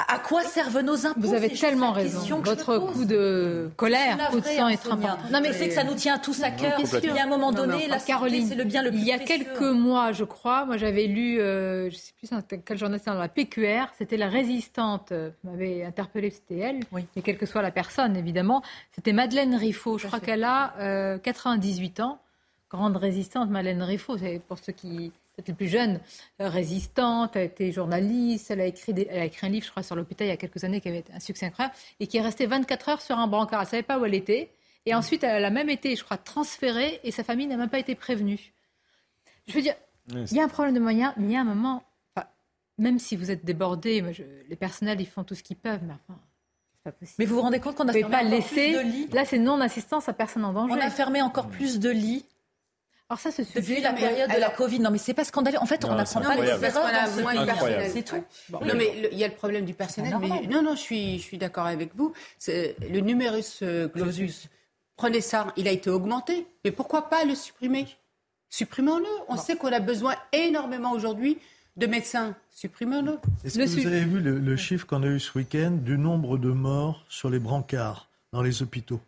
à quoi servent nos impôts? Vous avez tellement raison. Votre coup de colère, coup de sang est important. Non, mais c'est que ça nous tient tous à cœur. Il y a un moment donné, la Caroline, c'est le bien le plus Il y a quelques mois, je crois, moi j'avais lu, euh, je ne sais plus quel journal c'est dans la PQR, c'était la résistante, euh, m'avait interpellé, c'était elle, oui. mais quelle que soit la personne, évidemment. C'était Madeleine Riffaut. Je crois qu'elle a 98 euh, ans. Grande résistante, Madeleine Riffaut, c'est pour ceux qui peut plus jeune, euh, résistante, a été journaliste, elle a, écrit elle a écrit un livre, je crois, sur l'hôpital il y a quelques années qui avait un succès incroyable, et qui est restée 24 heures sur un brancard. Elle ne savait pas où elle était. Et ensuite, elle a même été, je crois, transférée, et sa famille n'a même pas été prévenue. Je veux dire, il y a un problème de moyens, mais il y a un moment, même si vous êtes débordé, les personnels, ils font tout ce qu'ils peuvent, mais enfin, pas possible. Mais vous vous rendez compte qu'on a fermé pas laisser, de lits Là, c'est non-assistance à personne en danger. On a fermé encore plus de lits alors ça, ce sujet, Depuis la période de la Covid, non mais c'est pas scandaleux. En fait, on n'apprend pas les erreurs. C'est tout. Non mais il y a le problème du personnel. Mais, non, non, je suis, je suis d'accord avec vous. Le numerus euh, clausus, prenez ça, il a été augmenté. Mais pourquoi pas le supprimer? Supprimons-le. On sait qu'on a besoin énormément aujourd'hui de médecins. Supprimons-le. Est-ce que vous avez vu le, le chiffre qu'on a eu ce week-end du nombre de morts sur les brancards dans les hôpitaux?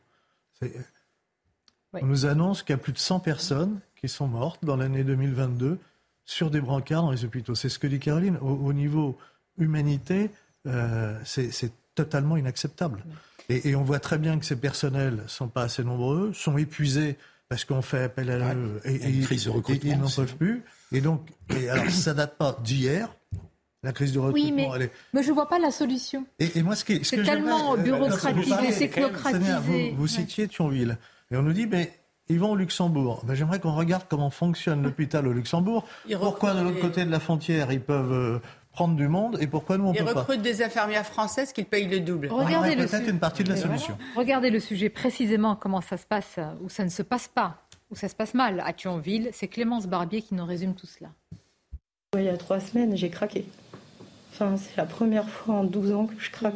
On nous annonce qu'il y a plus de 100 personnes qui sont mortes dans l'année 2022 sur des brancards dans les hôpitaux. C'est ce que dit Caroline. Au, niveau humanité, euh, c'est totalement inacceptable. Et, on voit très bien que ces personnels sont pas assez nombreux, sont épuisés parce qu'on fait appel à eux et, ils n'en peuvent plus. Et donc, et alors ça date pas d'hier. La crise de recrutement, oui, mais, elle est... mais je ne vois pas la solution. Et, moi, ce qui, c'est tellement bureaucratisé, c'est Vous, vous citiez Thionville. Et on nous dit, mais ils vont au Luxembourg. Ben, J'aimerais qu'on regarde comment fonctionne l'hôpital au Luxembourg. Pourquoi de l'autre côté de la frontière, ils peuvent euh, prendre du monde et pourquoi nous on ils peut pas Ils recrutent des infirmières françaises qui payent le double. Regardez le peut-être une partie de la solution. Regardez le sujet précisément comment ça se passe ou ça ne se passe pas où ça se passe mal, à Thionville. C'est Clémence Barbier qui nous résume tout cela. Il y a trois semaines, j'ai craqué. Enfin, c'est la première fois en 12 ans que je craque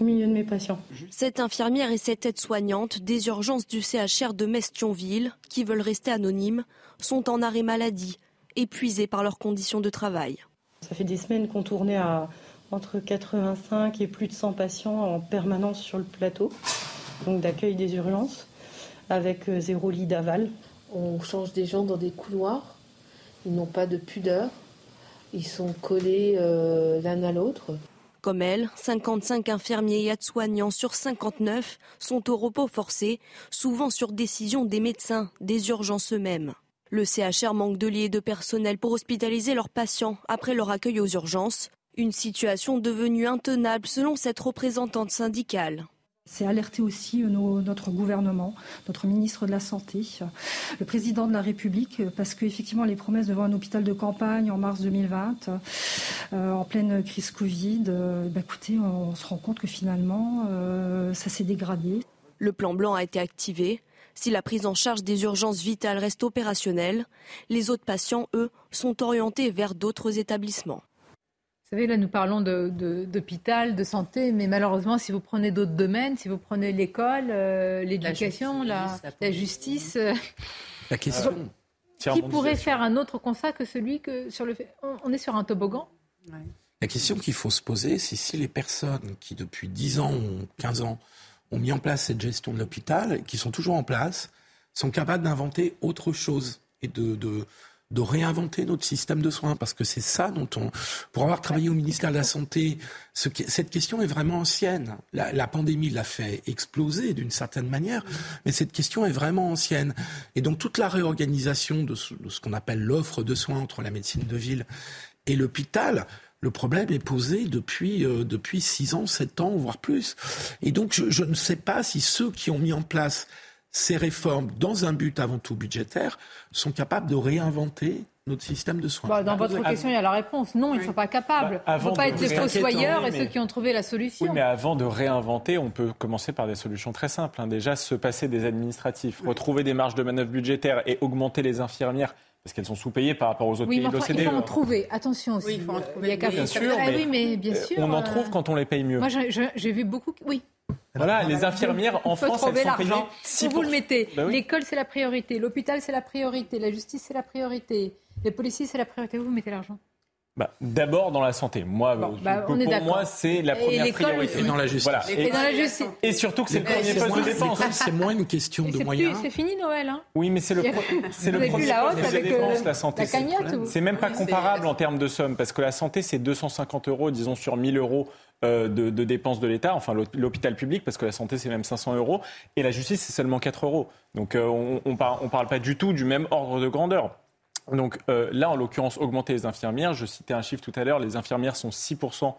au milieu de mes patients. Cette infirmière et cette aide-soignante des urgences du CHR de Metz-Thionville, qui veulent rester anonymes, sont en arrêt maladie, épuisées par leurs conditions de travail. Ça fait des semaines qu'on tournait à entre 85 et plus de 100 patients en permanence sur le plateau, donc d'accueil des urgences, avec euh, zéro lit d'aval. On change des gens dans des couloirs, ils n'ont pas de pudeur, ils sont collés euh, l'un à l'autre. Comme elle, 55 infirmiers et aides-soignants sur 59 sont au repos forcé, souvent sur décision des médecins, des urgences eux-mêmes. Le CHR manque de lits et de personnel pour hospitaliser leurs patients après leur accueil aux urgences. Une situation devenue intenable selon cette représentante syndicale. C'est alerter aussi euh, notre gouvernement, notre ministre de la Santé, le président de la République, parce qu'effectivement, les promesses devant un hôpital de campagne en mars 2020, euh, en pleine crise Covid, euh, bah, écoutez, on, se rend compte que finalement, ça s'est dégradé. Le plan blanc a été activé. Si la prise en charge des urgences vitales reste opérationnelle, les autres patients, eux, sont orientés vers d'autres établissements. Vous savez, là, nous parlons d'hôpital, de, santé, mais malheureusement, si vous prenez d'autres domaines, si vous prenez l'école, euh, l'éducation, la, justice, euh, la, question. qui pourrait faire un autre constat que celui que sur le fait, on, est sur un toboggan. La question qu'il faut se poser, c'est si les personnes qui, depuis 10 ans ou 15 ans, ont mis en place cette gestion de l'hôpital, qui sont toujours en place, sont capables d'inventer autre chose et de, de de réinventer notre système de soins, parce que c'est ça dont on... Pour avoir travaillé au ministère de la Santé, ce cette question est vraiment ancienne. La, pandémie l'a fait exploser d'une certaine manière, mais cette question est vraiment ancienne. Et donc toute la réorganisation de ce, qu'on appelle l'offre de soins entre la médecine de ville et l'hôpital, le problème est posé depuis euh, depuis six ans, sept ans, voire plus. Et donc je, je ne sais pas si ceux qui ont mis en place ces réformes, dans un but avant tout budgétaire, sont capables de réinventer notre système de soins. Bah, dans votre question, il y a la réponse. Non, ils ne sont pas capables. Bah, il ne faut pas être les fossoyeurs et ceux qui ont trouvé la solution. Oui, mais avant de réinventer, on peut commencer par des solutions très simples. Hein. Déjà, se passer des administratifs, retrouver des marges de manœuvre budgétaires et augmenter les infirmières parce qu'elles sont sous-payées par rapport aux autres pays de l'OCDE. Il faut en trouver, attention aussi. Oui, il faut en trouver. Il y a bien sûr, ah, oui, mais bien sûr. On en trouve quand on les paye mieux. Moi, j'ai vu beaucoup. Oui, voilà, les infirmières en France, elles sont payées Si vous le mettez. Bah L'école, c'est la priorité. L'hôpital, c'est la priorité. La justice, c'est la priorité. Les policiers, c'est la priorité. Où vous mettez l'argent bah, D'abord dans la santé. Moi, bah, pour moi, c'est la première priorité. Et dans la justice. Et, dans la justice. et, surtout que c'est le premier poste de dépense. C'est moins une question de moyens. C'est fini Noël. Hein oui, mais c'est le, c'est le premier poste de dépense, la santé. C'est même pas comparable en termes de somme, parce que la santé, c'est 250 euros, disons, sur 1000 euros euh, de, dépenses de l'État, enfin l'hôpital public, parce que la santé c'est même 500 euros, et la justice c'est seulement 4 euros. Donc euh, on ne parle pas du tout du même ordre de grandeur. Donc euh, là, en l'occurrence, augmenter les infirmières, je citais un chiffre tout à l'heure, les infirmières sont 6%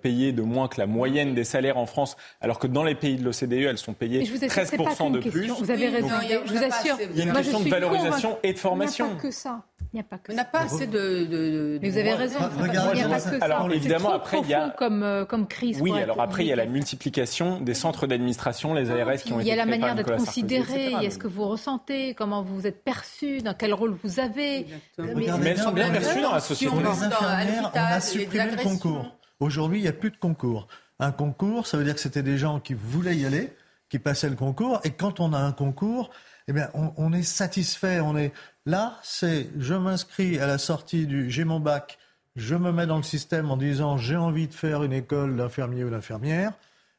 payées de moins que la moyenne des salaires en France, alors que dans les pays de l'OCDE, elles sont payées 13% de plus. Vous avez raison, je vous assure. Il y a une question de valorisation et de formation. Il n'y a pas que ça. Il n'y a pas que On n'a pas assez de, Mais vous avez raison. il n'y a pas que ça. Alors évidemment, après il y a comme euh, comme crise. Oui, alors après il y a la multiplication des centres d'administration, les ARS qui ont été Il y a la manière d'être considéré. Est-ce que vous ressentez Comment vous êtes perçu Dans quel rôle vous avez? Mais elles sont bien perçues dans la société. Pour les infirmières, on a supprimé le concours. Aujourd'hui, il n'y a plus de concours. Un concours, ça veut dire que c'était des gens qui voulaient y aller, qui passaient le concours. Et quand on a un concours, eh bien, on, on est satisfait, on est, Là, c'est je m'inscris à la sortie du j'ai mon bac, je me mets dans le système en disant j'ai envie de faire une école d'infirmier ou d'infirmière,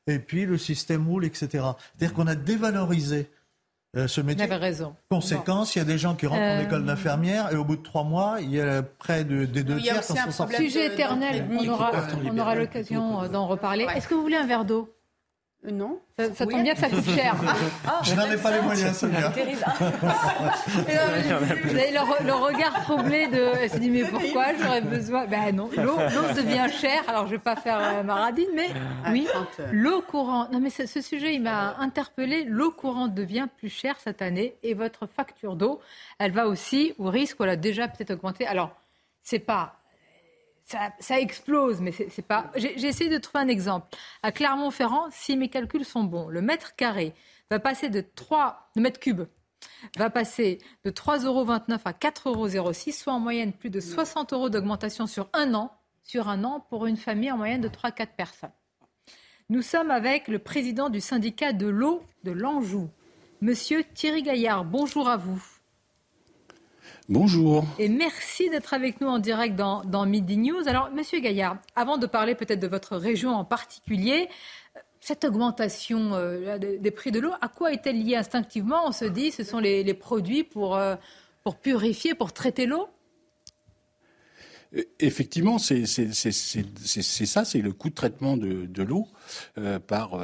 et puis le système roule, etc. C'est-à-dire qu'on a dévalorisé euh, ce métier. Vous avez raison. Conséquence, il y a des gens qui rentrent en euh, école d'infirmière et au bout de trois mois, il y a près de, des deux tiers qui sont Sujet éternel, on aura, on aura l'occasion d'en reparler. Est-ce que vous voulez un verre d'eau? euh, non. Ça, tombe bien que ça coûte cher. [LAUGHS] Ah, je n'avais pas les moyens, celui-là. [LAUGHS] Vous [LAUGHS] avez le, le, regard troublé de. Elle s'est dit, mais pourquoi j'aurais besoin? Ben non, l'eau devient chère. Alors, je ne vais pas faire euh, maradine, mais ah, oui, l'eau courante. Non, mais ce, ce sujet, il m'a interpellé. L'eau courante devient plus chère cette année et votre facture d'eau, elle va aussi au risque, elle a déjà peut-être augmenté? Alors, c'est pas ça, explose, mais c'est pas. J'ai essayé de trouver un exemple. À Clermont-Ferrand, si mes calculs sont bons, le mètre carré va passer de 3 mètres cubes va passer de 3,29 euros à 4,06 euros, soit en moyenne plus de 60 euros d'augmentation sur un an, sur un an pour une famille en moyenne de 3-4 personnes. Nous sommes avec le président du syndicat de l'eau de l'Anjou, Monsieur Thierry Gaillard. Bonjour à vous. Bonjour. Et merci d'être avec nous en direct dans, Midi News. Alors, Monsieur Gaillard, avant de parler peut-être de votre région en particulier, cette augmentation euh, des prix de l'eau, à quoi est-elle liée instinctivement? On se dit ce sont les, produits euh, pour purifier, pour traiter l'eau? Effectivement, c'est ça, c'est le coût de traitement de, l'eau euh, par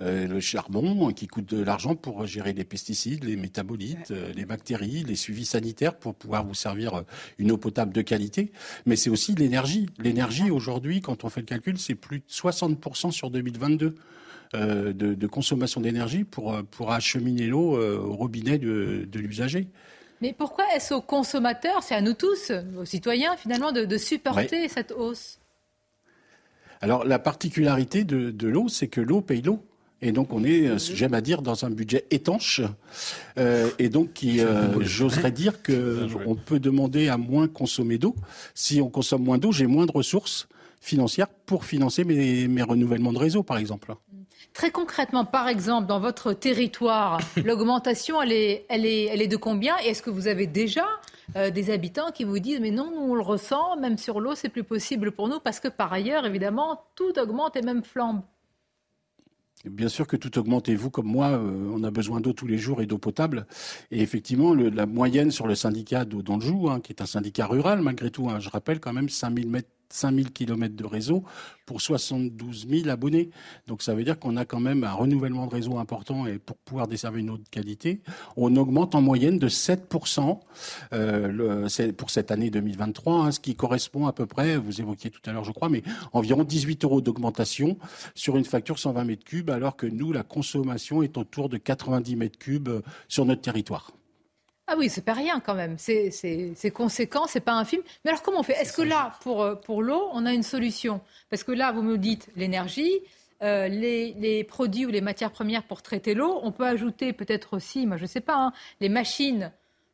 le charbon qui coûte de l'argent pour gérer les pesticides, les métabolites, les bactéries, les suivis sanitaires pour pouvoir vous servir une eau potable de qualité. Mais c'est aussi l'énergie. L'énergie aujourd'hui, quand on fait le calcul, c'est plus de 60% sur 2022. de, de, consommation d'énergie pour, pour acheminer l'eau au robinet de, de l'usager. Mais pourquoi est-ce aux consommateurs, c'est à nous tous, aux citoyens finalement, de, supporter cette hausse? Alors la particularité de, l'eau, c'est que l'eau paye l'eau. Et donc on est, j'aime à dire, dans un budget étanche. Euh, et donc qui, euh, j'oserais dire qu'on peut demander à moins consommer d'eau. Si on consomme moins d'eau, j'ai moins de ressources financières pour financer mes, mes renouvellements de réseau, par exemple. Très concrètement, par exemple, dans votre territoire, [LAUGHS] l'augmentation, elle est, elle, est, elle est de combien? Et est-ce que vous avez déjà euh, des habitants qui vous disent mais non, nous on le ressent, même sur l'eau, c'est plus possible pour nous parce que par ailleurs, évidemment, tout augmente et même flambe Bien sûr que tout augmente et vous comme moi, euh, on a besoin d'eau tous les jours et d'eau potable. Et effectivement, le, la moyenne sur le syndicat d'eau d'Anjou, hein, qui est un syndicat rural malgré tout, hein, je rappelle quand même 5000 mètres 5000 km de réseau pour 72 000 abonnés. Donc ça veut dire qu'on a quand même un renouvellement de réseau important et pour pouvoir desservir une de qualité, on augmente en moyenne de 7% euh, pour cette année 2023, hein, ce qui correspond à peu près, vous évoquiez tout à l'heure je crois, mais environ 18 euros d'augmentation sur une facture 120 mètres cubes, alors que nous, la consommation est autour de 90 mètres cubes sur notre territoire. Ah oui, c'est pas rien quand même. C'est conséquent, c'est pas infime. Mais alors comment on fait? Est-ce que là, pour, euh, l'eau, on a une solution? Parce que là, vous me dites l'énergie, euh, les, produits ou les matières premières pour traiter l'eau. On peut ajouter peut-être aussi, moi je sais pas, hein, les machines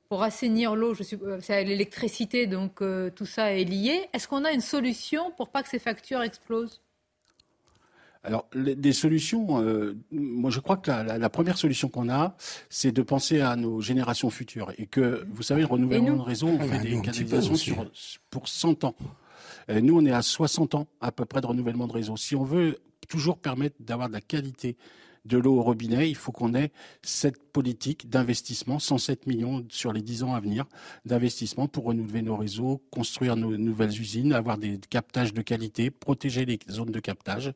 pour assainir l'eau. Euh, c'est l'électricité, donc tout ça est lié. Est-ce qu'on a une solution pour pas que ces factures explosent? Alors, des solutions, euh, moi je crois que la, première solution qu'on a, c'est de penser à nos générations futures. Et que, vous savez, le renouvellement de réseau, on ah, fait des canalisations sur, pour 100 ans. nous, on est à 60 ans à peu près de renouvellement de réseau. Si on veut toujours permettre d'avoir de la qualité de l'eau au robinet, il faut qu'on ait cette politique d'investissement, 107 millions sur les 10 ans à venir, d'investissement pour renouveler nos réseaux, construire nos nouvelles usines, avoir des captages de qualité, protéger les zones de captage.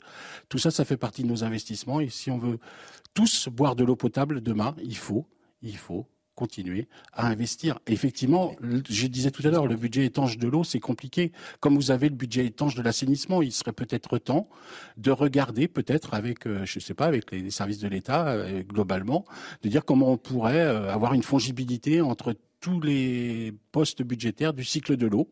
Tout ça, ça fait partie de nos investissements. Et si on veut tous boire de l'eau potable demain, il faut, il faut continuer à investir. effectivement, je disais tout à l'heure, le budget étanche de l'eau, c'est compliqué. Comme vous avez le budget étanche de l'assainissement, il serait peut-être temps de regarder, peut-être avec, euh, je ne sais pas, avec les services de l'État euh, globalement, de dire comment on pourrait euh, avoir une fongibilité entre tous les postes budgétaires du cycle de l'eau.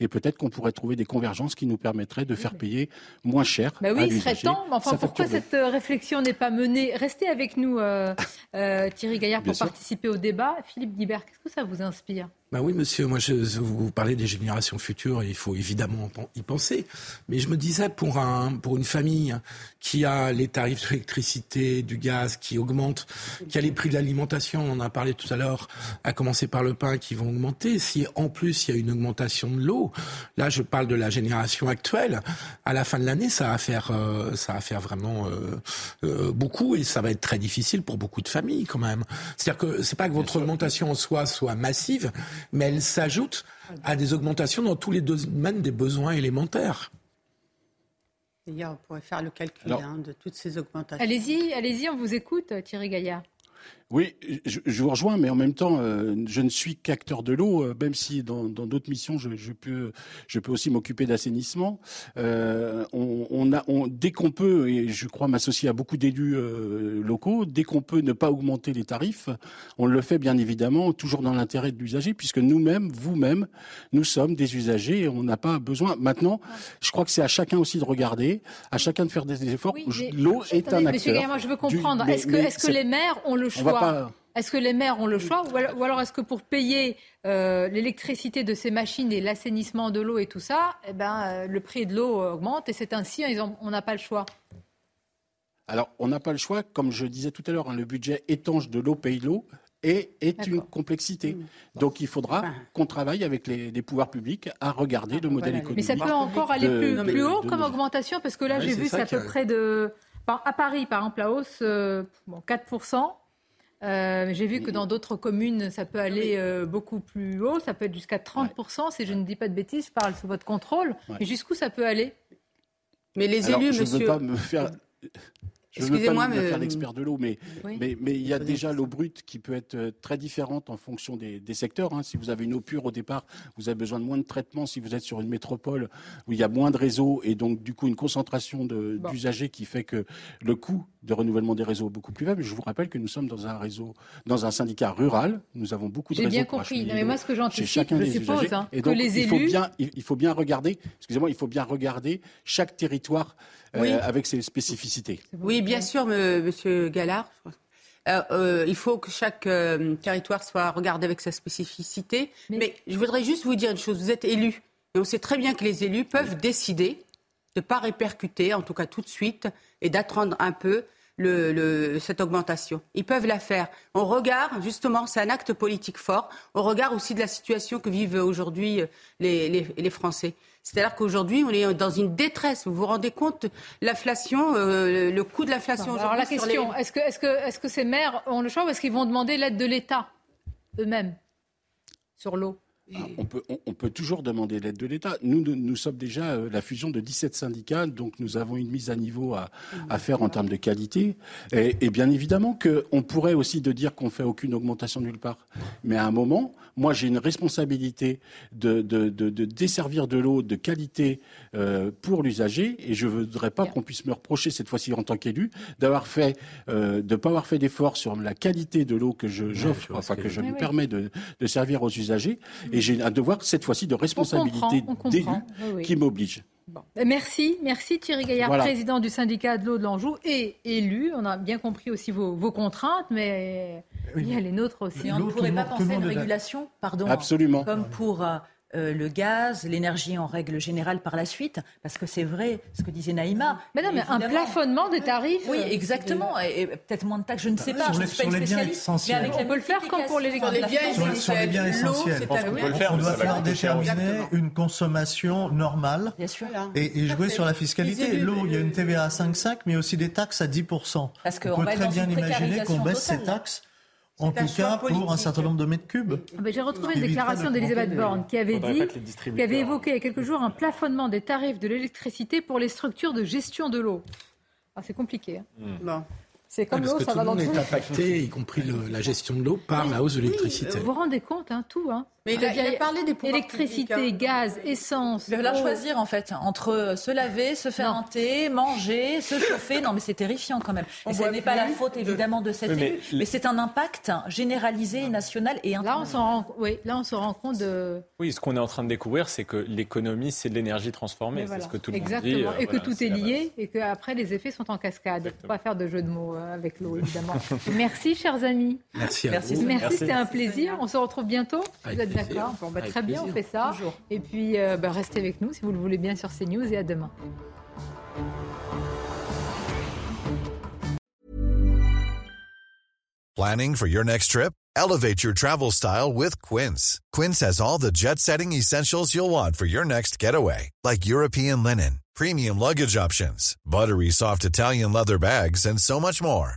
Et peut-être qu'on pourrait trouver des convergences qui nous permettraient de faire payer moins cher. Bah oui, il serait temps. Mais enfin, pourquoi cette euh, réflexion n'est pas menée? Restez avec nous, euh, euh, Thierry Gaillard, pour participer au débat. Philippe Guibert, qu'est-ce que ça vous inspire? Bah oui, monsieur, moi, je, vous parlez des générations futures, il faut évidemment y penser. Mais je me disais, pour, un, pour une famille qui a les tarifs d'électricité, du gaz qui augmentent, qui a les prix de l'alimentation, on en a parlé tout à l'heure, à commencer par le pain, qui vont augmenter, si en plus il y a une augmentation de l'eau, là je parle de la génération actuelle, à la fin de l'année, ça va faire, euh, ça va faire vraiment euh, euh, beaucoup et ça va être très difficile pour beaucoup de familles quand même. C'est-à-dire que c'est pas que votre augmentation en soi soit massive, mais elle s'ajoute à des augmentations dans tous les domaines des besoins élémentaires. D'ailleurs, on pourrait faire le calcul hein, de toutes ces augmentations. Allez-y, allez-y, on vous écoute, Thierry Gaillard. Oui, je, vous rejoins, mais en même temps, euh, je ne suis qu'acteur de l'eau, euh, même si dans d'autres missions, je, peux, je peux aussi m'occuper d'assainissement. Euh, on, a, dès qu'on peut, et je crois m'associer à beaucoup d'élus locaux, dès qu'on peut ne pas augmenter les tarifs, on le fait bien évidemment, toujours dans l'intérêt de l'usager, puisque nous-mêmes, vous-même, nous sommes des usagers et on n'a pas besoin. Maintenant, je crois que c'est à chacun aussi de regarder, à chacun de faire des efforts. L'eau est un acteur. Monsieur je veux comprendre. Est-ce que, est que les maires ont le choix Est-ce que les maires ont le choix ou alors est-ce que pour payer euh, l'électricité de ces machines et l'assainissement de l'eau et tout ça, eh ben, euh, le prix de l'eau augmente et c'est ainsi, on n'a pas le choix alors, on n'a pas le choix, comme je disais tout à l'heure, hein, le budget étanche de l'eau paye l'eau est, est une complexité. Donc il faudra qu'on travaille avec les, pouvoirs publics à regarder le modèle économique. Mais ça peut encore aller plus, haut comme augmentation, parce que là j'ai vu c'est à peu près de... À Paris, par exemple, la hausse, bon, 4%. Euh, j'ai vu que dans d'autres communes, ça peut aller euh, beaucoup plus haut, ça peut être jusqu'à 30%, si je ne dis pas de bêtises, je parle sous votre contrôle. Mais jusqu'où ça peut aller? Mais les élus, je monsieur... ne veux pas me faire je ne veux pas me faire l'expert de l'eau, mais, mais, mais, il y a déjà l'eau brute qui peut être euh, très différente en fonction des, des secteurs. Hein. Si vous avez une eau pure au départ, vous avez besoin de moins de traitement. Si vous êtes sur une métropole où il y a moins de réseaux et donc du coup une concentration d'usagers qui fait que le coût de renouvellement des réseaux est beaucoup plus faible. Je vous rappelle que nous sommes dans un réseau, dans un syndicat rural. Nous avons beaucoup de réseaux. J'ai bien compris. mais moi, ce que j'anticipe, je suppose, hein, et donc, les élus... il faut bien, il faut bien regarder. Excusez-moi, il faut bien regarder chaque territoire euh, avec ses spécificités. Oui, bien sûr, Monsieur Gallard. Euh, euh, il faut que chaque territoire soit regardé avec sa spécificité. Mais... je voudrais juste vous dire une chose. Vous êtes élu. Et on sait très bien que les élus peuvent décider de ne pas répercuter, en tout cas tout de suite, et d'attendre un peu le, cette augmentation. Ils peuvent la faire. On regarde, justement, c'est un acte politique fort. On regarde aussi de la situation que vivent aujourd'hui les, les, les Français. C'est-à-dire qu'aujourd'hui, on est dans une détresse. Vous vous rendez compte L'inflation, euh, le coût de l'inflation. Alors la question, est-ce que, est que, est que ces maires ont le choix ou est-ce qu'ils vont demander l'aide de l'État eux-mêmes sur l'eau? Ah, on, peut, on, peut, toujours demander l'aide de l'État. Nous, nous, sommes déjà euh, la fusion de 17 syndicats, donc nous avons une mise à niveau à, à faire en termes de qualité. Et, et bien évidemment qu'on pourrait aussi de dire qu'on fait aucune augmentation nulle part. Mais à un moment, moi j'ai une responsabilité de, de, de, de desservir de l'eau de qualité euh, pour l'usager, et je ne voudrais pas qu'on puisse me reprocher cette fois-ci en tant qu'élu d'avoir fait, euh, de pas avoir fait d'efforts sur la qualité de l'eau que j'offre, enfin que je me permets de, de servir aux usagers. Et j'ai un devoir, cette fois-ci, de responsabilité d'élu qui m'oblige. Merci, merci Thierry Gaillard, président du syndicat de l'eau de l'Anjou et élu. On a bien compris aussi vos, contraintes, mais il y a les nôtres aussi. on ne pourrait pas penser à une régulation, pardon, Absolument. comme pour euh, euh, le gaz, l'énergie en règle générale par la suite, parce que c'est vrai ce que disait Naïma. Mais non, mais un plafonnement des tarifs. Oui, euh, exactement, et, peut-être moins de taxes, je ne sais pas. Sur les, je les biens essentiels. on peut le faire comme pour les, sur les biens essentiels. Sur les biens essentiels. On, doit faire déterminer une consommation normale Bien sûr. et, jouer sur la fiscalité. L'eau, il y a une TVA à 5,5, mais aussi des taxes à 10%. Parce on peut très bien imaginer qu'on baisse ces taxes en tout cas pour un certain nombre de mètres cubes. Ah ben, j'ai retrouvé une déclaration d'Elisabeth Borne qui avait dit, qui avait évoqué il y a quelques jours un plafonnement des tarifs de l'électricité pour les structures de gestion de l'eau. Ah, c'est compliqué. Hein. C'est comme l'eau, ça va dans tout le monde est impacté, y compris la gestion de l'eau, par la hausse de l'électricité. vous vous rendez compte, hein, tout. Hein. Mais il a, parlé des Électricité, hein. gaz, essence. Il va choisir, en fait, entre se laver, se faire un thé, manger, se chauffer. Non, mais c'est terrifiant quand même. Et ce n'est pas la faute, évidemment, de cet élu, mais, c'est un impact généralisé, national et Là, on rend, oui, là, on se rend compte de... Oui, ce qu'on est en train de découvrir, c'est que l'économie, c'est de l'énergie transformée. C'est ce que tout le monde dit. Exactement. Euh, et que tout est lié et qu'après, les effets sont en cascade. Il ne faut pas faire de jeu de mots euh, avec l'eau, évidemment. Merci, chers amis. Merci à Merci, vous. Merci, c'était un plaisir. On se retrouve bientôt. Vous êtes d'accord bah, Très bien, on fait ça. Et puis, euh, bah, restez avec nous si vous le voulez bien sur CNews et à demain. Planning for your next trip? Elevate your travel style with Quince. Quince has all the jet setting essentials you'll want for your next getaway, like European linen, premium luggage options, buttery soft Italian leather bags, and so much more.